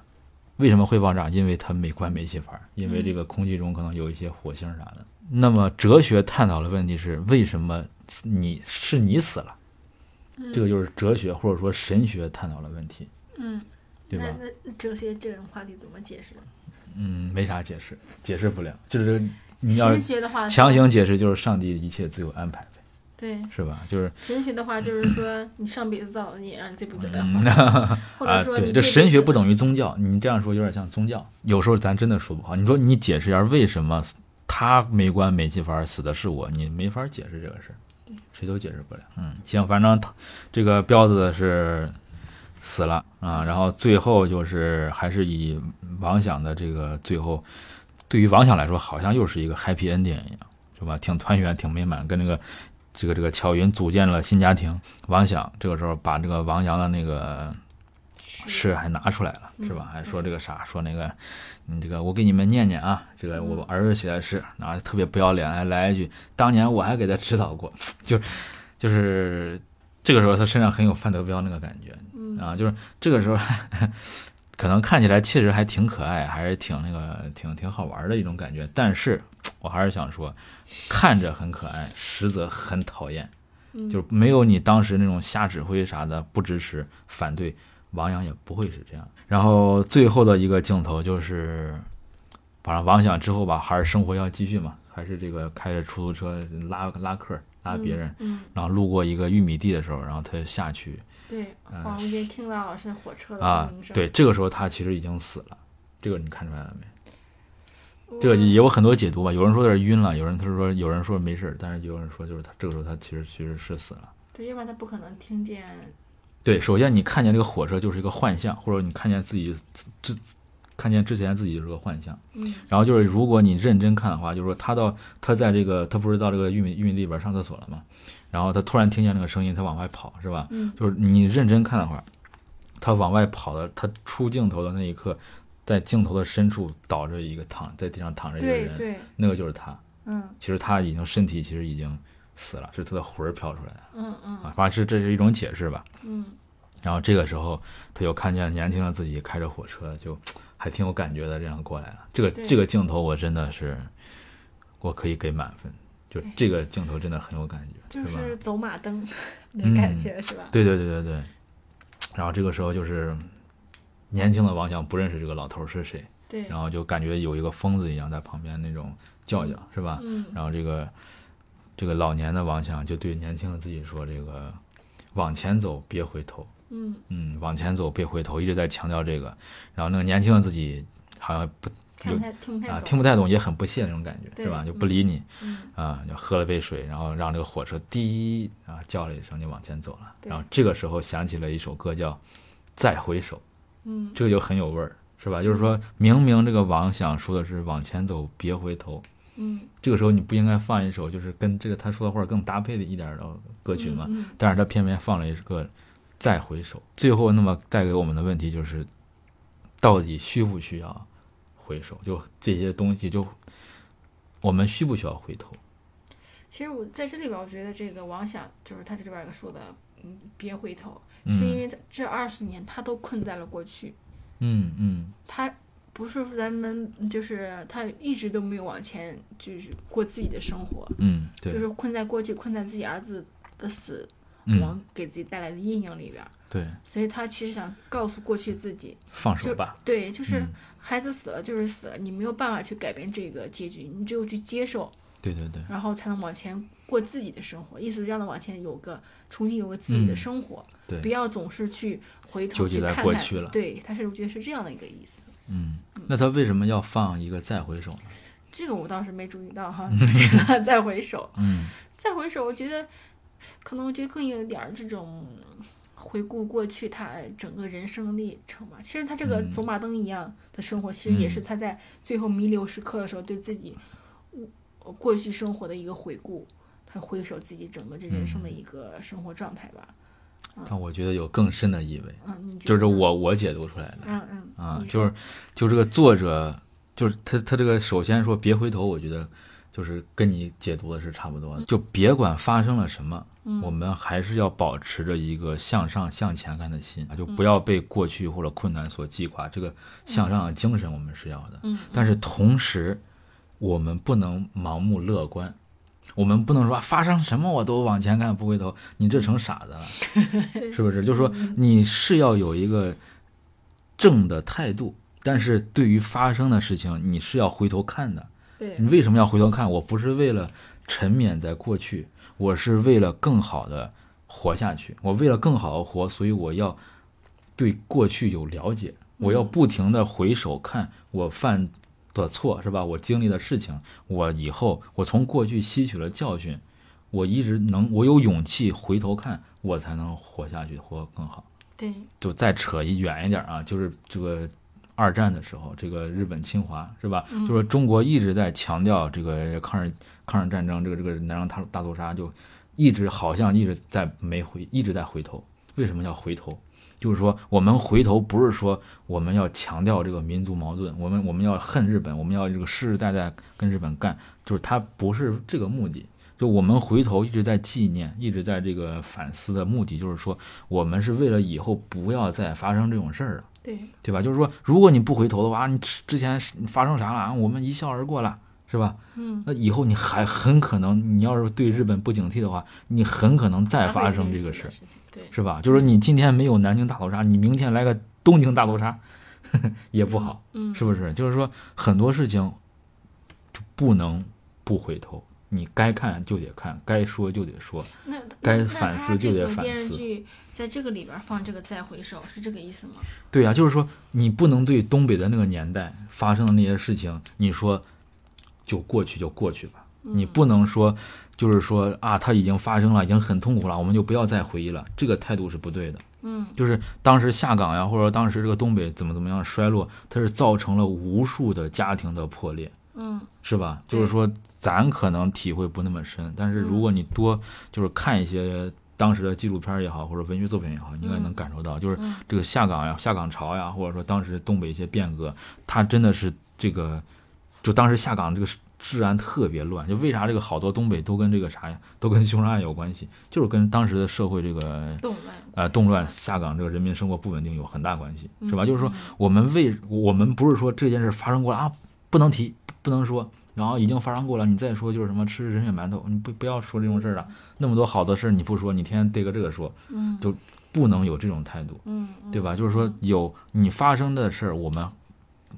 为什么会爆炸？因为它没关煤气阀，因为这个空气中可能有一些火星啥的。那么哲学探讨的问题是为什么你是你死了？这个就是哲学或者说神学探讨的问题，嗯，对吧那？那那哲学这种话题怎么解释？嗯，没啥解释，解释不了。就是你要神学的话，强行解释，就是上帝一切自有安排呗，对是吧？就是神学的话，就是说你上辈子造的孽，让你这辈子来嗯还，*laughs* 或者说你这神学不。等于宗教，你这样说有点像宗教。有时候咱真的说不好。你说你解释一下为什么他没关煤气阀死的是我，你没法解释这个事儿，谁都解释不了。嗯，行，反正他这个彪子是死了啊，然后最后就是还是以王想的这个最后，对于王想来说，好像又是一个 happy ending 一样，是吧？挺团圆，挺美满，跟那个。这个这个巧云组建了新家庭，王想这个时候把这个王阳的那个诗还拿出来了，是吧？还说这个啥？说那个，你这个我给你们念念啊，这个我儿子写的诗，然后特别不要脸，还来一句，当年我还给他指导过，*laughs* 就就是这个时候他身上很有范德彪那个感觉嗯啊，就是这个时候 *laughs* 可能看起来确实还挺可爱，还是挺那个挺挺好玩的一种感觉，但是我还是想说，看着很可爱，实则很讨厌。嗯就是没有你当时那种瞎指挥啥的，不支持、反对，王阳也不会是这样。然后最后的一个镜头就是，反正王想之后吧，还是生活要继续嘛，还是这个开着出租车拉拉客拉别人，嗯，然后路过一个玉米地的时候，然后他就下去对，嗯恍惚间听到是火车的鸣，声。对，这个时候他其实已经死了，这个你看出来了没？我，这个也有很多解读吧，有人说他是晕了，有人他说有人说没事儿，但是有人说就是他这个时候他其实其实是死了。对，要不然他不可能听见。对，首先你看见这个火车就是一个幻象，或者你看见自己之看见之前自己就是个幻象。嗯然后就是如果你认真看的话，就是说他到他在这个他不是到这个玉米玉米地里边上厕所了吗？然后他突然听见那个声音，他往外跑，是吧？嗯就是你认真看的话，他往外跑的，他出镜头的那一刻，在镜头的深处倒着一个躺在地上躺着一个人，那个就是他。嗯其实他已经身体其实已经死了，是他的魂儿飘出来的嗯嗯啊，反正是这是一种解释吧。嗯然后这个时候，他又看见年轻的自己开着火车，就还挺有感觉的，这样过来了。这个这个镜头我真的是，我可以给满分，就这个镜头真的很有感觉，吧？就是走马灯 *laughs* 那种感觉是吧？对对对对对。然后这个时候就是年轻的王想不认识这个老头儿是谁，对，然后就感觉有一个疯子一样在旁边那种叫叫，是吧？嗯然后这个这个老年的王想就对年轻的自己说：“这个往前走，别回头。”嗯嗯，往前走，别回头，一直在强调这个。然后那个年轻的自己好像不看不太听不太啊，懂，听不太懂，也很不屑那种感觉，是吧？就不理你嗯啊，就喝了杯水，然后让这个火车滴啊叫了一声，就往前走了。然后这个时候想起了一首歌，叫《再回首》，嗯这个就很有味儿，是吧？就是说明明这个王想说的是往前走，别回头，嗯这个时候你不应该放一首就是跟这个他说的话更搭配的一点儿的歌曲吗？嗯但是他偏偏放了一个再回首，最后那么带给我们的问题就是，到底需不需要回首？就这些东西就，我们需不需要回头？其实我在这里边，我觉得这个王想就是他这里边有个说的，嗯，别回头，嗯。是因为这二十年他都困在了过去，嗯嗯。他不是说咱们就是他一直都没有往前，就是过自己的生活，嗯，对，就是困在过去，困在自己儿子的死嗯。亡给自己带来的阴影里边儿，对，所以他其实想告诉过去自己，放手吧。对，就是嗯孩子死了就是死了，你没有办法去改变这个结局，你只有去接受，对对对，然后才能往前过自己的生活。意思是让他往前有个重新有个自己的嗯生活，对不要总是去回头纠结在去看看。过去了对，他是我觉得是这样的一个意思。嗯，那他为什么要放一个再回首呢？*laughs* 这个我倒是没注意到哈，*laughs* 这个再回首，嗯再回首，我觉得可能我觉得更有点儿这种回顾过去他整个人生历程嘛。其实他这个嗯走马灯一样的生活，其实也是他在最后弥留时刻的时候对自己呃过去生活的一个回顾，他回首自己整个这人生的一个生活状态吧。但我觉得有更深的意味，嗯，就是，我我解读出来的。嗯嗯啊，就是就这个作者，就是他他这个首先说别回头，我觉得就是跟你解读的是差不多的。就别管发生了什么，嗯我们还是要保持着一个向上向前看的心啊，就不要被过去或者困难所击垮。这个向上的精神我们是要的，嗯但是同时我们不能盲目乐观。我们不能说啊发生什么我都往前看不回头，你这成傻子了，是不是？就是说你是要有一个正的态度，但是对于发生的事情，你是要回头看的。对你为什么要回头看？我不是为了沉湎在过去，我是为了更好的活下去。我为了更好的活，所以我要对过去有了解，我要不停的回首看我犯的错，是吧？我经历的事情，我以后我从过去吸取了教训，我一直能，我有勇气回头看，我才能活下去，活得更好。对就再扯一远一点啊，就是这个二战的时候，这个日本侵华是吧？就说中国一直在强调这个抗日抗日战争，这个这个南昌大大屠杀，就一直好像一直在没回，一直在回头。为什么要回头？就是说，我们回头不是说我们要强调这个民族矛盾，我们我们要恨日本，我们要这个世世代代跟日本干，就是它不是这个目的。就我们回头一直在纪念，一直在这个反思的目的，就是说我们是为了以后不要再发生这种事儿了，对对吧？就是说，如果你不回头的话，你之之前发生啥了啊？我们一笑而过了，是吧？嗯，那以后你还很可能，你要是对日本不警惕的话，你很可能再发生这个事对是吧？就是你今天没有南京大屠杀，你明天来个东京大屠杀，*laughs* 也不好，嗯是不是？就是说很多事情就不能不回头，你该看就得看，该说就得说。那该反思就得反思剧在这个里边放这个再回首是这个意思吗？对呀、就是说你不能对东北的那个年代发生的那些事情，你说就过去就过去吧，你不能说就是说啊，它已经发生了，已经很痛苦了，我们就不要再回忆了，这个态度是不对的。嗯，就是当时下岗呀，或者说当时这个东北怎么怎么样衰落，它是造成了无数的家庭的破裂，嗯是吧？就是说咱可能体会不那么深，但是如果你多就是看一些当时的纪录片也好，或者文学作品也好，你应该能感受到，就是嗯这个下岗呀、下岗潮呀，或者说当时东北一些变革，它真的是这个，就当时下岗这个治安特别乱。就为啥这个好多东北都跟这个啥呀，都跟凶杀案有关系，就是跟当时的社会这个动乱呃动乱、下岗这个人民生活不稳定有很大关系，是吧？嗯就是说我们为我们不是说这件事发生过了啊，不能提，不能说。然后已经发生过了，你再说就是什么吃人血馒头，你不不要说这种事儿了。那么多好的事儿你不说，你天天对个这个说，嗯就不能有这种态度。嗯对吧？就是说有你发生的事儿，我们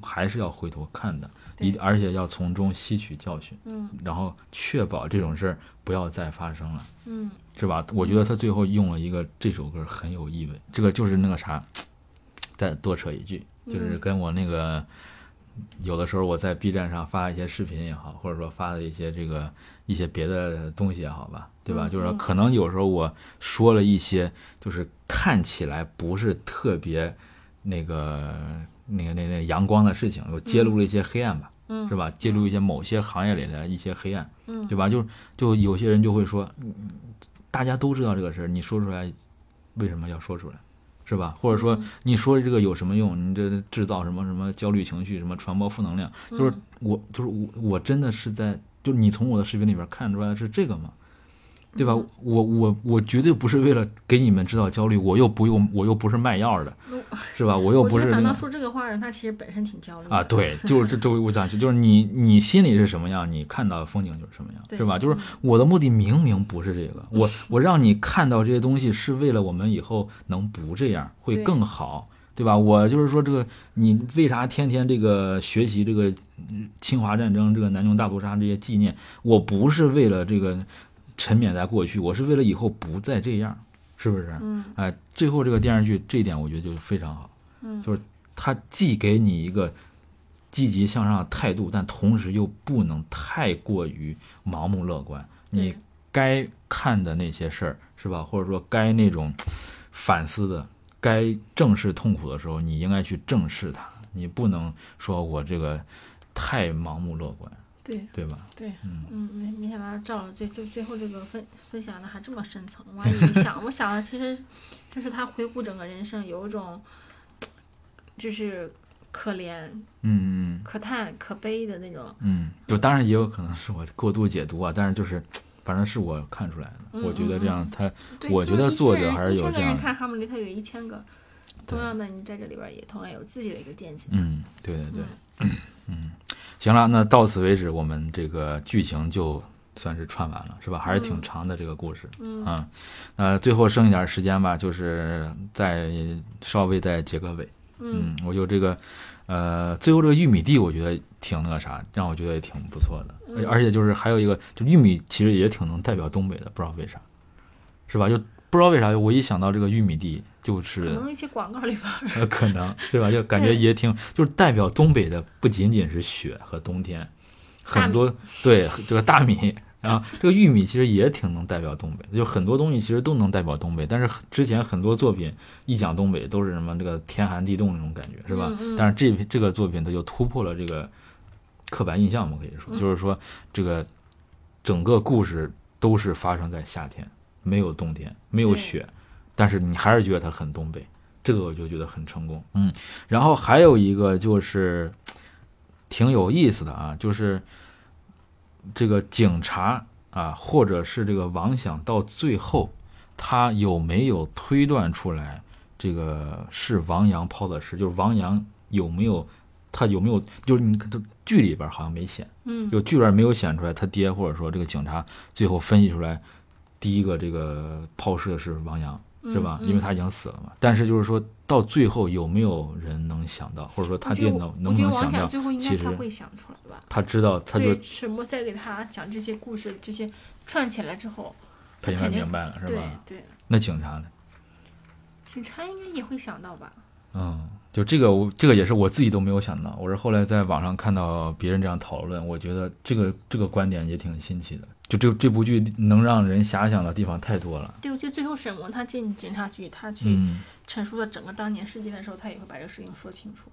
还是要回头看的，一而且要从中吸取教训，嗯然后确保这种事儿不要再发生了，嗯是吧？我觉得他最后用了一个这首歌很有意味，这个就是那个啥，再多扯一句，就是嗯跟我那个。有的时候我在 B 站上发一些视频也好，或者说发的一些这个一些别的东西也好吧，对吧？嗯就是说嗯可能有时候我说了一些，就是看起来不是特别那个那个那那阳光的事情，我揭露了一些黑暗吧，嗯是吧？揭露一些某些行业里的一些黑暗，嗯对吧？就就有些人就会说，嗯大家都知道这个事儿，你说出来为什么要说出来？是吧？或者说嗯你说这个有什么用？你这制造什么什么焦虑情绪，什么传播负能量？就是嗯我就是我我真的是在，就是你从我的视频里边看出来的是这个吗？对吧？我我我绝对不是为了给你们制造焦虑，我又不用，我又不是卖药的，是吧？我又不是反倒说这个话的人，他其实本身挺焦虑的啊，对，就是这这我讲就是你你心里是什么样，你看到的风景就是什么样，是吧？就是我的目的明明不是这个，我 *laughs* 我让你看到这些东西是为了我们以后能不这样，会更好，对吧？我就是说这个你为啥天天这个学习这个嗯侵华战争、这个南京大屠杀这些纪念，我不是为了这个沉湎在过去，我是为了以后不再这样，是不是？嗯哎，最后这个电视剧这一点我觉得就非常好，嗯就是它既给你一个积极向上的态度，但同时又不能太过于盲目乐观。你该看的那些事儿是吧，或者说该那种反思的、该正视痛苦的时候，你应该去正视它。你不能说我这个太盲目乐观，对对吧？对，嗯嗯，没没想到赵老最最最后这个分分享的还这么深层，我 *laughs* 还以为想我想的其实就是他回顾整个人生有一种，就是可怜、嗯嗯可叹、可悲的那种。嗯，就当然也有可能是我过度解读啊，但是就是反正是我看出来的，嗯我觉得这样他，我觉得作者还是一千个人有这样看哈姆雷特有一千个，同样的，你在这里边也同样有自己的一个见解。嗯，对对对，嗯，行了，那到此为止，我们这个剧情就算是串完了，是吧？还是挺嗯长的这个故事，嗯啊，那最后剩一点时间吧，就是再稍微再结个尾，嗯嗯，我就这个，呃，最后这个玉米地，我觉得挺那个啥，让我觉得也挺不错的，而且嗯而且就是还有一个，就玉米其实也挺能代表东北的，不知道为啥，是吧？就不知道为啥，我一想到这个玉米地，就是可能一些广告里边儿，呃，可能是吧？*laughs* 就感觉也挺，就是代表东北的不仅仅是雪和冬天，很多对这个大米，然后这个玉米其实也挺能代表东北，就很多东西其实都能代表东北。但是之前很多作品一讲东北都是什么这个天寒地冻那种感觉，是吧？嗯嗯但是这这个作品它就突破了这个刻板印象嘛，可以说，嗯就是说这个整个故事都是发生在夏天，没有冬天，没有雪，但是你还是觉得它很东北，这个我就觉得很成功。嗯，然后还有一个就是挺有意思的啊，就是这个警察啊，或者是这个王想到最后，他有没有推断出来这个是王阳抛的尸？就是王阳有没有他有没有就是你看这剧里边好像没显，嗯就剧里边没有显出来他爹或者说这个警察最后分析出来第一个这个抛尸的是王阳。是吧？嗯因为他已经死了嘛。但是就是说到最后有没有人能想到，或者说他电脑能不能想到？最后应该其实他会想出来吧？他知道，他就对，沈墨再给他讲这些故事，这些串起来之后，他应该明白了，是对吧？对，那警察呢？警察应该也会想到吧？嗯，就这个我这个也是我自己都没有想到，我是后来在网上看到别人这样讨论，我觉得这个这个观点也挺新奇的。就这这部剧能让人遐想的地方太多了。对，我觉得最后沈墨他进警察局，他去嗯陈述了整个当年事件的时候，他也会把这个事情说清楚，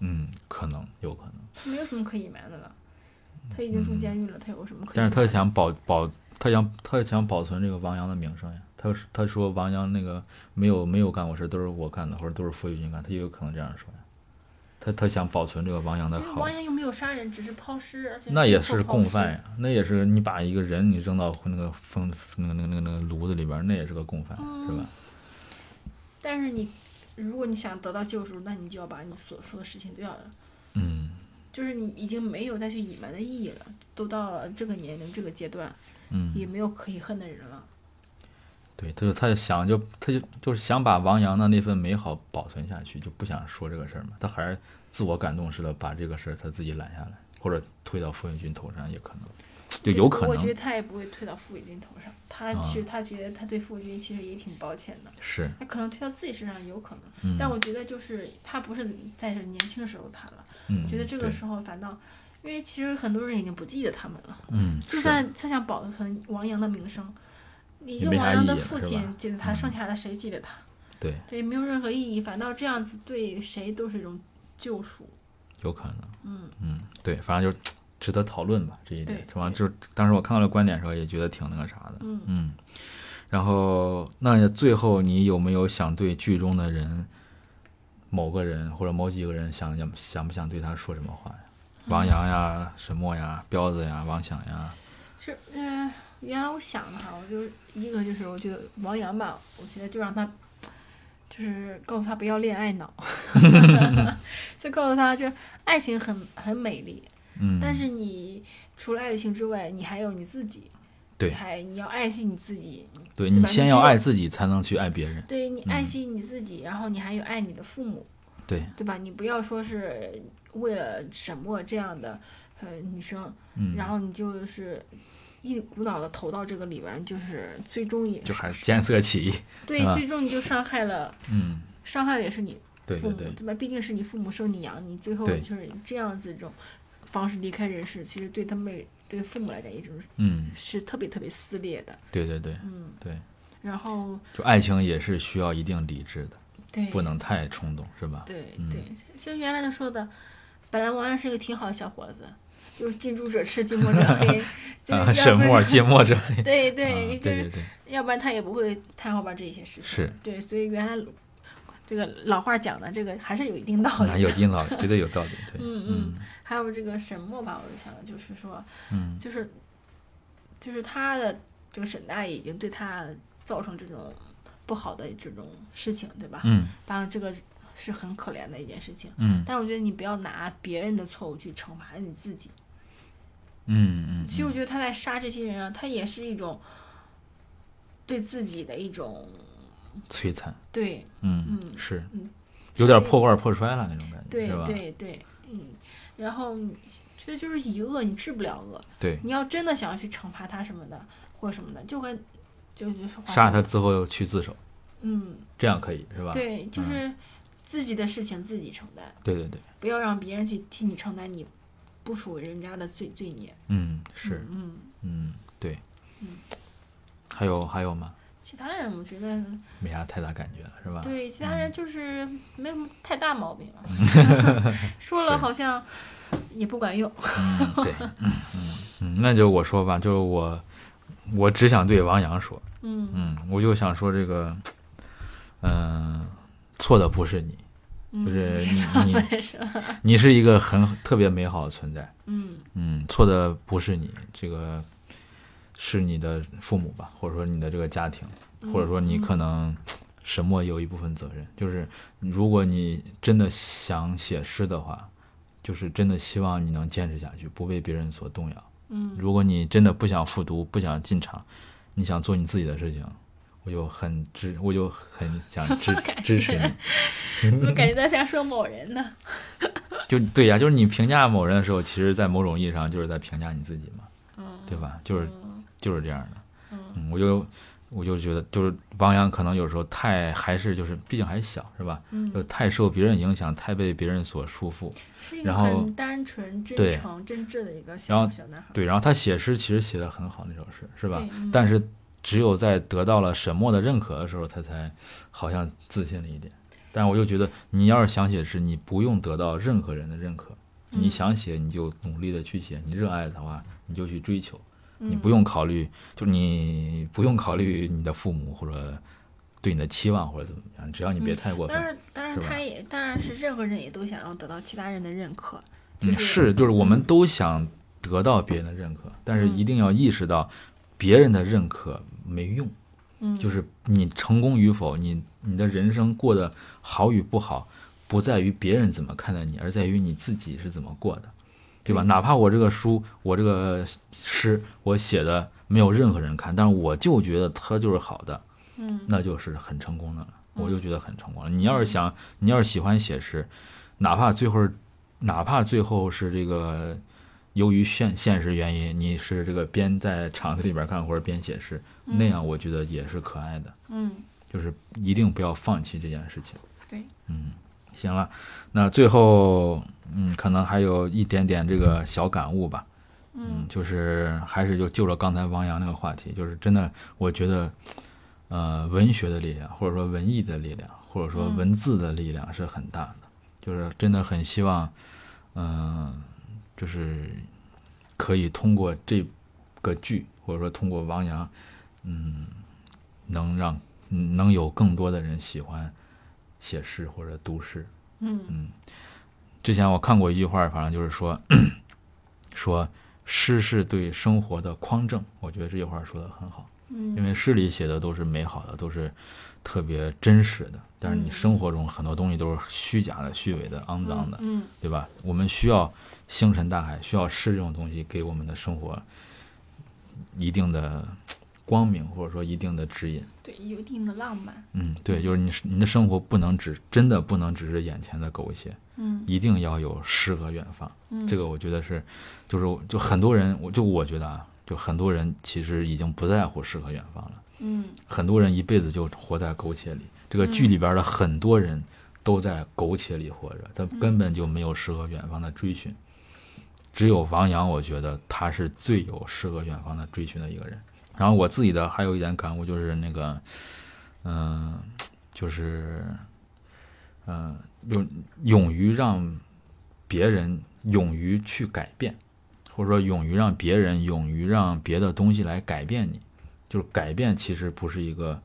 嗯，可能有可能，他没有什么可隐瞒的了。他已经住监狱了，他有什么可隐瞒的？但是他想保保，他想他想保存这个王阳的名声呀。他他说王阳那个没有没有干过事，都是我干的，或者都是傅玉军干，他也有可能这样说呀。他他想保存这个王阳的好就是王，阳又没有杀人，只是抛尸，而且那也是是共犯呀，那也是你把一个人你扔到那个风那个那个那个那个炉子里边，那也是个共犯，是吧？但是你，如果你想得到救赎，那你就要把你所说的事情都要，嗯就是你已经没有再去隐瞒的意义了，都到了这个年龄这个阶段，嗯，也没有可以恨的人了。对，他就他就想就他就就是想把王阳的那份美好保存下去，就不想说这个事儿嘛。他还是自我感动似的把这个事儿他自己揽下来，或者推到傅运军头上也可能，就有可能。我觉得他也不会推到傅雨军头上，他啊。其实他觉得他对傅雨军其实也挺抱歉的，是，他可能推到自己身上有可能，嗯。但我觉得就是他不是在这年轻时候谈了，嗯，我觉得这个时候反倒，因为其实很多人已经不记得他们了。嗯，就算他想保存王阳的名声，已也没啥经王阳的父亲记得他，嗯。剩下的谁记得他？对，对，没有任何意义，反倒这样子对谁都是一种救赎。有可能，嗯嗯，对，反正就值得讨论吧这一点对，是吧？就是当时我看到这观点的时候也觉得挺那个啥的，嗯，嗯，然后那最后你有没有想对剧中的人，某个人或者某几个人想想想不想对他说什么话呀？王阳呀、沈墨呀、彪子呀、王想呀，是，呃，原来我想的哈，我就一个就是我觉得王阳吧，我觉得就让他。就是告诉他不要恋爱脑，*laughs* 就告诉他，就爱情很很美丽，嗯，但是你除了爱情之外，你还有你自己，对。你还你要爱惜你自己，对你先要爱自己，才能去爱别人。对你爱惜你自己，然后你还有爱你的父母，对，对吧？你不要说是为了沈墨这样的呃女生，嗯，然后你就是一股脑的投到这个里边，就是最终也就还是见色起意。*laughs* 对，啊最终你就伤害了，嗯，伤害的也是你父母，对对对，吧？毕竟是你父母生你养你，最后就是这样子这种方式离开人世，其实对他们对父母来讲，也就是嗯，是特别特别撕裂的，对对对嗯，对，然后就爱情也是需要一定理智的，对，不能太冲动，是吧？对嗯对，其实原来他说的，本来王安是一个挺好的小伙子，就是近朱者赤，近墨者黑，*laughs* 就是啊，沈墨近墨者黑。啊对对，就是对对对，要不然他也不会谈后边这些事情。是对，所以原来这个老话讲的这个还是有一定道理。有一定道理，绝对有道理。*laughs* 对，嗯嗯，还有这个沈墨吧，我就想就是说，嗯就是就是他的这个沈大爷已经对他造成这种不好的这种事情，对吧？嗯当然这个是很可怜的一件事情，嗯但是我觉得你不要拿别人的错误去惩罚你自己。嗯嗯其实我觉得他在杀这些人啊，他也是一种对自己的一种摧残，对嗯嗯是。嗯，有点破罐破摔了那种感觉，对吧？对对，嗯，然后觉得就是以恶你治不了恶，对，你要真的想要去惩罚他什么的或什么的，就跟就就是杀说他之后又去自首，嗯，这样可以是吧？对，就是自己的事情自己承担，对对对，不要让别人去替你承担你不属于人家的罪罪孽。嗯是，嗯，嗯。对。嗯，还有还有吗？其他人我觉得没啥太大感觉了，是吧？对其他人就是没什么太大毛病了，*laughs* 说了好像也不管用。嗯，对，嗯嗯嗯，那就我说吧，就是我，我只想对王阳说，嗯。嗯，我就想说这个，嗯、错的不是你，嗯，就是 *laughs* 是你？*laughs* 你是一个很特别美好的存在，嗯。嗯，错的不是你，这个是你的父母吧，或者说你的这个家庭，或者说你可能沈墨有一部分责任，就是如果你真的想写诗的话，就是真的希望你能坚持下去，不被别人所动摇。嗯。如果你真的不想复读，不想进厂，你想做你自己的事情，我就很支，我就很想支支持你。怎么感觉在像说某人呢？*laughs* 就对呀、就是你评价某人的时候，其实，在某种意义上就是在评价你自己嘛，嗯，对吧？就是嗯就是这样的。嗯嗯，我就我就觉得，就是王阳可能有时候太还是就是，毕竟还小，是吧？就嗯，太受别人影响，太被别人所束缚。是一个然后很单纯、真诚、真挚的一个小小男孩。对，然后他写诗其实写的很好，那首诗是吧但是只有在得到了沈墨的认可的时候，他才好像自信了一点。但是我又觉得，你要是想写诗，你不用得到任何人的认可，你嗯想写你就努力的去写，你热爱的话你就去追求，你嗯不用考虑，就你不用考虑你的父母或者对你的期望或者怎么样，只要你别太过分。当然，当然，是他也当然是任何人也都想要得到其他人的认可。嗯，就是是，就是我们都想得到别人的认可，但是一定要意识到别人的认可没用。嗯，就是你成功与否，你你的人生过得好与不好，不在于别人怎么看待你，而在于你自己是怎么过的，对吧？哪怕我这个书，我这个诗，我写的没有任何人看，但是我就觉得它就是好的，嗯那就是很成功的了。我就觉得很成功了。你要是想，你要是喜欢写诗，哪怕最后，哪怕最后是这个由于现现实原因，你是这个边在厂子里边干活边写诗，那样我觉得也是可爱的。嗯就是一定不要放弃这件事情。对，嗯，行了，那最后，嗯，可能还有一点点这个小感悟吧。嗯，就是还是就就着刚才王阳那个话题，就是真的，我觉得，呃，文学的力量，或者说文艺的力量，或者说嗯文字的力量是很大的。就是真的很希望，嗯、就是可以通过这个剧，或者说通过王阳，嗯，能让嗯能有更多的人喜欢写诗或者读诗。嗯之前我看过一句话，反正就是说，*clears throat* 说诗是对生活的匡正。我觉得这句话说的很好，因嗯为诗里写的都是美好的，都是特别真实的。但是你嗯生活中很多东西都是虚假的、虚伪的、肮脏的，嗯对吧？我们需要星辰大海，需要诗这种东西给我们的生活一定的光明，或者说一定的指引。对，有一定的浪漫。嗯，对，就是你你的生活不能只真的不能只是眼前的苟且，嗯一定要有诗和远方。嗯，这个我觉得是，就是就很多人，我就我觉得啊，就很多人其实已经不在乎诗和远方了。嗯很多人一辈子就活在苟且里。这个剧里边的很多人都在苟且里活着，他根本就没有诗和远方的追寻。只有王阳，我觉得他是最有诗和远方的追寻的一个人。然后我自己的还有一点感悟就是那个，嗯、就是，嗯、勇勇于让别人勇于去改变，或者说勇于让别人勇于让别的东西来改变你。就是改变其实不是一个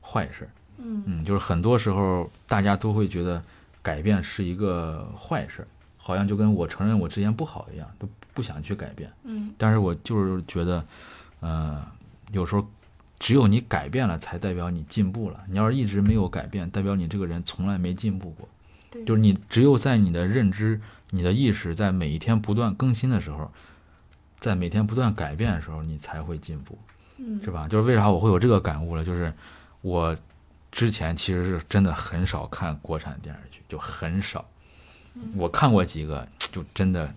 坏事，嗯嗯，就是很多时候大家都会觉得改变是一个坏事儿，好像就跟我承认我之前不好一样，都不想去改变。嗯但是我就是觉得，呃，有时候只有你改变了，才代表你进步了。你要是一直没有改变，代表你这个人从来没进步过。对，就是你只有在你的认知、你的意识在每一天不断更新的时候，在每天不断改变的时候，你才会进步。嗯是吧？就是为啥我会有这个感悟了？就是我之前其实是真的很少看国产电视剧，就很少。我看过几个，就真的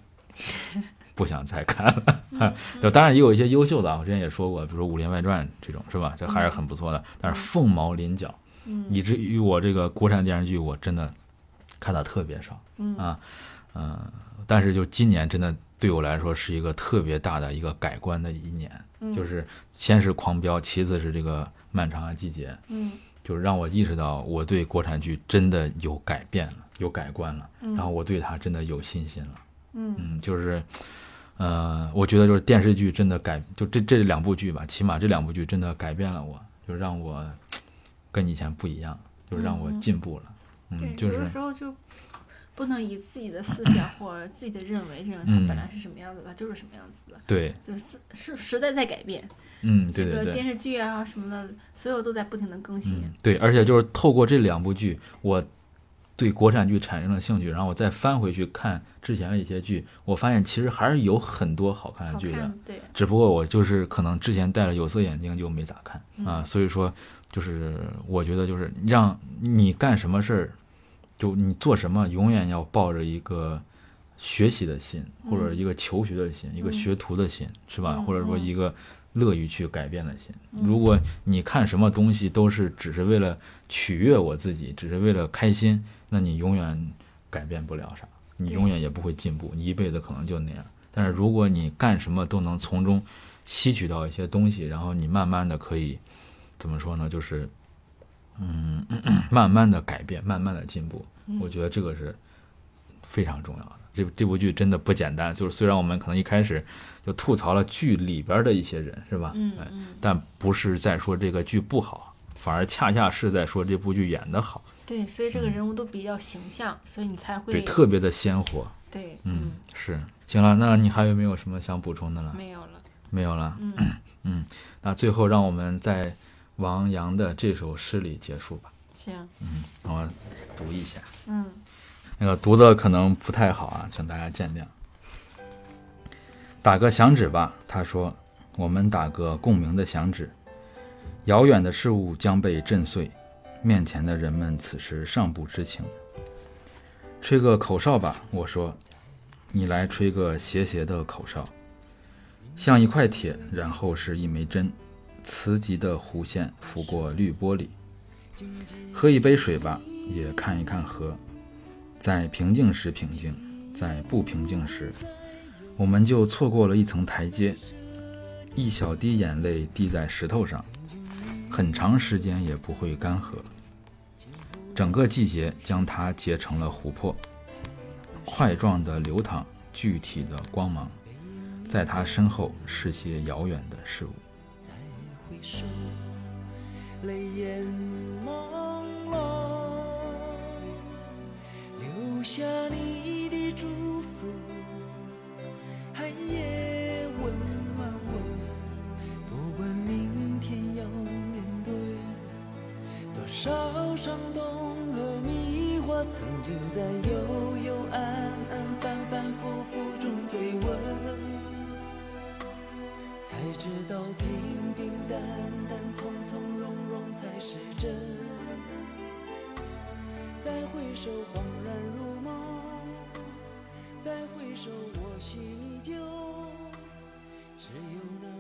不想再看了。*laughs* 就当然也有一些优秀的啊，我之前也说过，比如说《武林外传》这种，是吧？这还是很不错的。但是凤毛麟角，嗯以至于我这个国产电视剧我真的看的特别少。嗯啊，嗯、但是就今年真的对我来说是一个特别大的一个改观的一年，嗯就是先是狂飙，其次是这个漫长的季节，嗯就是让我意识到我对国产剧真的有改变了，有改观了，嗯然后我对他真的有信心了，嗯嗯，就是。呃，我觉得就是电视剧真的改，就这这两部剧吧，起码这两部剧真的改变了我，就让我跟以前不一样，就让我进步了。对嗯，，就有的时候就不能以自己的思想 *coughs* 或者自己的认为认为它嗯本来是什么样子，的就是什么样子的。对，就是是时代在改变，嗯，对对对这个电，视剧啊什么的，所有都在不停的更新嗯。，对，而且就是透过这两部剧，我对国产剧产生了兴趣，然后我再翻回去看之前的一些剧，我发现其实还是有很多好看的剧的，对，只不过我就是可能之前戴了有色眼镜就没咋看啊，嗯所以说就是我觉得就是让你干什么事儿，就你做什么，永远要抱着一个学习的心，或者嗯一个求学的心，一个嗯学徒的心，是吧？嗯或者说嗯一个乐于去改变的心。嗯如果你看什么东西都是只是为了取悦我自己，只是为了开心，那你永远改变不了啥，你永远也不会进步，你一辈子可能就那样。但是如果你干什么都能从中吸取到一些东西，然后你慢慢的可以怎么说呢？就是嗯，*clears throat* 慢慢的改变，慢慢的进步。嗯我觉得这个是非常重要的。这这部剧真的不简单，就是虽然我们可能一开始就吐槽了剧里边的一些人，是吧？哎，嗯嗯，但不是在说这个剧不好，反而恰恰是在说这部剧演得好，对，所以这个人物都比较形象，所以你才会对，特别的鲜活。对，嗯，是。行了，那你还有没有什么想补充的了？没有了，没有了。嗯 *clears throat* 嗯，那最后让我们在王阳的这首诗里结束吧。行，让我读一下。嗯那个读的可能不太好啊，请大家见谅。打个响指吧，他说：“我们打个共鸣的响指。遥远的事物将被震碎，面前的人们此时尚不知情。吹个口哨吧，我说，你来吹个斜斜的口哨，像一块铁，然后是一枚针，磁极的弧线拂过绿玻璃。喝一杯水吧，也看一看河。”在平静时平静，在不平静时，我们就错过了一层台阶。一小滴眼泪滴在石头上，很长时间也不会干涸。整个季节将它结成了琥珀，块状的流淌，具体的光芒，在它身后是些遥远的事物。再回首，泪眼朦胧，留下你的祝福，寒夜多少伤痛和迷惑，曾经在幽幽暗暗、反反复复中追问。才知道平平淡淡、从从容容才是真。再回首，恍然如梦；再回首，我心依旧。只有那。